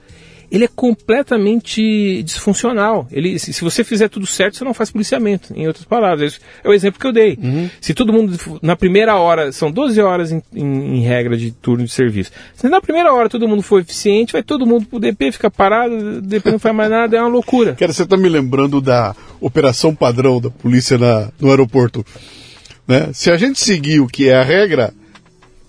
ele é completamente disfuncional. Ele, se, você fizer tudo certo, você não faz policiamento. Em outras palavras, é o exemplo que eu dei. Uhum. Se todo mundo, na primeira hora, são 12 horas em, em, em, regra de turno de serviço. Se na primeira hora todo mundo for eficiente, vai todo mundo pro DP, fica parado, o DP não faz mais nada, é uma loucura. Cara, você está me lembrando da operação padrão da polícia na, no aeroporto. Né? Se a gente seguir o que é a regra,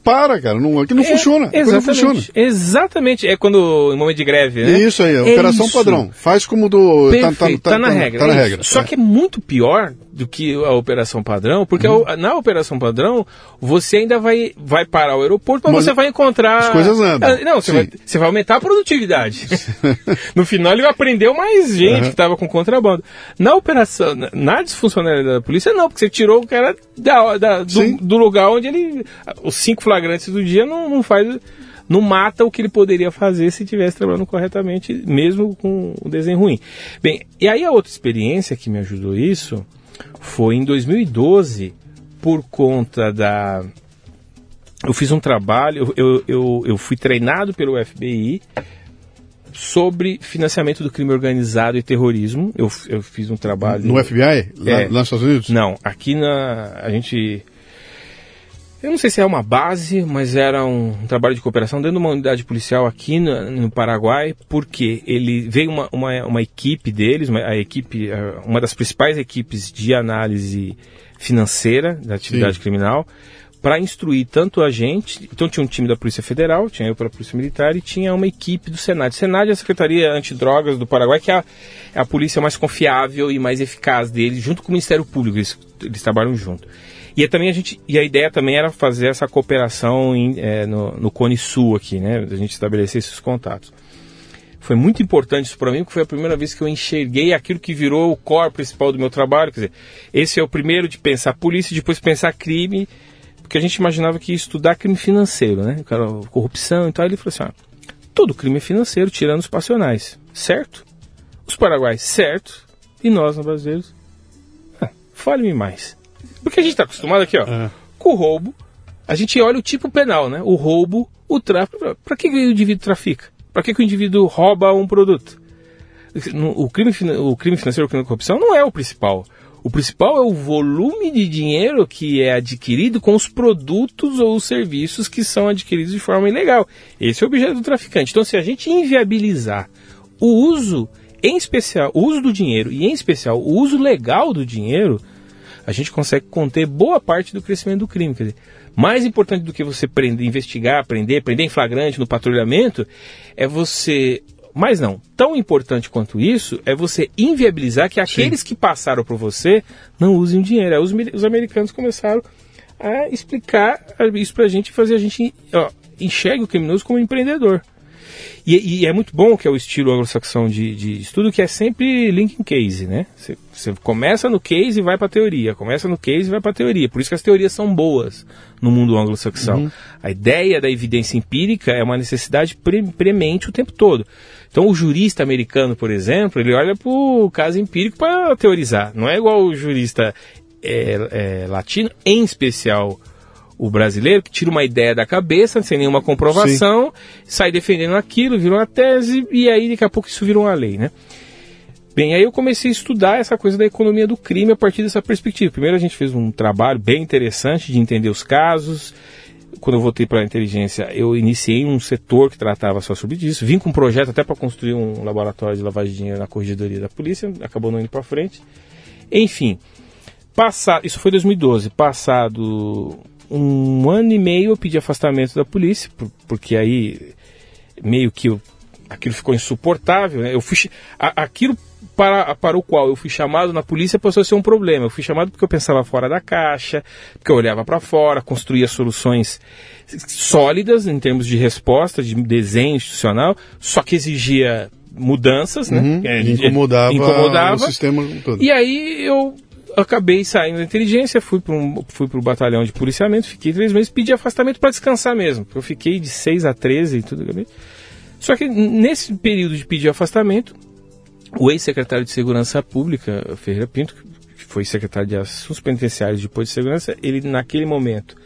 para, cara. Não, aqui não é, funciona. Exatamente. Não funciona. Exatamente. É quando, em momento de greve, né? Isso aí, é operação isso. padrão. Faz como do. Perfeito, tá, tá, tá, tá na regra. Tá na regra. Só é. que é muito pior do que a operação padrão, porque uhum. a, na operação padrão você ainda vai, vai parar o aeroporto, mas, mas você vai encontrar. As coisas andam. Ah, não, você vai, você vai, aumentar a produtividade. [laughs] no final ele aprendeu mais gente uhum. que estava com contrabando. Na operação, na, na disfuncionalidade da polícia, não, porque você tirou o cara da, da do, do, lugar onde ele. Os cinco flagrantes do dia não, não faz não mata o que ele poderia fazer se estivesse trabalhando corretamente, mesmo com o desenho ruim. Bem, e aí a outra experiência que me ajudou isso foi em 2012, por conta da. Eu fiz um trabalho, eu, eu, eu fui treinado pelo FBI sobre financiamento do crime organizado e terrorismo. Eu, eu fiz um trabalho. No FBI? Lá, é, lá nos Estados Unidos? Não, aqui na. A gente. Eu não sei se é uma base, mas era um, um trabalho de cooperação dentro de uma unidade policial aqui no, no Paraguai, porque ele veio uma, uma, uma equipe deles, uma, a equipe, uma das principais equipes de análise financeira da atividade Sim. criminal, para instruir tanto a gente, então tinha um time da Polícia Federal, tinha eu para a Polícia Militar e tinha uma equipe do Senado. O Senado é a Secretaria Antidrogas do Paraguai, que é a, é a polícia mais confiável e mais eficaz deles, junto com o Ministério Público, eles, eles trabalham junto. E também a gente e a ideia também era fazer essa cooperação em, é, no, no Cone Sul aqui, né? A gente estabelecer esses contatos. Foi muito importante isso para mim, porque foi a primeira vez que eu enxerguei aquilo que virou o core principal do meu trabalho. Quer dizer, esse é o primeiro de pensar polícia, depois pensar crime, porque a gente imaginava que ia estudar crime financeiro, né? Corrupção e tal. Ele falou assim: ah, Todo crime é financeiro, tirando os passionais, certo? Os paraguaios, certo? E nós, no brasileiros, ah, fale-me mais. Porque a gente está acostumado aqui, ó, é. com o roubo. A gente olha o tipo penal, né? O roubo, o tráfico. Para que o indivíduo trafica? Para que, que o indivíduo rouba um produto? O crime, o crime financeiro, o crime de corrupção não é o principal. O principal é o volume de dinheiro que é adquirido com os produtos ou os serviços que são adquiridos de forma ilegal. Esse é o objeto do traficante. Então, se a gente inviabilizar o uso, em especial, o uso do dinheiro e, em especial, o uso legal do dinheiro, a gente consegue conter boa parte do crescimento do crime. Quer dizer, mais importante do que você prender, investigar, prender, prender em flagrante no patrulhamento, é você mas não, tão importante quanto isso é você inviabilizar que aqueles Sim. que passaram por você não usem o dinheiro. Aí os, os americanos começaram a explicar isso pra gente e fazer a gente ó, enxergue o criminoso como empreendedor. E, e, é muito bom que é o estilo anglo-saxão de, de, estudo, que é sempre linking case, né? Você começa no case e vai para a teoria, começa no case e vai para a teoria. Por isso que as teorias são boas no mundo anglo-saxão. Uhum. A ideia da evidência empírica é uma necessidade pre premente o tempo todo. Então o jurista americano, por exemplo, ele olha para o caso empírico para teorizar. Não é igual o jurista é, é, latino, em especial o brasileiro, que tira uma ideia da cabeça, sem nenhuma comprovação, Sim. sai defendendo aquilo, vira uma tese, e aí daqui a pouco isso vira uma lei, né? Bem, aí eu comecei a estudar essa coisa da economia do crime a partir dessa perspectiva. Primeiro a gente fez um trabalho bem interessante de entender os casos. Quando eu voltei para a inteligência, eu iniciei um setor que tratava só sobre isso. Vim com um projeto até para construir um laboratório de lavagem de dinheiro na corregedoria da polícia, acabou não indo para frente. Enfim, passado, isso foi 2012. Passado um ano e meio eu pedi afastamento da polícia, porque aí meio que eu, aquilo ficou insuportável. Né? Eu fui, a, aquilo para, para o qual eu fui chamado na polícia passou a ser um problema. Eu fui chamado porque eu pensava fora da caixa, porque eu olhava para fora, construía soluções sólidas em termos de resposta, de desenho institucional, só que exigia mudanças, né? Uhum, é, incomodava, incomodava o sistema todo. E aí eu acabei saindo da inteligência, fui para um, fui o batalhão de policiamento, fiquei três meses, pedi afastamento para descansar mesmo. Eu fiquei de 6 a 13 e tudo. Só que nesse período de pedir afastamento, o ex-secretário de Segurança Pública, Ferreira Pinto, que foi secretário de Assuntos Penitenciários depois de Segurança, ele naquele momento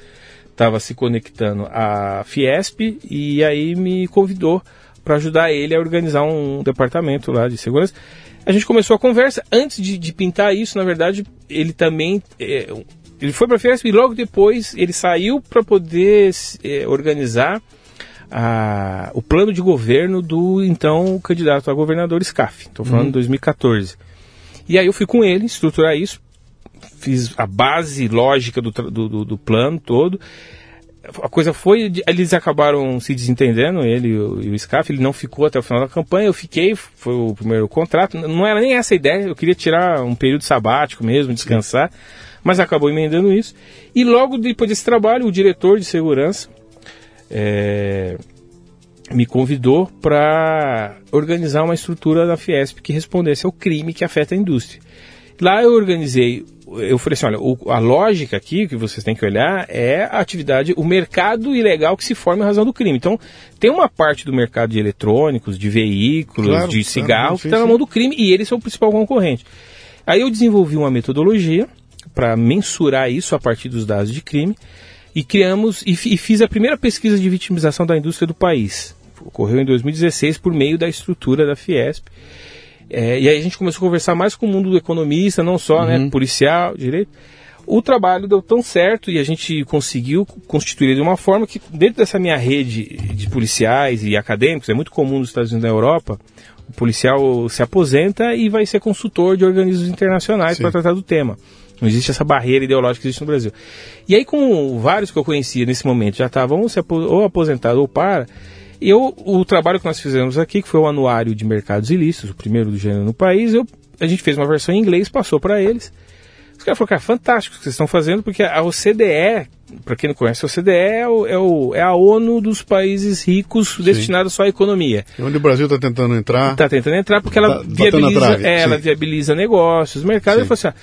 estava se conectando à Fiesp e aí me convidou para ajudar ele a organizar um departamento lá de segurança. A gente começou a conversa. Antes de, de pintar isso, na verdade, ele também. É, ele foi para a Fiesp e logo depois ele saiu para poder é, organizar a, o plano de governo do então candidato a governador SCAF. Estou falando de 2014. Uhum. E aí eu fui com ele estruturar isso, fiz a base lógica do, do, do, do plano todo a coisa foi, eles acabaram se desentendendo, ele e o, SCAF, ele não ficou até o final da campanha, eu fiquei, foi o primeiro contrato, não era nem essa a ideia, eu queria tirar um período sabático mesmo, descansar, mas acabou emendando isso. E logo depois desse trabalho, o diretor de segurança é, me convidou para organizar uma estrutura da Fiesp que respondesse ao crime que afeta a indústria. Lá eu organizei eu falei assim, olha, o, a lógica aqui que vocês têm que olhar é a atividade, o mercado ilegal que se forma em razão do crime. Então, tem uma parte do mercado de eletrônicos, de veículos, claro, de cigarro, que está na mão do crime e eles são o principal concorrente. Aí eu desenvolvi uma metodologia para mensurar isso a partir dos dados de crime e criamos e, e fiz a primeira pesquisa de vitimização da indústria do país. Ocorreu em 2016 por meio da estrutura da Fiesp. É, e aí a gente começou a conversar mais com o mundo do economista, não só, né, uhum. né, policial, direito. O trabalho deu tão certo e a gente conseguiu constituir de uma forma que, dentro dessa minha rede de policiais e acadêmicos, é muito comum nos Estados Unidos e na Europa, o policial se aposenta e vai ser consultor de organismos internacionais para tratar do tema. Não existe essa barreira ideológica que existe no Brasil. E aí, com vários que eu conhecia nesse momento já estavam ou aposentados ou para, eu, o trabalho que nós fizemos aqui, que foi o Anuário de Mercados Ilícitos, o primeiro do gênero no país, eu, a gente fez uma versão em inglês, passou para eles. Os caras falaram, cara, fantástico o que vocês estão fazendo, porque a OCDE, para quem não conhece, a OCDE é, o, é, o, é a ONU dos países ricos destinada só à economia. E onde o Brasil está tentando entrar. Está tentando entrar porque ela, tá, viabiliza, é, ela viabiliza negócios, mercado. Sim. Eu falei assim, ah,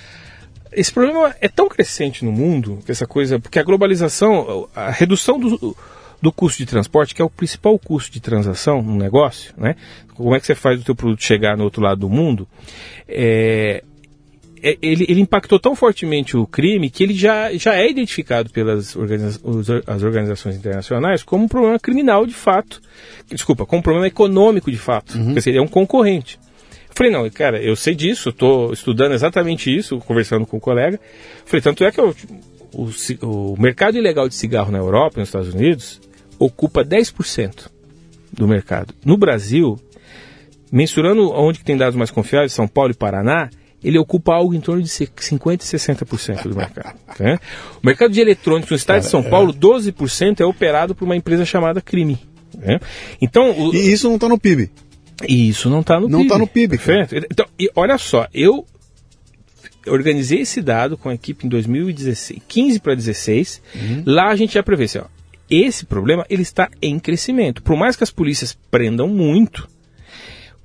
esse problema é tão crescente no mundo, que essa coisa, porque a globalização, a redução do do custo de transporte, que é o principal custo de transação no negócio, né? Como é que você faz o teu produto chegar no outro lado do mundo? É, é, ele, ele, impactou tão fortemente o crime que ele já, já é identificado pelas organiza as organizações internacionais como um problema criminal de fato. Desculpa, como um problema econômico de fato. Uhum. Porque ele é um concorrente. Eu falei, não, cara, eu sei disso, estou estudando exatamente isso, conversando com um colega. Eu falei, tanto é que eu, o, o mercado ilegal de cigarro na Europa, nos Estados Unidos, ocupa 10% do mercado. No Brasil, mensurando onde tem dados mais confiáveis, São Paulo e Paraná, ele ocupa algo em torno de 50% e 60% do mercado. [laughs] Né? O mercado de eletrônicos no estado de São Paulo, 12% é operado por uma empresa chamada Crime. Né? Então, o... E isso não está no PIB. E isso não está no não PIB. Não está no PIB. Perfeito. Então, e olha só, eu organizei esse dado com a equipe em 2016, 15 para 16. Uhum. Lá a gente já prevê assim, ó, esse problema ele está em crescimento. Por mais que as polícias prendam muito,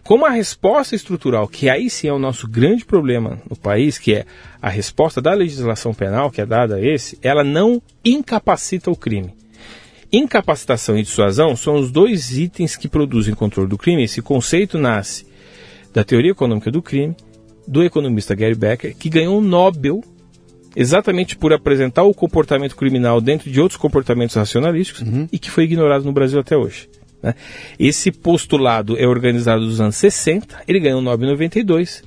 como a resposta estrutural, que aí sim é o nosso grande problema no país, que é a resposta da legislação penal que é dada a esse, ela não incapacita o crime. Incapacitação e dissuasão são os dois itens que produzem controle do crime. Esse conceito nasce da teoria econômica do crime, do economista Gary Becker, que ganhou um Nobel exatamente por apresentar o comportamento criminal dentro de outros comportamentos racionalísticos uhum. e que foi ignorado no Brasil até hoje. Né? Esse postulado é organizado dos anos 60, ele ganhou o Nobel em 92.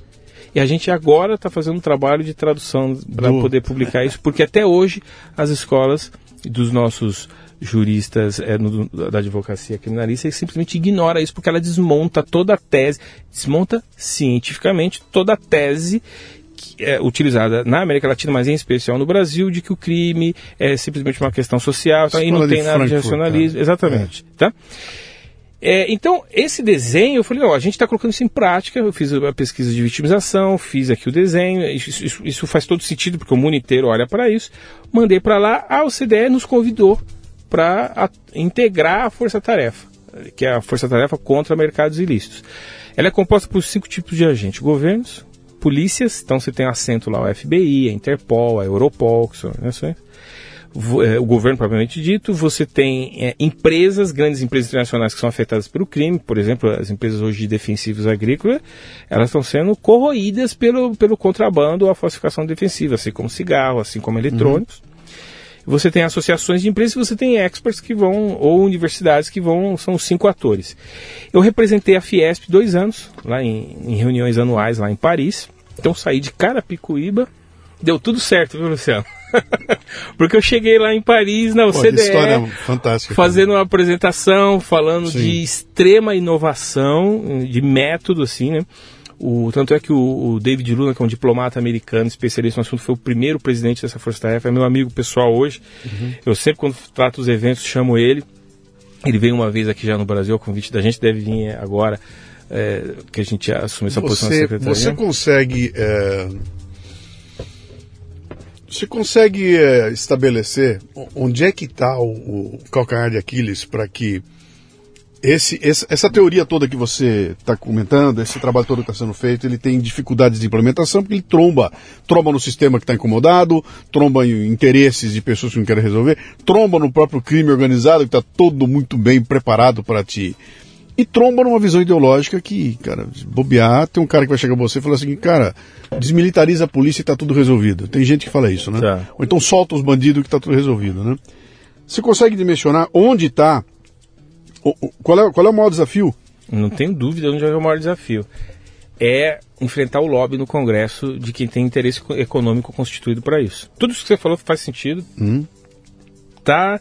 E a gente agora está fazendo um trabalho de tradução para poder publicar isso, porque até hoje as escolas dos nossos juristas é, no, da advocacia criminalista simplesmente ignora isso porque ela desmonta toda a tese, desmonta cientificamente toda a tese é, utilizada na América Latina, mas em especial no Brasil, de que o crime é simplesmente uma questão social tá, e não tem nada de racionalismo. Cara. Exatamente. É. Tá? É, então, esse desenho, eu falei, não, a gente está colocando isso em prática. Eu fiz a pesquisa de vitimização, fiz aqui o desenho. Isso, isso, isso faz todo sentido, porque o mundo inteiro olha para isso. Mandei para lá, a OCDE nos convidou para integrar a força-tarefa, que é a força-tarefa contra mercados ilícitos. Ela é composta por cinco tipos de agentes: governos, polícias, então você tem assento lá o FBI, a Interpol, a Europol, que são organizações é, o governo propriamente dito, você tem é, empresas, grandes empresas internacionais que são afetadas pelo crime, por exemplo, as empresas hoje de defensivos agrícolas, elas estão sendo corroídas pelo, pelo contrabando ou a falsificação defensiva, assim como cigarro, assim como eletrônicos. Uhum. Você tem associações de empresas e você tem experts que vão, ou universidades que vão, são os cinco atores. Eu representei a Fiesp dois anos, lá em, em reuniões anuais lá em Paris. Então saí de Carapicuíba, deu tudo certo, viu, Luciano? [laughs] Porque eu cheguei lá em Paris, na OCDE, história fantástica, fazendo uma apresentação, falando Sim. de extrema inovação, de método, assim, né? O, tanto é que o, o, David Luna, que é um diplomata americano, especialista no assunto, foi o primeiro presidente dessa força-tarefa, é meu amigo pessoal hoje. Uhum. Eu sempre, quando trato os eventos, chamo ele. Ele veio uma vez aqui já no Brasil, o convite da gente deve vir agora, é, que a gente assume essa você, posição na secretaria. Você consegue... É você consegue é, estabelecer onde é que está o, o, calcanhar de Aquiles para que esse, essa teoria toda que você está comentando, esse trabalho todo que está sendo feito, ele tem dificuldades de implementação porque ele tromba, tromba no sistema que está incomodado, tromba em interesses de pessoas que não querem resolver, tromba no próprio crime organizado que está todo muito bem preparado para te e tromba numa visão ideológica que, cara, bobear, tem um cara que vai chegar pra você e falar assim, cara, desmilitariza a polícia e tá tudo resolvido. Tem gente que fala isso, né? Tá. Ou então solta os bandidos que tá tudo resolvido, né? Você consegue dimensionar onde está, qual é, qual é o maior desafio? Não tenho dúvida onde é o maior desafio. É enfrentar o lobby no Congresso de quem tem interesse econômico constituído para isso. Tudo isso que você falou faz sentido. Hum. Tá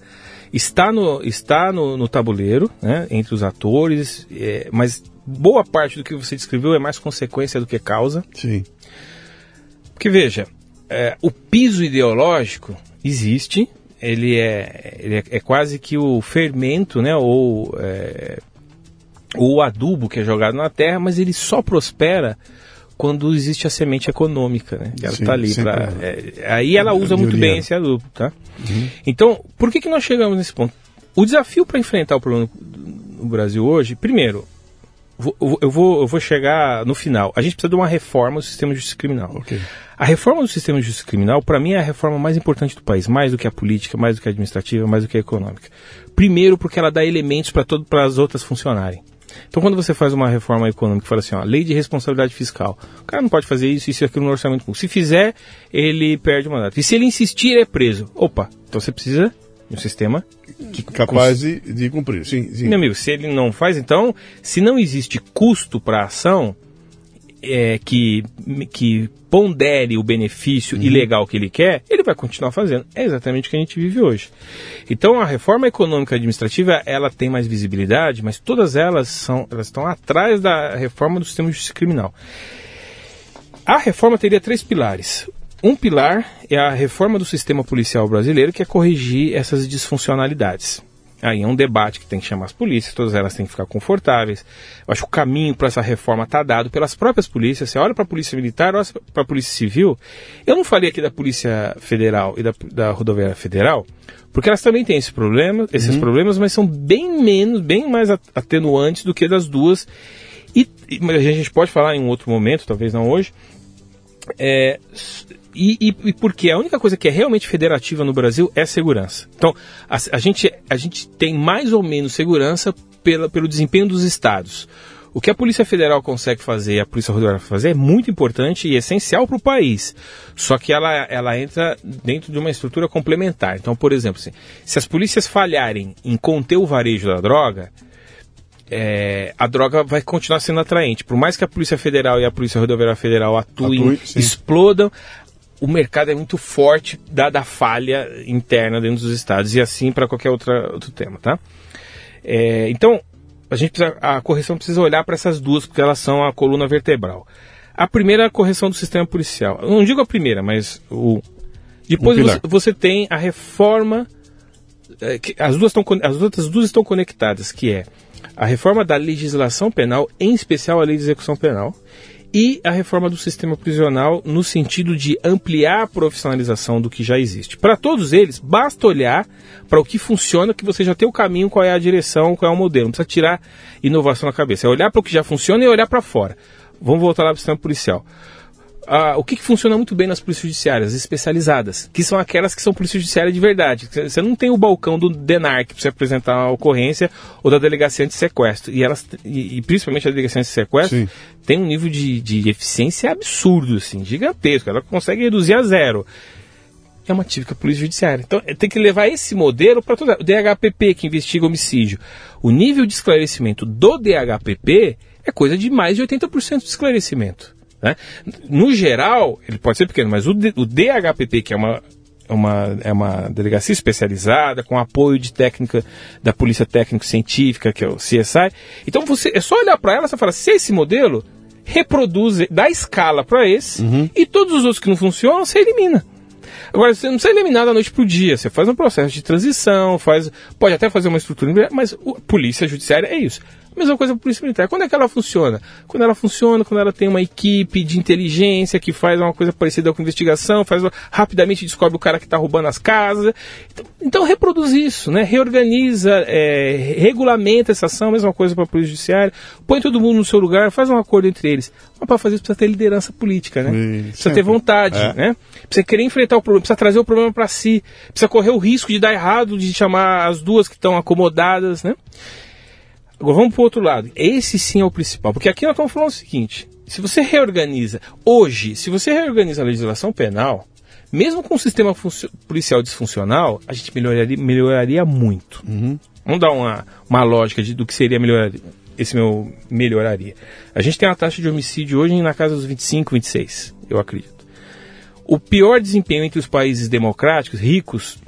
está no, está no, no tabuleiro, né, entre os atores, é, mas boa parte do que você descreveu é mais consequência do que causa. Sim. Porque veja, é, o piso ideológico existe, ele é, ele é, é, quase que o fermento, né, ou é, o adubo que é jogado na terra, mas ele só prospera quando existe a semente econômica, né? Ela está ali para. É, aí ela usa muito bem esse adubo, tá? Uhum. Então, por que, que nós chegamos nesse ponto? O desafio para enfrentar o problema no Brasil hoje, primeiro, eu vou, eu vou chegar no final. A gente precisa de uma reforma do sistema de justiça criminal. Ok. A reforma do sistema de justiça criminal, para mim, é a reforma mais importante do país, mais do que a política, mais do que a administrativa, mais do que a econômica. Primeiro, porque ela dá elementos para as outras funcionarem. Então, quando você faz uma reforma econômica que fala assim, ó, lei de responsabilidade fiscal, o cara não pode fazer isso, isso e aquilo no orçamento público. Se fizer, ele perde o mandato. E se ele insistir, ele é preso. Opa, então você precisa de um sistema que capaz de, de cumprir. Sim, sim. Meu amigo, se ele não faz, então, se não existe custo para a ação, é, que, que pondere o benefício uhum. ilegal que ele quer, ele vai continuar fazendo. É exatamente o que a gente vive hoje. Então a reforma econômica administrativa ela tem mais visibilidade, mas todas elas são elas estão atrás da reforma do sistema de justiça criminal. A reforma teria três pilares. Um pilar é a reforma do sistema policial brasileiro, que é corrigir essas disfuncionalidades. Aí é um debate que tem que chamar as polícias, todas elas têm que ficar confortáveis. Eu acho que o caminho para essa reforma está dado pelas próprias polícias. Você olha para a Polícia Militar, olha para a Polícia Civil. Eu não falei aqui da Polícia Federal e da, da Rodoviária Federal, porque elas também têm esse problema, esses uhum. problemas, mas são bem menos, bem mais atenuantes do que das duas. E, e a gente pode falar em um outro momento, talvez não hoje. É, e, e, e, porque a única coisa que é realmente federativa no Brasil é segurança. Então, a, a, gente, a gente tem mais ou menos segurança pela, pelo desempenho dos estados. O que a Polícia Federal consegue fazer e a Polícia Rodoviária fazer é muito importante e essencial para o país. Só que ela, ela entra dentro de uma estrutura complementar. Então, por exemplo, assim, se as polícias falharem em conter o varejo da droga, é, a droga vai continuar sendo atraente. Por mais que a Polícia Federal e a Polícia Rodoviária Federal atuem, Atue, explodam, o mercado é muito forte dada a falha interna dentro dos estados e assim para qualquer outra, outro tema, tá? É, então, a, gente precisa, a correção precisa olhar para essas duas porque elas são a coluna vertebral. A primeira é a correção do sistema policial. Eu não digo a primeira, mas o depois você, você, tem a reforma é, que as duas estão as outras duas estão conectadas, que é a reforma da legislação penal, em especial a lei de execução penal, e a reforma do sistema prisional no sentido de ampliar a profissionalização do que já existe. Para todos eles, basta olhar para o que funciona, que você já tem o caminho, qual é a direção, qual é o modelo. Não precisa tirar inovação na cabeça. É olhar para o que já funciona e olhar para fora. Vamos voltar lá para o sistema policial ah, o que, que, funciona muito bem nas polícias judiciárias especializadas, que são aquelas que são polícia judiciária de verdade. Você não tem o balcão do DENARC para você apresentar a ocorrência ou da delegacia de sequestro. E elas, e, e principalmente a delegacia de sequestro, Sim. tem um nível de, de eficiência absurdo, assim, gigantesco. Ela consegue reduzir a zero é uma típica polícia judiciária. Então tem que levar esse modelo para todo o DHPP que investiga homicídio. O nível de esclarecimento do DHPP é coisa de mais de 80% de esclarecimento. Né? No geral, ele pode ser pequeno, mas o, o DHPP, que é uma, é uma, é uma delegacia especializada, com apoio de técnica da Polícia Técnico-Científica, que é o CSI. Então você é só olhar para ela e falar: se esse modelo reproduz, dá escala para esse, uhum. e todos os outros que não funcionam, você elimina. Agora, você não precisa eliminar da noite para o dia. Você faz um processo de transição, faz, pode até fazer uma estrutura, mas a polícia judiciária é isso. Mesma coisa para a polícia militar. Quando é que ela funciona? Quando ela funciona, quando ela tem uma equipe de inteligência que faz uma coisa parecida com investigação, faz rapidamente descobre o cara que está roubando as casas. Então, então, reproduz isso, né? Reorganiza, é, regulamenta essa ação, mesma coisa para a polícia judiciária, põe todo mundo no seu lugar, faz um acordo entre eles. Mas para fazer isso precisa ter liderança política, né? Sim, precisa sempre. ter vontade, é. né? Precisa querer enfrentar o problema, precisa trazer o problema para si, precisa correr o risco de dar errado, de chamar as duas que estão acomodadas, né? Agora vamos para o outro lado. Esse sim é o principal, porque aqui nós estamos falando o seguinte: se você reorganiza, hoje, se você reorganiza a legislação penal, mesmo com o sistema policial disfuncional, a gente melhoraria, melhoraria muito. Uhum. Vamos dar uma, uma lógica de, do que seria melhorar, esse meu melhoraria. A gente tem uma taxa de homicídio hoje na casa dos 25, 26, eu acredito. O pior desempenho entre os países democráticos, ricos,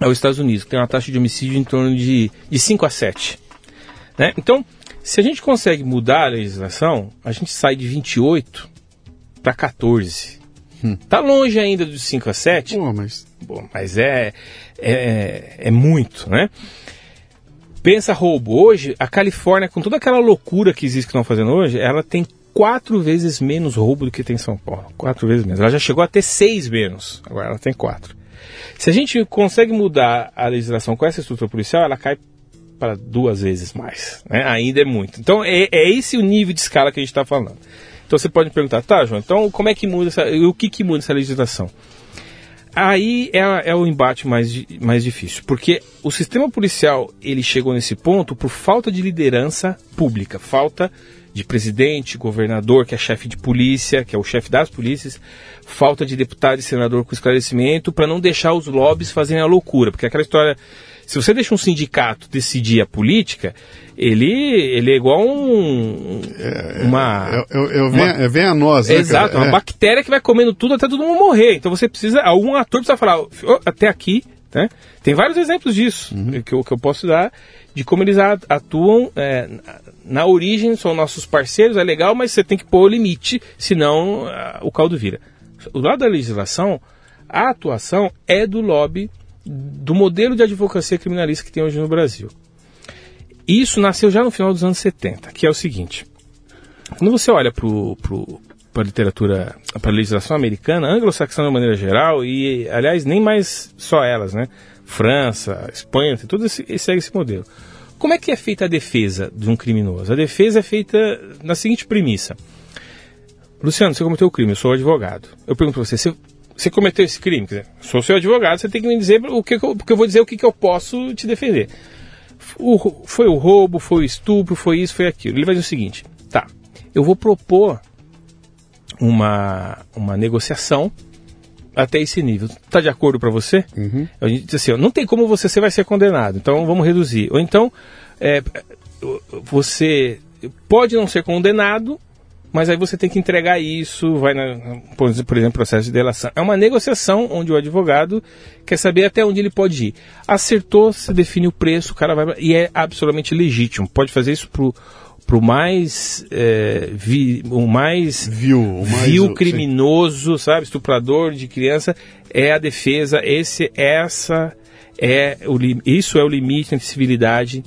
é os Estados Unidos, que tem uma taxa de homicídio em torno de, de 5 a 7. Né? Então, se a gente consegue mudar a legislação, a gente sai de 28 para 14. Hum. Tá longe ainda dos 5 a 7. Pô, mas... Bom, mas é, é, é muito, né? Pensa roubo. Hoje, a Califórnia, com toda aquela loucura que existe que estão fazendo hoje, ela tem quatro vezes menos roubo do que tem em São Paulo. Quatro vezes menos. Ela já chegou a ter seis menos. Agora ela tem quatro. Se a gente consegue mudar a legislação com essa estrutura policial, ela cai para duas vezes mais. Né? Ainda é muito. Então é, é esse o nível de escala que a gente está falando. Então você pode me perguntar, tá, João, então como é que muda essa, o que, que muda essa legislação? Aí é, é, o embate mais, mais difícil, porque o sistema policial ele chegou nesse ponto por falta de liderança pública, falta de presidente, governador, que é chefe de polícia, que é o chefe das polícias, falta de deputado e senador com esclarecimento, para não deixar os lobbies fazerem a loucura, porque aquela história se você deixa um sindicato decidir a política, ele, ele é igual um. É, uma. É, é, é, uma, é venenosa. Né, exato, uma é. bactéria que vai comendo tudo até todo mundo morrer. Então você precisa. Algum ator precisa falar, oh, até aqui. Né? Tem vários exemplos disso uhum. que, eu, que eu posso dar de como eles atuam é, na origem, são nossos parceiros, é legal, mas você tem que pôr o limite, senão uh, o caldo vira. Do lado da legislação, a atuação é do lobby do modelo de advocacia criminalista que tem hoje no Brasil. Isso nasceu já no final dos anos 70, que é o seguinte. Quando você olha para a literatura, para a legislação americana, anglo-saxã de maneira geral, e aliás, nem mais só elas, né? França, Espanha, tudo esse, segue esse modelo. Como é que é feita a defesa de um criminoso? A defesa é feita na seguinte premissa. Luciano, você cometeu o crime, eu sou advogado. Eu pergunto para você, você você cometeu esse crime, quer dizer, sou seu advogado, você tem que me dizer o que, porque eu vou dizer o que, que eu posso te defender. O, foi o roubo, foi o estupro, foi isso, foi aquilo. Ele vai dizer o seguinte: tá, eu vou propor uma, uma negociação até esse nível. Tá de acordo para você? Uhum. A gente diz assim: não tem como você, você vai ser condenado, então vamos reduzir. Ou então, é, você pode não ser condenado, mas aí você tem que entregar isso, vai, na, por exemplo, processo de delação. É uma negociação onde o advogado quer saber até onde ele pode ir. Acertou, se define o preço, o cara vai. E é absolutamente legítimo. Pode fazer isso pro, pro mais. É, vi, o mais. Vil, o mais, vil criminoso, sim. sabe? Estuprador de criança. É a defesa. Esse, essa é o, isso é o limite entre civilidade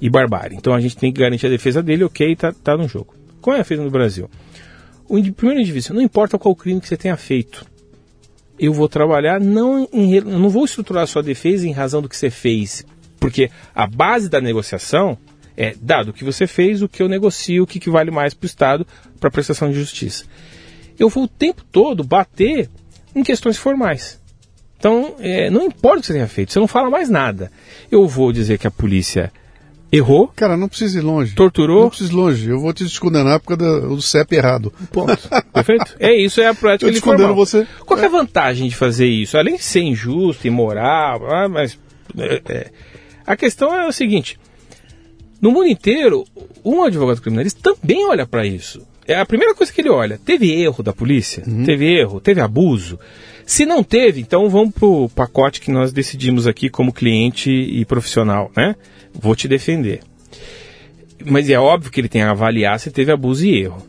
e barbárie. Então a gente tem que garantir a defesa dele, ok, tá, tá no jogo. Qual é a defesa no Brasil? O primeiro indivíduo, não importa qual crime que você tenha feito, eu vou trabalhar, não em, não vou estruturar a sua defesa em razão do que você fez, porque a base da negociação é, dado o que você fez, o que eu negocio, o que, que vale mais para o Estado para prestação de justiça. Eu vou o tempo todo bater em questões formais. Então, é, não importa o que você tenha feito, você não fala mais nada. Eu vou dizer que a polícia Errou? Cara, não precisa ir longe. Torturou? Não precisa ir longe. Eu vou te descondenar por causa do, CEP errado. Ponto. [laughs] Perfeito? É isso, é a prática Eu te você. Qual é. é a vantagem de fazer isso? Além de ser injusto, imoral, ah, mas... É, é, a questão é o seguinte. No mundo inteiro, um advogado criminalista também olha para isso. É a primeira coisa que ele olha. Teve erro da polícia? Uhum. Teve erro? Teve abuso? Se não teve, então vamos pro pacote que nós decidimos aqui como cliente e profissional, né? vou te defender. Mas é óbvio que ele tem a avaliar se teve abuso e erro.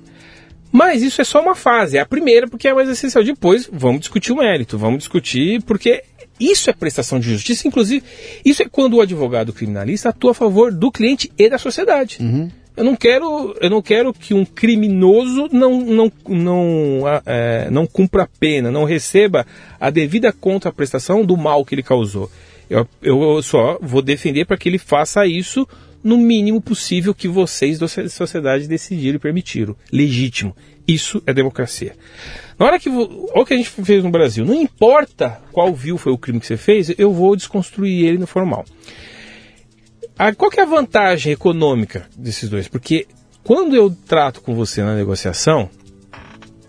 Mas isso é só uma fase, é a primeira porque é mais essencial. Depois vamos discutir o mérito, vamos discutir porque isso é prestação de justiça, inclusive isso é quando o advogado criminalista atua a favor do cliente e da sociedade. Uhum. Eu não quero, eu não quero que um criminoso não, não, não, é, não cumpra a pena, não receba a devida contraprestação do mal que ele causou. Eu, eu só vou defender para que ele faça isso no mínimo possível que vocês da sociedade decidiram e permitiram. Legítimo. Isso é democracia. Na hora que. Olha o que a gente fez no Brasil. Não importa qual viu foi o crime que você fez, eu vou desconstruir ele no formal. A, qual que é a vantagem econômica desses dois? Porque quando eu trato com você na negociação,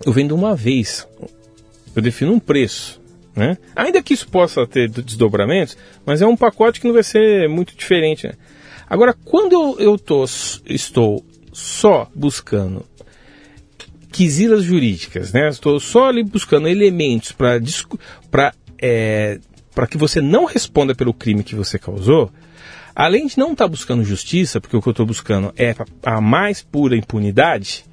eu vendo uma vez. Eu defino um preço. Né? Ainda que isso possa ter desdobramentos, mas é um pacote que não vai ser muito diferente. Né? Agora, quando eu, tô, estou só buscando quisilas jurídicas, né? estou só ali buscando elementos para é, que você não responda pelo crime que você causou, além de não estar tá buscando justiça, porque o que eu estou buscando é a mais pura impunidade,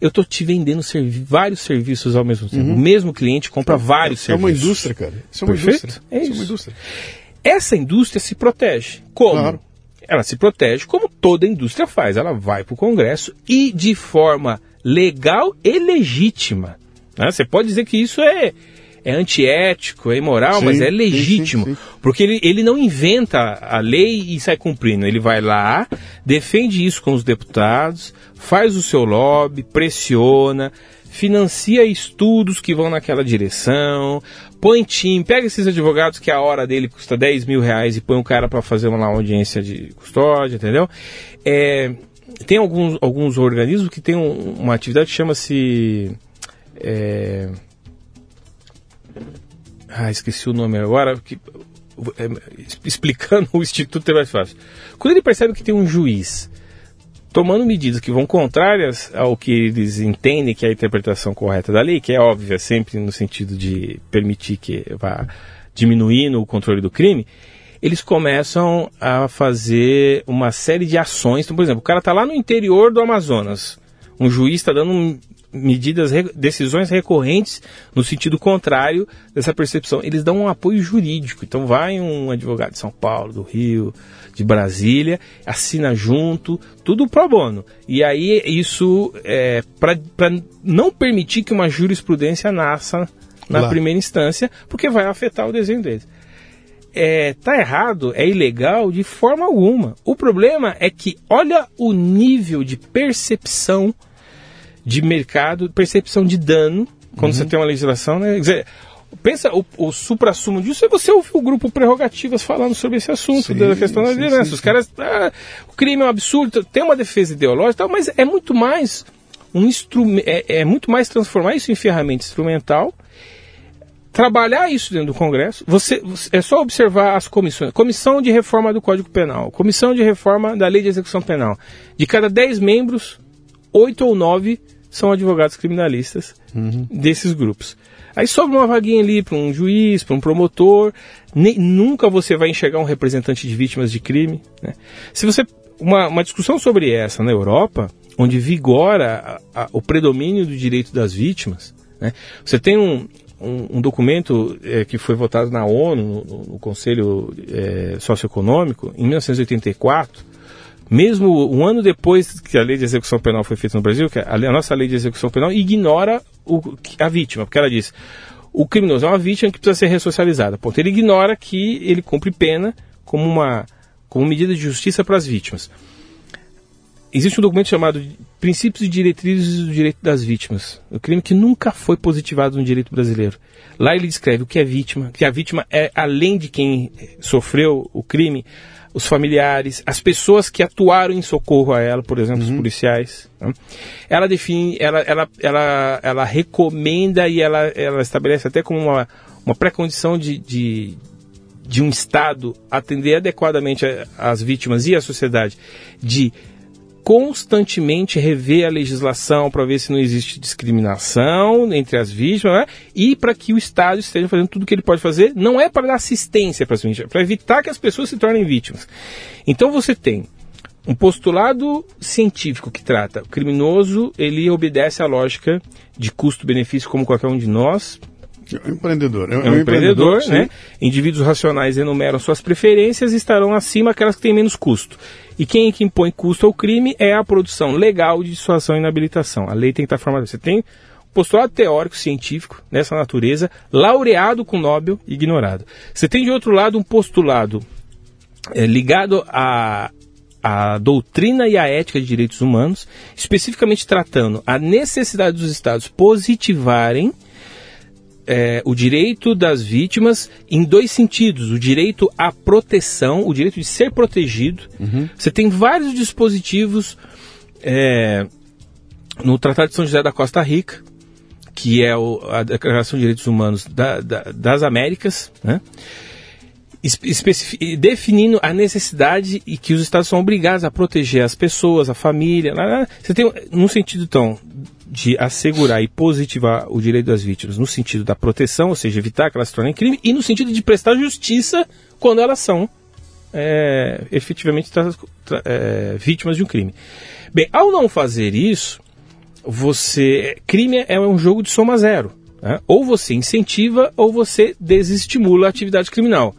eu estou te vendendo servi vários serviços ao mesmo tempo. Uhum. O mesmo cliente compra vários é serviços. É uma indústria, cara. Isso é uma Perfeito? indústria. É isso. isso é uma indústria. Essa indústria se protege. Como? Claro. Ela se protege como toda indústria faz. Ela vai para o Congresso e de forma legal e legítima. Né? Você pode dizer que isso é, é antiético, é imoral, Sim, mas é legítimo. sim, sim. Porque ele, ele não inventa a lei e sai cumprindo. Ele vai lá, defende isso com os deputados, faz o seu lobby, pressiona, financia estudos que vão naquela direção, põe time, pega esses advogados que a hora dele custa 10 mil reais e põe um cara para fazer uma audiência de custódia, entendeu? É, tem alguns, alguns organismos que têm um- uma atividade que chama-se. é, ah, esqueci o nome agora. Que, é, explicando [laughs] o Instituto é mais fácil. Quando ele percebe que tem um juiz tomando medidas que vão contrárias ao que eles entendem que é a interpretação correta da lei, que é óbvia sempre no sentido de permitir que vá diminuindo o controle do crime, eles começam a fazer uma série de ações. Então, por exemplo, o cara está lá no interior do Amazonas, um juiz está dando um- medidas, decisões recorrentes no sentido contrário dessa percepção. Eles dão um apoio jurídico. Então vai um advogado de São Paulo, do Rio, de Brasília, assina junto, tudo pro bono. E aí isso é para não permitir que uma jurisprudência nasça na Claro. primeira instância, porque vai afetar o desenho deles é, tá errado, é ilegal de forma alguma. O problema é que olha o nível de percepção de mercado, percepção de dano quando você tem uma legislação, né? Quer dizer, pensa, o, o supra-sumo disso é você ouvir o grupo Prerrogativas falando sobre esse assunto, Sim, da questão da liderança. Os caras, ah, o crime é um absurdo, tem uma defesa ideológica, mas é muito mais um instrumento, é, é muito mais transformar isso em ferramenta instrumental trabalhar isso dentro do Congresso. Você você- é só observar as comissões. Comissão de reforma do Código Penal, comissão de reforma da Lei de Execução Penal. De cada 10 membros, oito ou nove são advogados criminalistas desses grupos. Aí sobra uma vaguinha ali para um juiz, para um promotor. Nem- nunca você vai enxergar um representante de vítimas de crime. né? Se você uma, uma discussão sobre essa na Europa, onde vigora a- a- o predomínio do direito das vítimas, né? Você tem um, um, um documento eh, que foi votado na ONU, no, no Conselho eh, Socioeconômico, em 1984, mesmo um ano depois que a lei de execução penal foi feita no Brasil, que a, a nossa lei de execução penal ignora o- a vítima, porque ela diz o criminoso é uma vítima que precisa ser ressocializada. Ponto. Ele ignora que ele cumpre pena como uma como medida de justiça para as vítimas. Existe um documento chamado Princípios e Diretrizes do Direito das Vítimas, o crime que nunca foi positivado no direito brasileiro. Lá ele descreve o que é vítima, que a vítima é além de quem sofreu o crime, os familiares, as pessoas que atuaram em socorro a ela, por exemplo, os policiais. né? Ela define, ela, ela, ela, ela recomenda e ela, ela estabelece até como uma, uma pré-condição de, de, de um Estado atender adequadamente as vítimas e a sociedade, de constantemente rever a legislação para ver se não existe discriminação entre as vítimas né? e para que o Estado esteja fazendo tudo o que ele pode fazer, não é para dar assistência para as vítimas, é para evitar que as pessoas se tornem vítimas. Então você tem um postulado científico que trata o criminoso, ele obedece à lógica de custo-benefício como qualquer um de nós, É um empreendedor. é um empreendedor, sim. né? Indivíduos racionais enumeram suas preferências e estarão acima aquelas que têm menos custo. E quem é que impõe custo ao crime é a produção legal de dissuasão e inabilitação. A lei tem que estar formada. Você tem postulado teórico científico nessa natureza, laureado com Nobel ignorado. Você tem de outro lado um postulado é, ligado à, à doutrina e à ética de direitos humanos, especificamente tratando a necessidade dos Estados positivarem é, o direito das vítimas em dois sentidos: o direito à proteção, o direito de ser protegido. Você tem vários dispositivos é, no Tratado de São José da Costa Rica, que é o- a Declaração de Direitos Humanos da- da- das Américas, né? definindo a necessidade e que os estados são obrigados a proteger as pessoas, a família. lá, lá. Você tem, num sentido, então, de assegurar e positivar o direito das vítimas, no sentido da proteção, ou seja, evitar que elas se tornem crime, e no sentido de prestar justiça quando elas são é, efetivamente é, vítimas de um crime. Bem, ao não fazer isso, você crime é um jogo de soma zero. né? Ou você incentiva ou você desestimula a atividade criminal.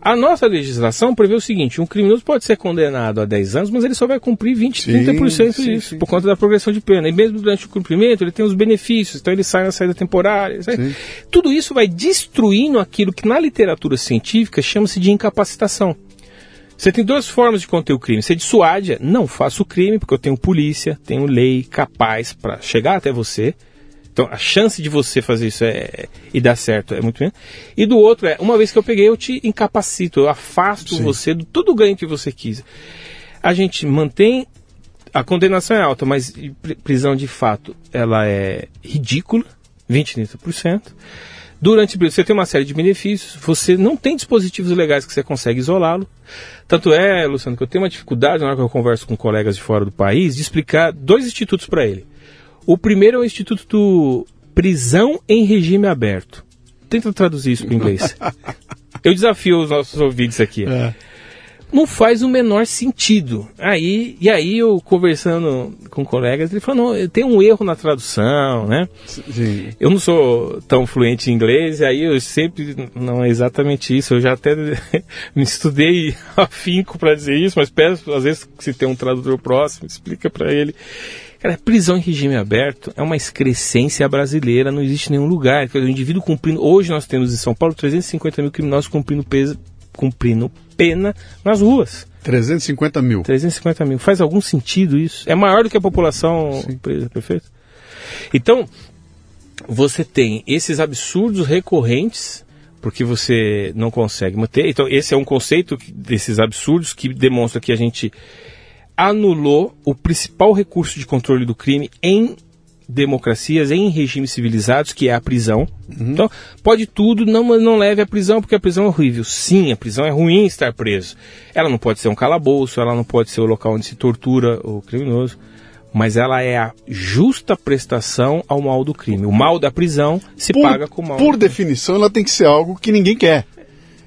A nossa legislação prevê o seguinte: um criminoso pode ser condenado a 10 anos, mas ele só vai cumprir 20, sim, 30% sim, disso, sim, por conta da progressão de pena. E mesmo durante o cumprimento, ele tem os benefícios, então ele sai na saída temporária. Tudo isso vai destruindo aquilo que na literatura científica chama-se de incapacitação. Você tem duas formas de conter o crime. Você dissuade, não faça o crime, porque eu tenho polícia, tenho lei capaz para chegar até você. Então a chance de você fazer isso é, e dar certo é muito grande. E do outro é, uma vez que eu peguei, eu te incapacito, eu afasto Sim. você do todo o ganho que você quis. A gente mantém. A condenação é alta, mas prisão de fato ela é ridícula, 20, 30%. Durante você tem uma série de benefícios, você não tem dispositivos legais que você consegue isolá-lo. Tanto é, Luciano, que eu tenho uma dificuldade na hora que eu converso com colegas de fora do país de explicar dois institutos para ele. O primeiro é o Instituto Prisão em Regime Aberto. Tenta traduzir isso para inglês. [laughs] eu desafio os nossos ouvintes aqui. É não faz o menor sentido. Aí, e aí eu conversando com colegas, ele falou, não, tem um erro na tradução, né? Sim. Eu não sou tão fluente em inglês, e aí eu sempre, não é exatamente isso, eu já até [laughs] me estudei [laughs] afinco para dizer isso, mas peço, às vezes, se tem um tradutor próximo, explica para ele. Cara, prisão em regime aberto é uma excrescência brasileira, não existe nenhum lugar. O indivíduo cumprindo. Hoje nós temos em São Paulo 350 mil criminosos cumprindo peso, cumprindo pena nas ruas. 350 mil. 350 mil. Faz algum sentido isso? É maior do que a população presa, perfeito? Então, você tem esses absurdos recorrentes porque você não consegue manter. Então, esse é um conceito desses absurdos que demonstra que a gente anulou o principal recurso de controle do crime em democracias, em regimes civilizados, que é a prisão. Uhum. Então, pode tudo, não, não leve à prisão, porque a prisão é horrível. Sim, a prisão é ruim estar preso. Ela não pode ser um calabouço, ela não pode ser o local onde se tortura o criminoso, mas ela é a justa prestação ao mal do crime. O mal da prisão se por, paga com o mal. Por definição, ela tem que ser algo que ninguém quer.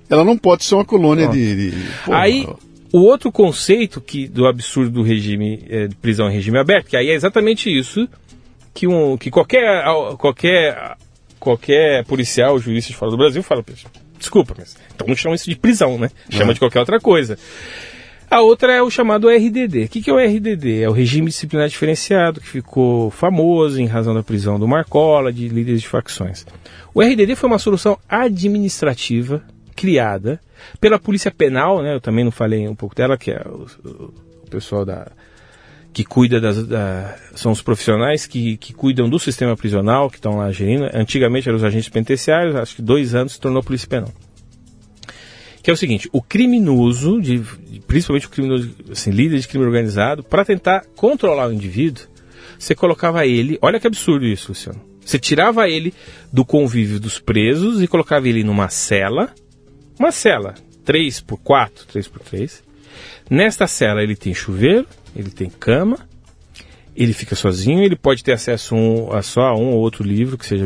Ela não pode ser uma colônia de. de Aí. O outro conceito que, do absurdo do regime é, de prisão em regime aberto, que aí é exatamente isso que, um, que qualquer, qualquer, qualquer policial, juiz de fora do Brasil fala, desculpa, mas então não chama isso de prisão, né? Chama é. de qualquer outra coisa. A outra é o chamado RDD. O que, que é o RDD? É o regime disciplinar diferenciado, que ficou famoso em razão da prisão do Marcola, de líderes de facções. O RDD foi uma solução administrativa criada pela Polícia Penal, né? Eu também não falei um pouco dela, que é o, o pessoal da, que cuida das, da, são os profissionais que, que cuidam do sistema prisional, que estão lá gerindo. Antigamente eram os agentes penitenciários, acho que dois anos se tornou polícia penal. Que é o seguinte, o criminoso, de, principalmente o criminoso, assim, líder de crime organizado, para tentar controlar o indivíduo, você colocava ele, olha que absurdo isso, Luciano. Você tirava ele do convívio dos presos e colocava ele numa cela, uma cela, 3 por 4, 3 por 3. Nesta cela ele tem chuveiro, ele tem cama, ele fica sozinho, ele pode ter acesso um, a só a um ou outro livro que seja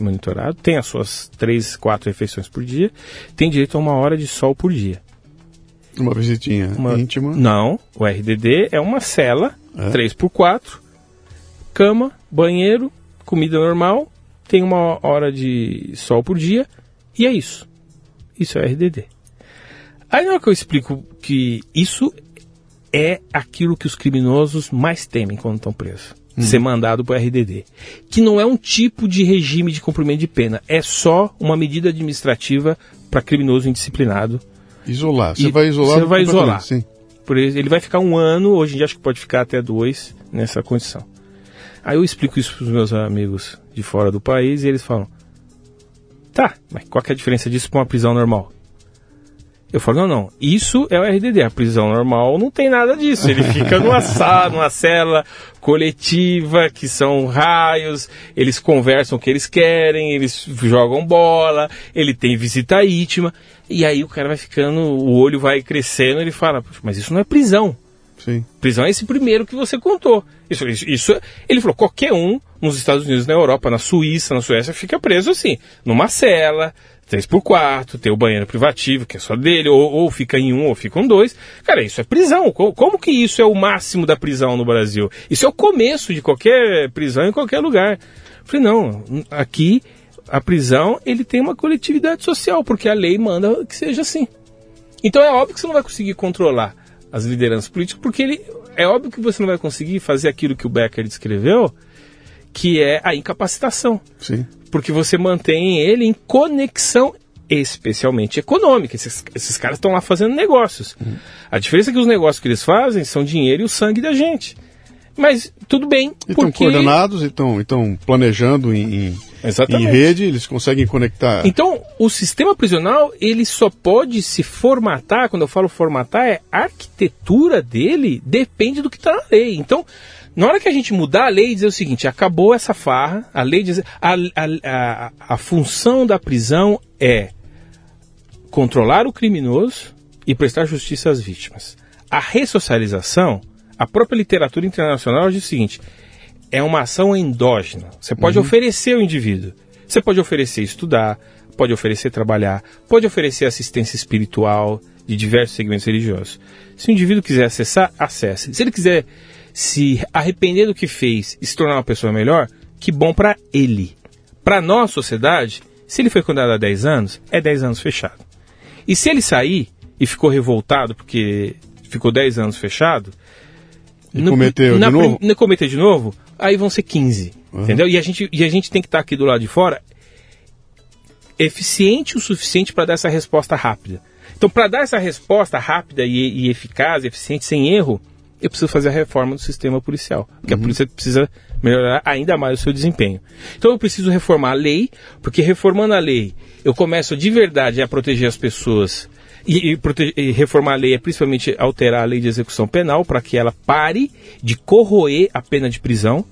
monitorado, tem as suas três, quatro refeições por dia, tem direito a uma hora de sol por dia. Uma visitinha uma... íntima? Não, o RDD é uma cela, é. 3 por 4 cama, banheiro, comida normal, tem uma hora de sol por dia e é isso. Isso é RDD. Aí na hora que eu explico que isso é aquilo que os criminosos mais temem quando estão presos. Hum. Ser mandado para o RDD. Que não é um tipo de regime de cumprimento de pena, é só uma medida administrativa para criminoso indisciplinado. Isolar. Você vai isolar? Você vai isolar. Sim. Por ele vai ficar um ano, hoje em dia acho que pode ficar até dois nessa condição. Aí eu explico isso para os meus amigos de fora do país e eles falam: tá, mas qual é a diferença disso para uma prisão normal? Eu falo, não, não, isso é o RDD, a prisão normal não tem nada disso. Ele [laughs] fica numa sala, numa cela coletiva, que são raios, eles conversam o que eles querem, eles jogam bola, ele tem visita íntima, e aí o cara vai ficando, o olho vai crescendo, ele fala, mas isso não é prisão. Sim. Prisão é esse primeiro que você contou. Isso, isso, isso, ele falou, qualquer um nos Estados Unidos, na Europa, na Suíça, na Suécia, fica preso assim, numa cela, três por quarto, ter o banheiro privativo, que é só dele, ou, ou fica em um, ou ficam dois. Cara, isso é prisão. Como, que isso é o máximo da prisão no Brasil? Isso é o começo de qualquer prisão em qualquer lugar. Falei, não, aqui a prisão ele tem uma coletividade social, porque a lei manda que seja assim. Então é óbvio que você não vai conseguir controlar as lideranças políticas, porque ele, é óbvio que você não vai conseguir fazer aquilo que o Becker descreveu, que é a incapacitação. Sim. Porque você mantém ele em conexão especialmente econômica. Esses, esses caras estão lá fazendo negócios. Uhum. A diferença é que os negócios que eles fazem são dinheiro e o sangue da gente. Mas tudo bem. E estão porque... coordenados e estão planejando em, em, rede, eles conseguem conectar. Então, o sistema prisional, ele só pode se formatar, quando eu falo formatar, é a arquitetura dele depende do que está na lei. Então, na hora que a gente mudar a lei e dizer o seguinte, acabou essa farra, a lei diz. A, a, a, a função da prisão é controlar o criminoso e prestar justiça às vítimas. A ressocialização, a própria literatura internacional diz o seguinte: é uma ação endógena. Você pode uhum. oferecer ao indivíduo. Você pode oferecer estudar, pode oferecer trabalhar, pode oferecer assistência espiritual de diversos segmentos religiosos. Se o indivíduo quiser acessar, acesse. Se ele quiser se arrepender do que fez e se tornar uma pessoa melhor, que bom para ele. Para nós, sociedade, se ele foi condenado a 10 anos, é 10 anos fechado. E se ele sair e ficou revoltado porque ficou 10 anos fechado, e no, cometeu na, de novo? Não cometer de novo, aí vão ser 15. Uhum. Entendeu? E a, gente, e a gente tem que estar tá aqui do lado de fora eficiente o suficiente para dar essa resposta rápida. Então, para dar essa resposta rápida e, e, eficaz, eficiente, sem erro, eu preciso fazer a reforma do sistema policial. Porque uhum. a polícia precisa melhorar ainda mais o seu desempenho. Então, eu preciso reformar a lei, porque reformando a lei, eu começo de verdade a proteger as pessoas e, e, e, reformar a lei é principalmente alterar a lei de execução penal para que ela pare de corroer a pena de prisão.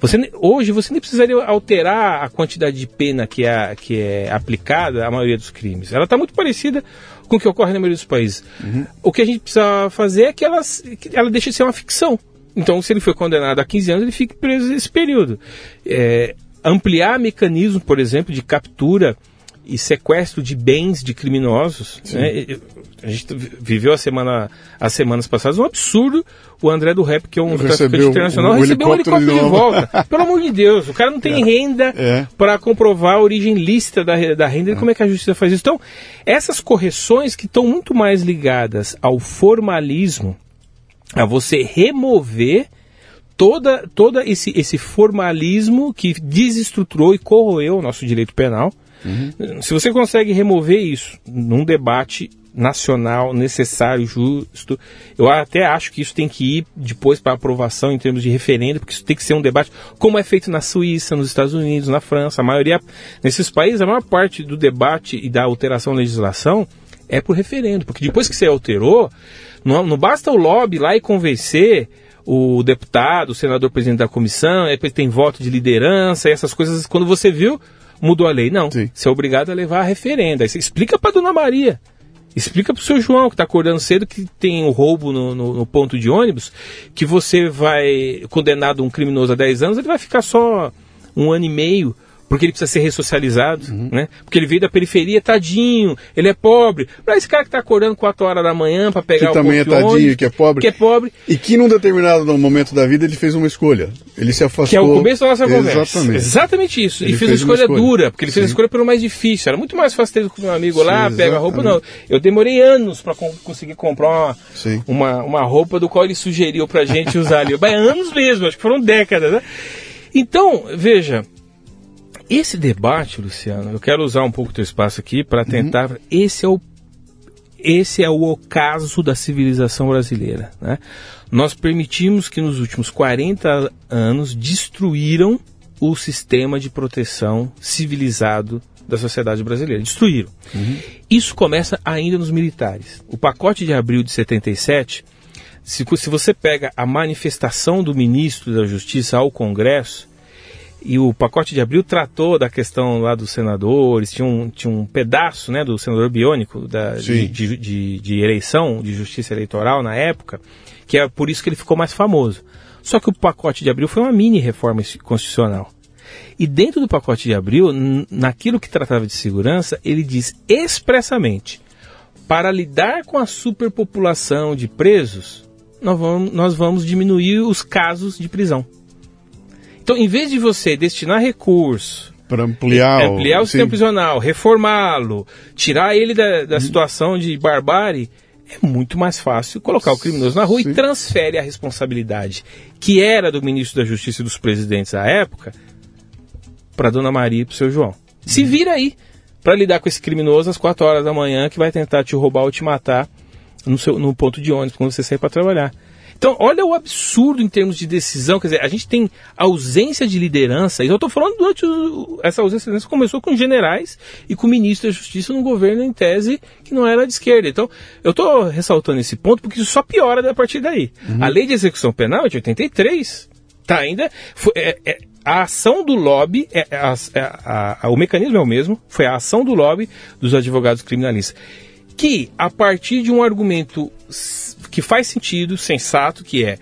Você, hoje você nem precisaria alterar a quantidade de pena que é, que é aplicada à maioria dos crimes. Ela está muito parecida com o que ocorre na maioria dos países. Uhum. O que a gente precisa fazer é que ela, que ela deixe de ser uma ficção. Então, se ele foi condenado a 15 anos, ele fique preso nesse período. É, ampliar mecanismos, por exemplo, de captura e sequestro de bens de criminosos. Né? A gente viveu a semana, as semanas passadas um absurdo. O André do Rap, que é um traficante internacional, um, recebeu um helicóptero de, de volta. [laughs] Pelo amor de Deus, o cara não tem é. renda é. para comprovar a origem lícita da, da renda e como é que a justiça faz isso. Então, essas correções que estão muito mais ligadas ao formalismo, a você remover toda, toda esse, esse formalismo que desestruturou e corroeu o nosso direito penal Uhum. Se você consegue remover isso num debate nacional necessário, justo, eu até acho que isso tem que ir depois para aprovação em termos de referendo, porque isso tem que ser um debate como é feito na Suíça, nos Estados Unidos, na França. A maioria, nesses países, a maior parte do debate e da alteração da legislação é por referendo, porque depois que você alterou, não, não basta o lobby lá e convencer o deputado, o senador presidente da comissão, depois tem voto de liderança, essas coisas, quando você viu, mudou a lei. Não. Sim. Você é obrigado a levar a referenda. Aí você explica para dona Maria. Explica para o seu João, que está acordando cedo, que tem o um roubo no, no, no, ponto de ônibus, que você vai, condenado um criminoso a 10 anos, ele vai ficar só um ano e meio porque ele precisa ser ressocializado, uhum. né? Porque ele veio da periferia, tadinho, ele é pobre. Para esse cara que está acordando 4 horas da manhã para pegar que o também é tadinho, ônibus, que é pobre. Que é pobre. E que num determinado momento da vida ele fez uma escolha. Ele se afastou. Que é o começo da nossa conversa. Exatamente. Exatamente isso. Ele, ele fez, fez, uma escolha, escolha, dura, porque ele Sim. fez a escolha pelo mais difícil. Era muito mais fácil ter com meu amigo Sim, lá, pega a roupa. Não, eu demorei anos para conseguir comprar uma, uma, uma, roupa do qual ele sugeriu pra gente usar ali. anos mesmo, acho que foram décadas, né? Então, veja, esse debate, Luciano, eu quero usar um pouco do teu espaço aqui para uhum. tentar. Uhum. Esse é o esse é o ocaso da civilização brasileira. Né? Nós permitimos que nos últimos 40 anos destruíram o sistema de proteção civilizado da sociedade brasileira. Destruíram. Uhum. Isso começa ainda nos militares. O pacote de abril de 77, se, se você pega a manifestação do ministro da Justiça ao Congresso, e o pacote de abril tratou da questão lá dos senadores, tinha um, tinha um pedaço né, do senador biônico da, de, de, de, eleição, de justiça eleitoral na época, que é por isso que ele ficou mais famoso. Só que o pacote de abril foi uma mini reforma constitucional. E dentro do pacote de abril, naquilo que tratava de segurança, ele diz expressamente: para lidar com a superpopulação de presos, nós vamos, nós vamos diminuir os casos de prisão. Então, em vez de você destinar recurso Para ampliar, é, ampliar o sistema prisional, reformá-lo, tirar ele da, da situação de barbárie, é muito mais fácil colocar o criminoso na rua Sim. e transfere a responsabilidade que era do ministro da Justiça e dos presidentes à época para Dona Maria e para o seu João. Se uhum. vira aí para lidar com esse criminoso às 4 horas da manhã que vai tentar te roubar ou te matar no, seu, no ponto de ônibus quando você sair para trabalhar. Então, olha o absurdo em termos de decisão. Quer dizer, a gente tem ausência de liderança. E eu estou falando durante o, essa ausência de liderança começou com generais e com o ministro da Justiça num governo em tese que não era de esquerda. Então, eu estou ressaltando esse ponto porque isso só piora a partir daí. Uhum. A lei de execução penal é de 83. Tá ainda. Foi, é, é, a ação do lobby, é, é a, é, a, a, o mecanismo é o mesmo, foi a ação do lobby dos advogados criminalistas. Que, a partir de um argumento que faz sentido, sensato, que é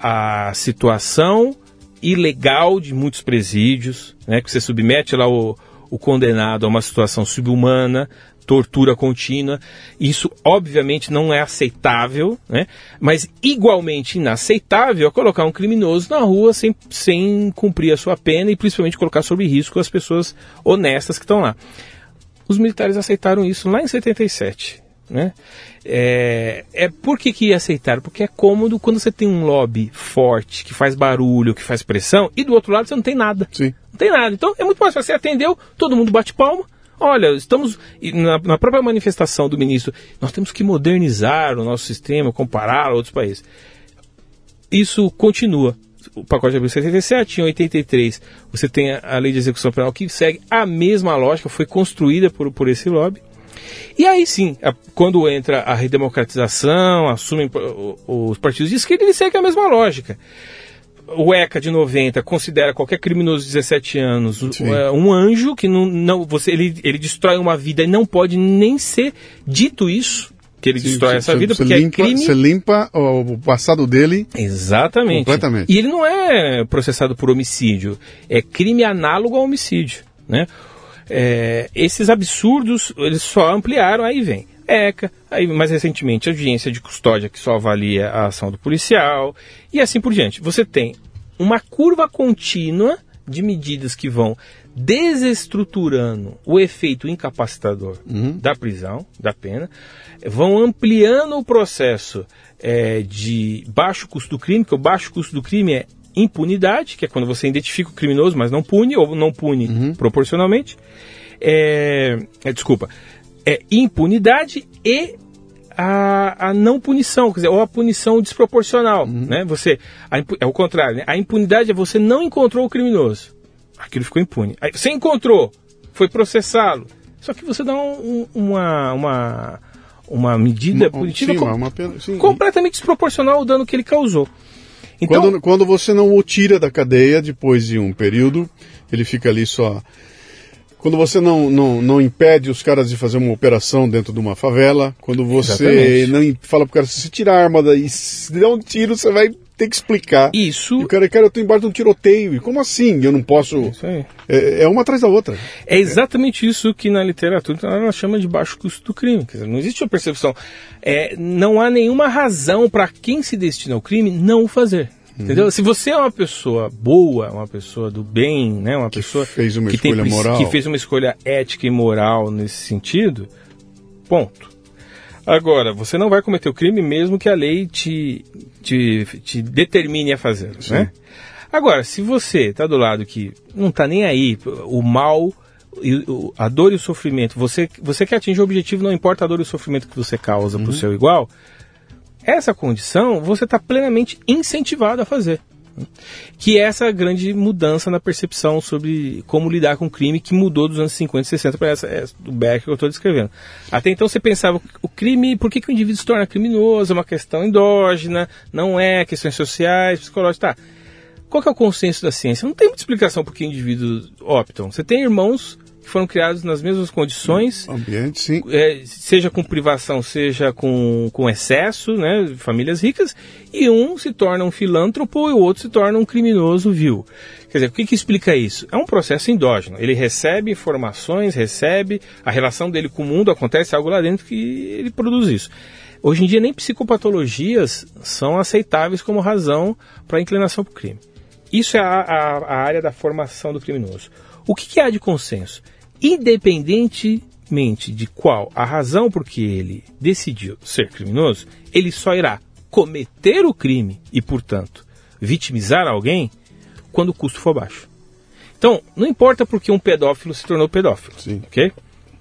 a situação ilegal de muitos presídios, né, que você submete lá o, o condenado a uma situação subhumana, tortura contínua. Isso, obviamente, não é aceitável, né? mas igualmente inaceitável é colocar um criminoso na rua sem, sem cumprir a sua pena e principalmente colocar sob risco as pessoas honestas que estão lá. Os militares aceitaram isso lá em 77. Né? É, é por que, que aceitaram? Porque é cômodo quando você tem um lobby forte, que faz barulho, que faz pressão, e do outro lado você não tem nada. Sim. Não tem nada. Então é muito mais fácil. Você atendeu, todo mundo bate palma. Olha, estamos. Na, na própria manifestação do ministro, nós temos que modernizar o nosso sistema, comparar a outros países. Isso continua o pacote de abril 77, em 83 você tem a, a, lei de execução penal que segue a mesma lógica, foi construída por, por esse lobby. E aí sim, a, quando entra a redemocratização, assumem os partidos de esquerda, ele segue a mesma lógica. O ECA de 90 considera qualquer criminoso de 17 anos é, um anjo que não, não você ele, ele destrói uma vida e não pode nem ser dito isso que ele Sim, destrói você, essa vida, porque é limpa, é crime. Você limpa o passado dele. Exatamente. Completamente. E ele não é processado por homicídio, é crime análogo ao homicídio, né? É, esses absurdos, eles só ampliaram, aí vem ECA, aí mais recentemente audiência de custódia que só avalia a ação do policial e assim por diante. Você tem uma curva contínua de medidas que vão desestruturando o efeito incapacitador uhum. da prisão, da pena, vão ampliando o processo é, de baixo custo do crime, que o baixo custo do crime é impunidade, que é quando você identifica o criminoso, mas não pune, ou não pune uhum. proporcionalmente. É, é, desculpa, é impunidade e a, a, não punição, quer dizer, ou a punição desproporcional, uhum. né? Você, a, é o contrário, né? A impunidade é você não encontrou o criminoso, aquilo ficou impune. Aí você encontrou, foi processá-lo, só que você dá um, uma, uma, uma medida uma, punitiva sim, com, uma pena, completamente desproporcional ao dano que ele causou. Então, quando, quando você não o tira da cadeia depois de um período, ele fica ali só. Quando você não, não, não impede os caras de fazer uma operação dentro de uma favela, quando você Exatamente. não fala pro cara, se você tirar a arma daí, se der um tiro, você vai ter que explicar. Isso. E o cara, cara, eu tô embaixo de um tiroteio. E como assim? Eu não posso. Isso aí. É, é uma atrás da outra. É exatamente isso que na literatura ela chama de baixo custo do crime. Quer dizer, não existe uma percepção. É, não há nenhuma razão para quem se destina ao crime não o fazer. Uhum. Entendeu? Se você é uma pessoa boa, uma pessoa do bem, né, uma pessoa que fez uma que escolha tem, moral, que fez uma escolha ética e moral nesse sentido, ponto. Agora, você não vai cometer o crime mesmo que a lei te, te, te determine a fazer, né? Agora, se você está do lado que não está nem aí, o mal, a dor e o sofrimento, você, você quer atingir o objetivo, não importa a dor e o sofrimento que você causa uhum. para o seu igual, essa condição você está plenamente incentivado a fazer. Que é essa grande mudança na percepção sobre como lidar com o crime que mudou dos anos 50 e 60 para essa, essa do Beck que eu estou descrevendo. Até então você pensava o crime, por que, que o indivíduo se torna criminoso? É uma questão endógena, não é questões sociais, psicológicas. Tá. Qual que é o consenso da ciência? Não tem muita explicação por que indivíduos optam. Você tem irmãos que foram criados nas mesmas condições. Ambiente, sim. É, seja com privação, seja com, com excesso, né? Famílias ricas. E um se torna um filântropo e o outro se torna um criminoso vil. Quer dizer, o que, que explica isso? É um processo endógeno. Ele recebe informações, recebe, a relação dele com o mundo acontece algo lá dentro que ele produz isso. Hoje em dia, nem psicopatologias são aceitáveis como razão para a inclinação para o crime. Isso é a, a, a área da formação do criminoso. O que, que há de consenso? Independentemente de qual a razão por que ele decidiu ser criminoso, ele só irá cometer o crime e, portanto, vitimizar alguém quando o custo for baixo. Então, não importa porque um pedófilo se tornou pedófilo, Sim. ok?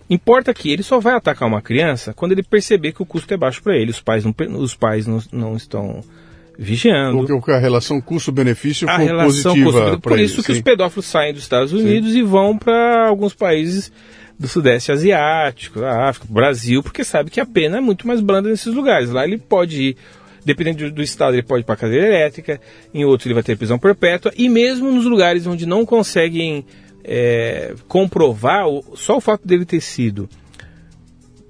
Importa que ele só vai atacar uma criança quando ele perceber que o custo é baixo para ele. Os pais não, os pais não, não estão vigiando. Porque a relação custo-benefício foi relação positiva custo Por ele. isso que sim. os pedófilos saem dos Estados Unidos e vão para alguns países do Sudeste Asiático, da África, Brasil, porque sabe que a pena é muito mais branda nesses lugares. Lá ele pode ir, dependendo do, do estado, ele pode ir para cadeira elétrica, em outro ele vai ter prisão perpétua, e mesmo nos lugares onde não conseguem é, comprovar, só o fato dele ter sido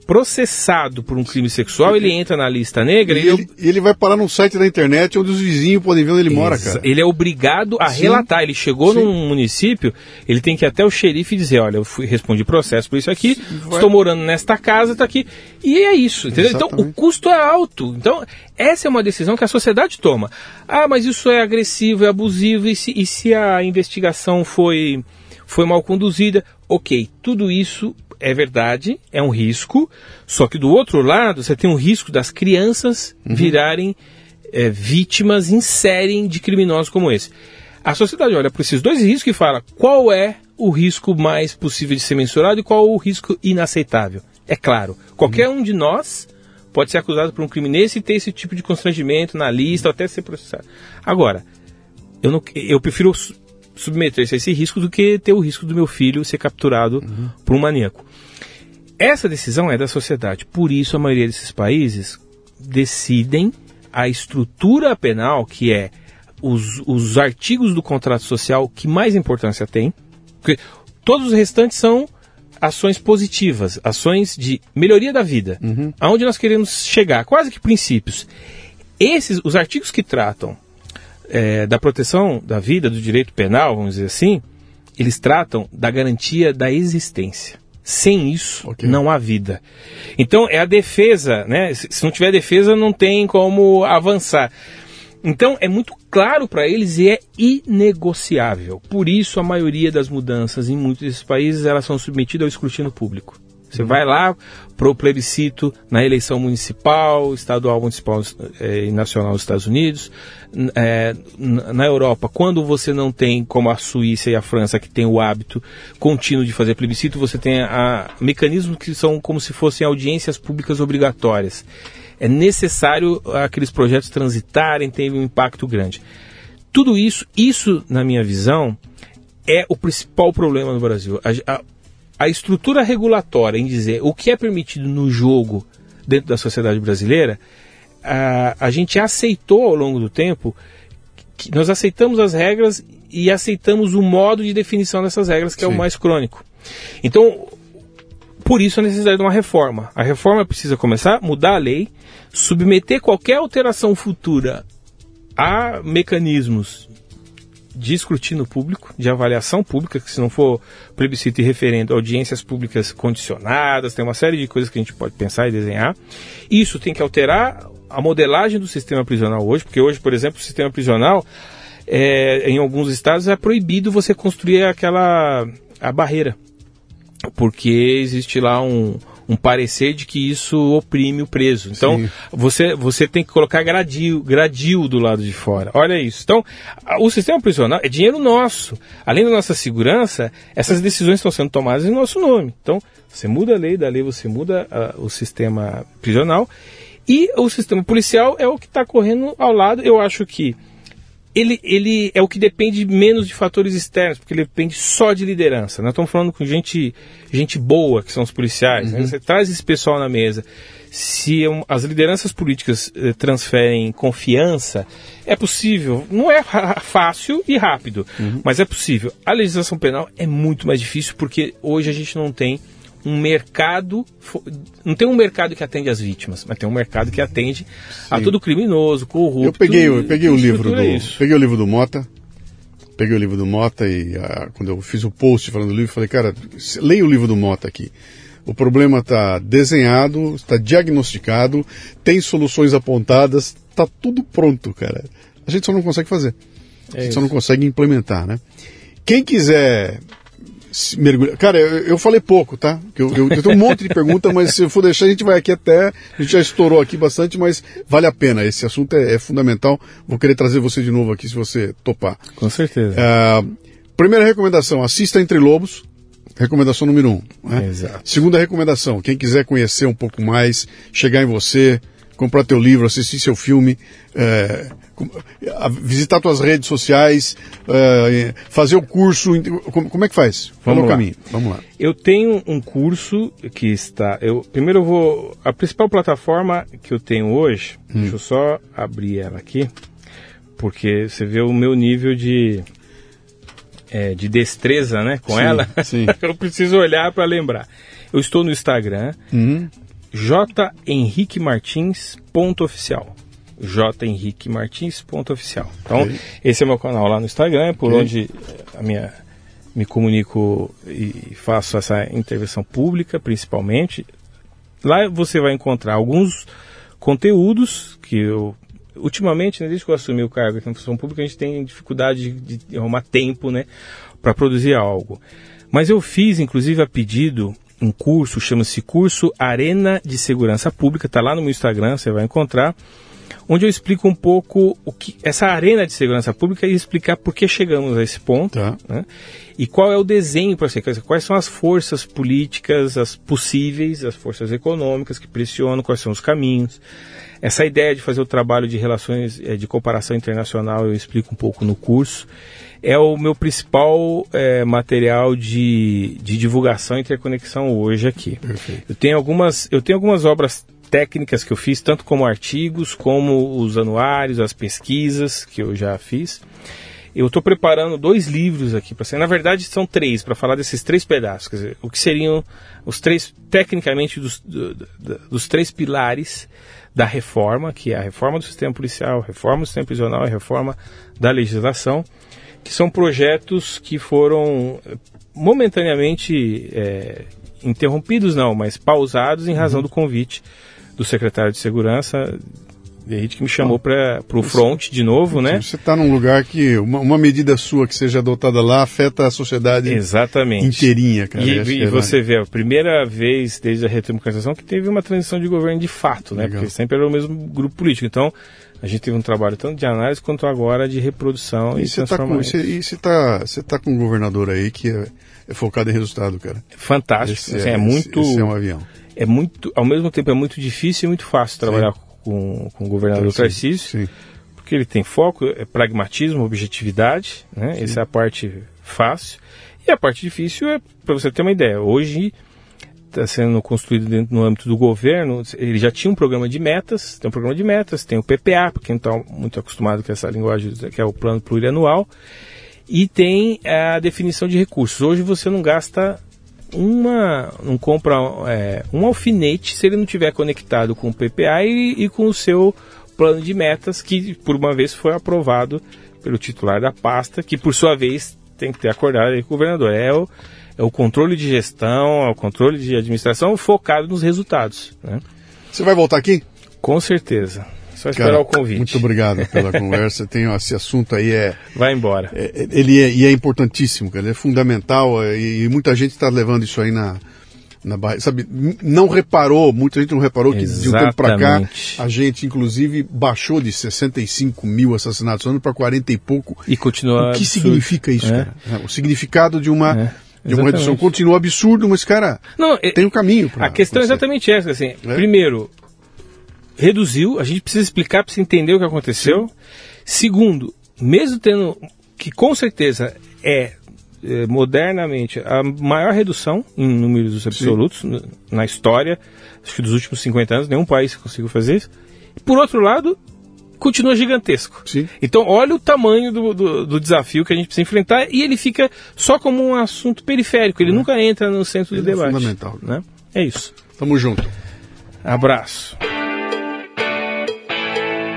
processado por um crime sexual, ele entra na lista negra E ele, e ele vai parar num site da internet onde os vizinhos podem ver onde ele mora, Exa- cara. Ele é obrigado a Sim. relatar. Ele chegou Sim. num município, ele tem que ir até o xerife e dizer, olha, eu fui, respondi processo por isso aqui, vai- estou morando nesta casa, tá aqui. E é isso, entendeu? Então Exatamente. o custo é alto. Então, essa é uma decisão que a sociedade toma. Ah, mas isso é agressivo, é abusivo, e se, e se a investigação foi, foi mal conduzida? Ok, tudo isso é verdade, é um risco, só que do outro lado você tem um risco das crianças virarem é, vítimas em série de criminosos como esse. A sociedade olha para esses dois riscos e fala qual é o risco mais possível de ser mensurado e qual o risco inaceitável. É claro, qualquer um de nós pode ser acusado por um crime nesse e ter esse tipo de constrangimento na lista ou até ser processado. Agora, eu, não, eu prefiro submeter-se a esse risco do que ter o risco do meu filho ser capturado por um maníaco. Essa decisão é da sociedade, por isso a maioria desses países decidem a estrutura penal, que é os, os artigos do contrato social que mais importância tem, porque todos os restantes são ações positivas, ações de melhoria da vida, aonde nós queremos chegar, quase que princípios. Esses, os artigos que tratam é, da proteção da vida, do direito penal, vamos dizer assim, eles tratam da garantia da existência. Sem isso, Ok. não há vida. Então, é a defesa, né? Se se não tiver defesa, não tem como avançar. Então, é muito claro para eles e é inegociável. Por isso, a maioria das mudanças em muitos desses países, elas são submetidas ao escrutínio público. Você vai lá para o plebiscito na eleição municipal, estadual, municipal eh, e nacional dos Estados Unidos. Eh, na Europa, quando você não tem, como a Suíça e a França, que tem o hábito contínuo de fazer plebiscito, você tem a, mecanismos que são como se fossem audiências públicas obrigatórias. É necessário aqueles projetos transitarem, terem um impacto grande. Tudo isso, isso, na minha visão, é o principal problema no Brasil. A, a- a estrutura regulatória em dizer o que é permitido no jogo dentro da sociedade brasileira, a, a gente aceitou ao longo do tempo, que nós aceitamos as regras e aceitamos o modo de definição dessas regras, que é o Sim. mais crônico. Então, por isso a necessidade de uma reforma. A reforma precisa começar a mudar a lei, submeter qualquer alteração futura a mecanismos de escrutínio público, de avaliação pública, que se não for plebiscito e referendo, audiências públicas condicionadas, tem uma série de coisas que a gente pode pensar e desenhar. Isso tem que alterar a modelagem do sistema prisional hoje, porque hoje, por exemplo, o sistema prisional, é, em alguns estados, é proibido você construir aquela a barreira porque existe lá um, um parecer de que isso oprime o preso. Então, Sim. você, você tem que colocar gradil, gradil do lado de fora. Olha isso. Então, o sistema prisional é dinheiro nosso. Além da nossa segurança, essas decisões estão sendo tomadas em nosso nome. Então, você muda a lei, da lei você muda ah, o sistema prisional. E o sistema policial é o que está correndo ao lado. Eu acho que ele, ele é o que depende menos de fatores externos, porque ele depende só de liderança. Nós estamos falando com gente, gente boa, que são os policiais. né? Você traz esse pessoal na mesa. Se um- as lideranças políticas eh, transferem confiança, é possível. Não é fácil e rápido, mas é possível. A legislação penal é muito mais difícil porque hoje a gente não tem um mercado, não tem um mercado que atende as vítimas, mas tem um mercado que atende a todo criminoso, corrupto. Eu peguei, eu peguei o livro do, estrutura isso. peguei o livro do Mota, peguei o livro do Mota e ah, quando eu fiz o post falando do livro, falei, cara, leia o livro do Mota aqui. O problema está desenhado, está diagnosticado, tem soluções apontadas, está tudo pronto, cara. A gente só não consegue fazer. É a gente só não consegue implementar, né? Quem quiser se mergulhar. Cara, eu, eu falei pouco, tá? Eu, eu, eu, tenho um monte de pergunta, mas se eu for deixar, a gente vai aqui até. A gente já estourou aqui bastante, mas vale a pena. Esse assunto é, é fundamental. Vou querer trazer você de novo aqui se você topar. Com certeza. Uh, primeira recomendação: assista Entre Lobos. Recomendação número um. Né? Exato. Segunda recomendação: quem quiser conhecer um pouco mais, chegar em você, comprar teu livro, assistir seu filme, é, visitar tuas redes sociais, é, fazer o curso. Como, é que faz? Fala o caminho. Vamos lá. Eu tenho um curso que está. Eu, primeiro eu vou. A principal plataforma que eu tenho hoje, hum. deixa eu só abrir ela aqui, porque você vê o meu nível de. É, de destreza né, com sim, ela, sim. [laughs] eu preciso olhar para lembrar. Eu estou no Instagram, uhum. J. Henrique Martins, ponto oficial. J. Henrique Martins, ponto oficial. Então, okay. esse é meu canal lá no Instagram, por okay. onde a minha, me comunico e faço essa intervenção pública, principalmente. Lá você vai encontrar alguns conteúdos que eu ultimamente, né, desde que eu assumi o cargo aqui na função pública, a gente tem dificuldade de, de arrumar tempo, né, para produzir algo. Mas eu fiz, inclusive, a pedido um curso, chama-se Curso Arena de Segurança Pública, está lá no meu Instagram, você vai encontrar, onde eu explico um pouco o que essa arena de segurança pública e explicar por que chegamos a esse ponto tá. né? e qual é o desenho para ser, quais são as forças políticas, as possíveis, as forças econômicas que pressionam, quais são os caminhos. Essa ideia de fazer o trabalho de relações eh, de cooperação internacional eu explico um pouco no curso é o meu principal é, material de, de divulgação e interconexão hoje aqui. Perfeito. Eu tenho algumas, eu tenho algumas obras técnicas que eu fiz, tanto como artigos, como os anuários, as pesquisas que eu já fiz. Eu estou preparando dois livros aqui para ser. Na verdade, são três para falar desses três pedaços. Quer dizer, o que seriam os três, tecnicamente, dos, do, do, dos três pilares da reforma, que é a reforma do sistema policial, reforma do sistema prisional e reforma da legislação que são projetos que foram eh, momentaneamente é, interrompidos, não, mas pausados em razão uhum. do convite do secretário de Segurança, Derrite, que me chamou para o front de novo, né? Você está num lugar que uma, uma, medida sua que seja adotada lá afeta a sociedade Exatamente. inteirinha, cara. E, e você vê, a primeira vez desde a redemocratização que teve uma transição de governo de fato, né? Legal. Porque sempre era o mesmo grupo político. Então, a gente teve um trabalho tanto de análise quanto agora de reprodução e, e você tá E você está tá com um governador aí que é, é focado em resultado, cara. Fantástico. Esse, assim, é, é, muito. Esse é um avião. É muito, ao mesmo tempo é muito difícil e muito fácil trabalhar com, com o governador sim, Tarcísio, sim. porque ele tem foco, é pragmatismo, objetividade, né? Essa é a parte fácil. E a parte difícil é, para você ter uma ideia, hoje está sendo construído dentro no âmbito do governo, ele já tinha um programa de metas, tem um programa de metas, tem o PPA, para quem está muito acostumado com essa linguagem, que é o plano plurianual, e tem a definição de recursos. Hoje você não gasta uma, não compra é, um alfinete se ele não tiver conectado com o PPA e, e com o seu plano de metas, que por uma vez foi aprovado pelo titular da pasta, que por sua vez tem que ter acordado com o governador. É o, é o controle de gestão, é o controle de administração focado nos resultados. Né? Você vai voltar aqui? Com certeza. Só esperar Cara, o convite. Muito obrigado pela [laughs] conversa. Tem esse assunto aí é. Vai embora. É, ele é, e é importantíssimo, cara. Ele é fundamental é, e, e muita gente está levando isso aí na, na barra, sabe? Não reparou, muita gente não reparou que Exatamente. de um tempo para cá a gente inclusive baixou de 65 mil assassinatos ano para 40 e pouco. E continua. O que significa isso, é. cara? O significado de uma é de uma redução continua absurdo, mas, cara, não, tem um caminho para. A questão é exatamente essa, assim. É? Primeiro, reduziu, a gente precisa explicar para você entender o que aconteceu. Sim. Segundo, mesmo tendo que com certeza é, é, modernamente a maior redução em números absolutos Sim. na história, acho que dos últimos 50 anos, nenhum país conseguiu fazer isso. Por outro lado, continua gigantesco. Sim. Então, olha o tamanho do, do, do, desafio que a gente precisa enfrentar e ele fica só como um assunto periférico, ele é. nunca entra no centro ele do debate. É fundamental. Né? É isso. Tamo junto. Abraço.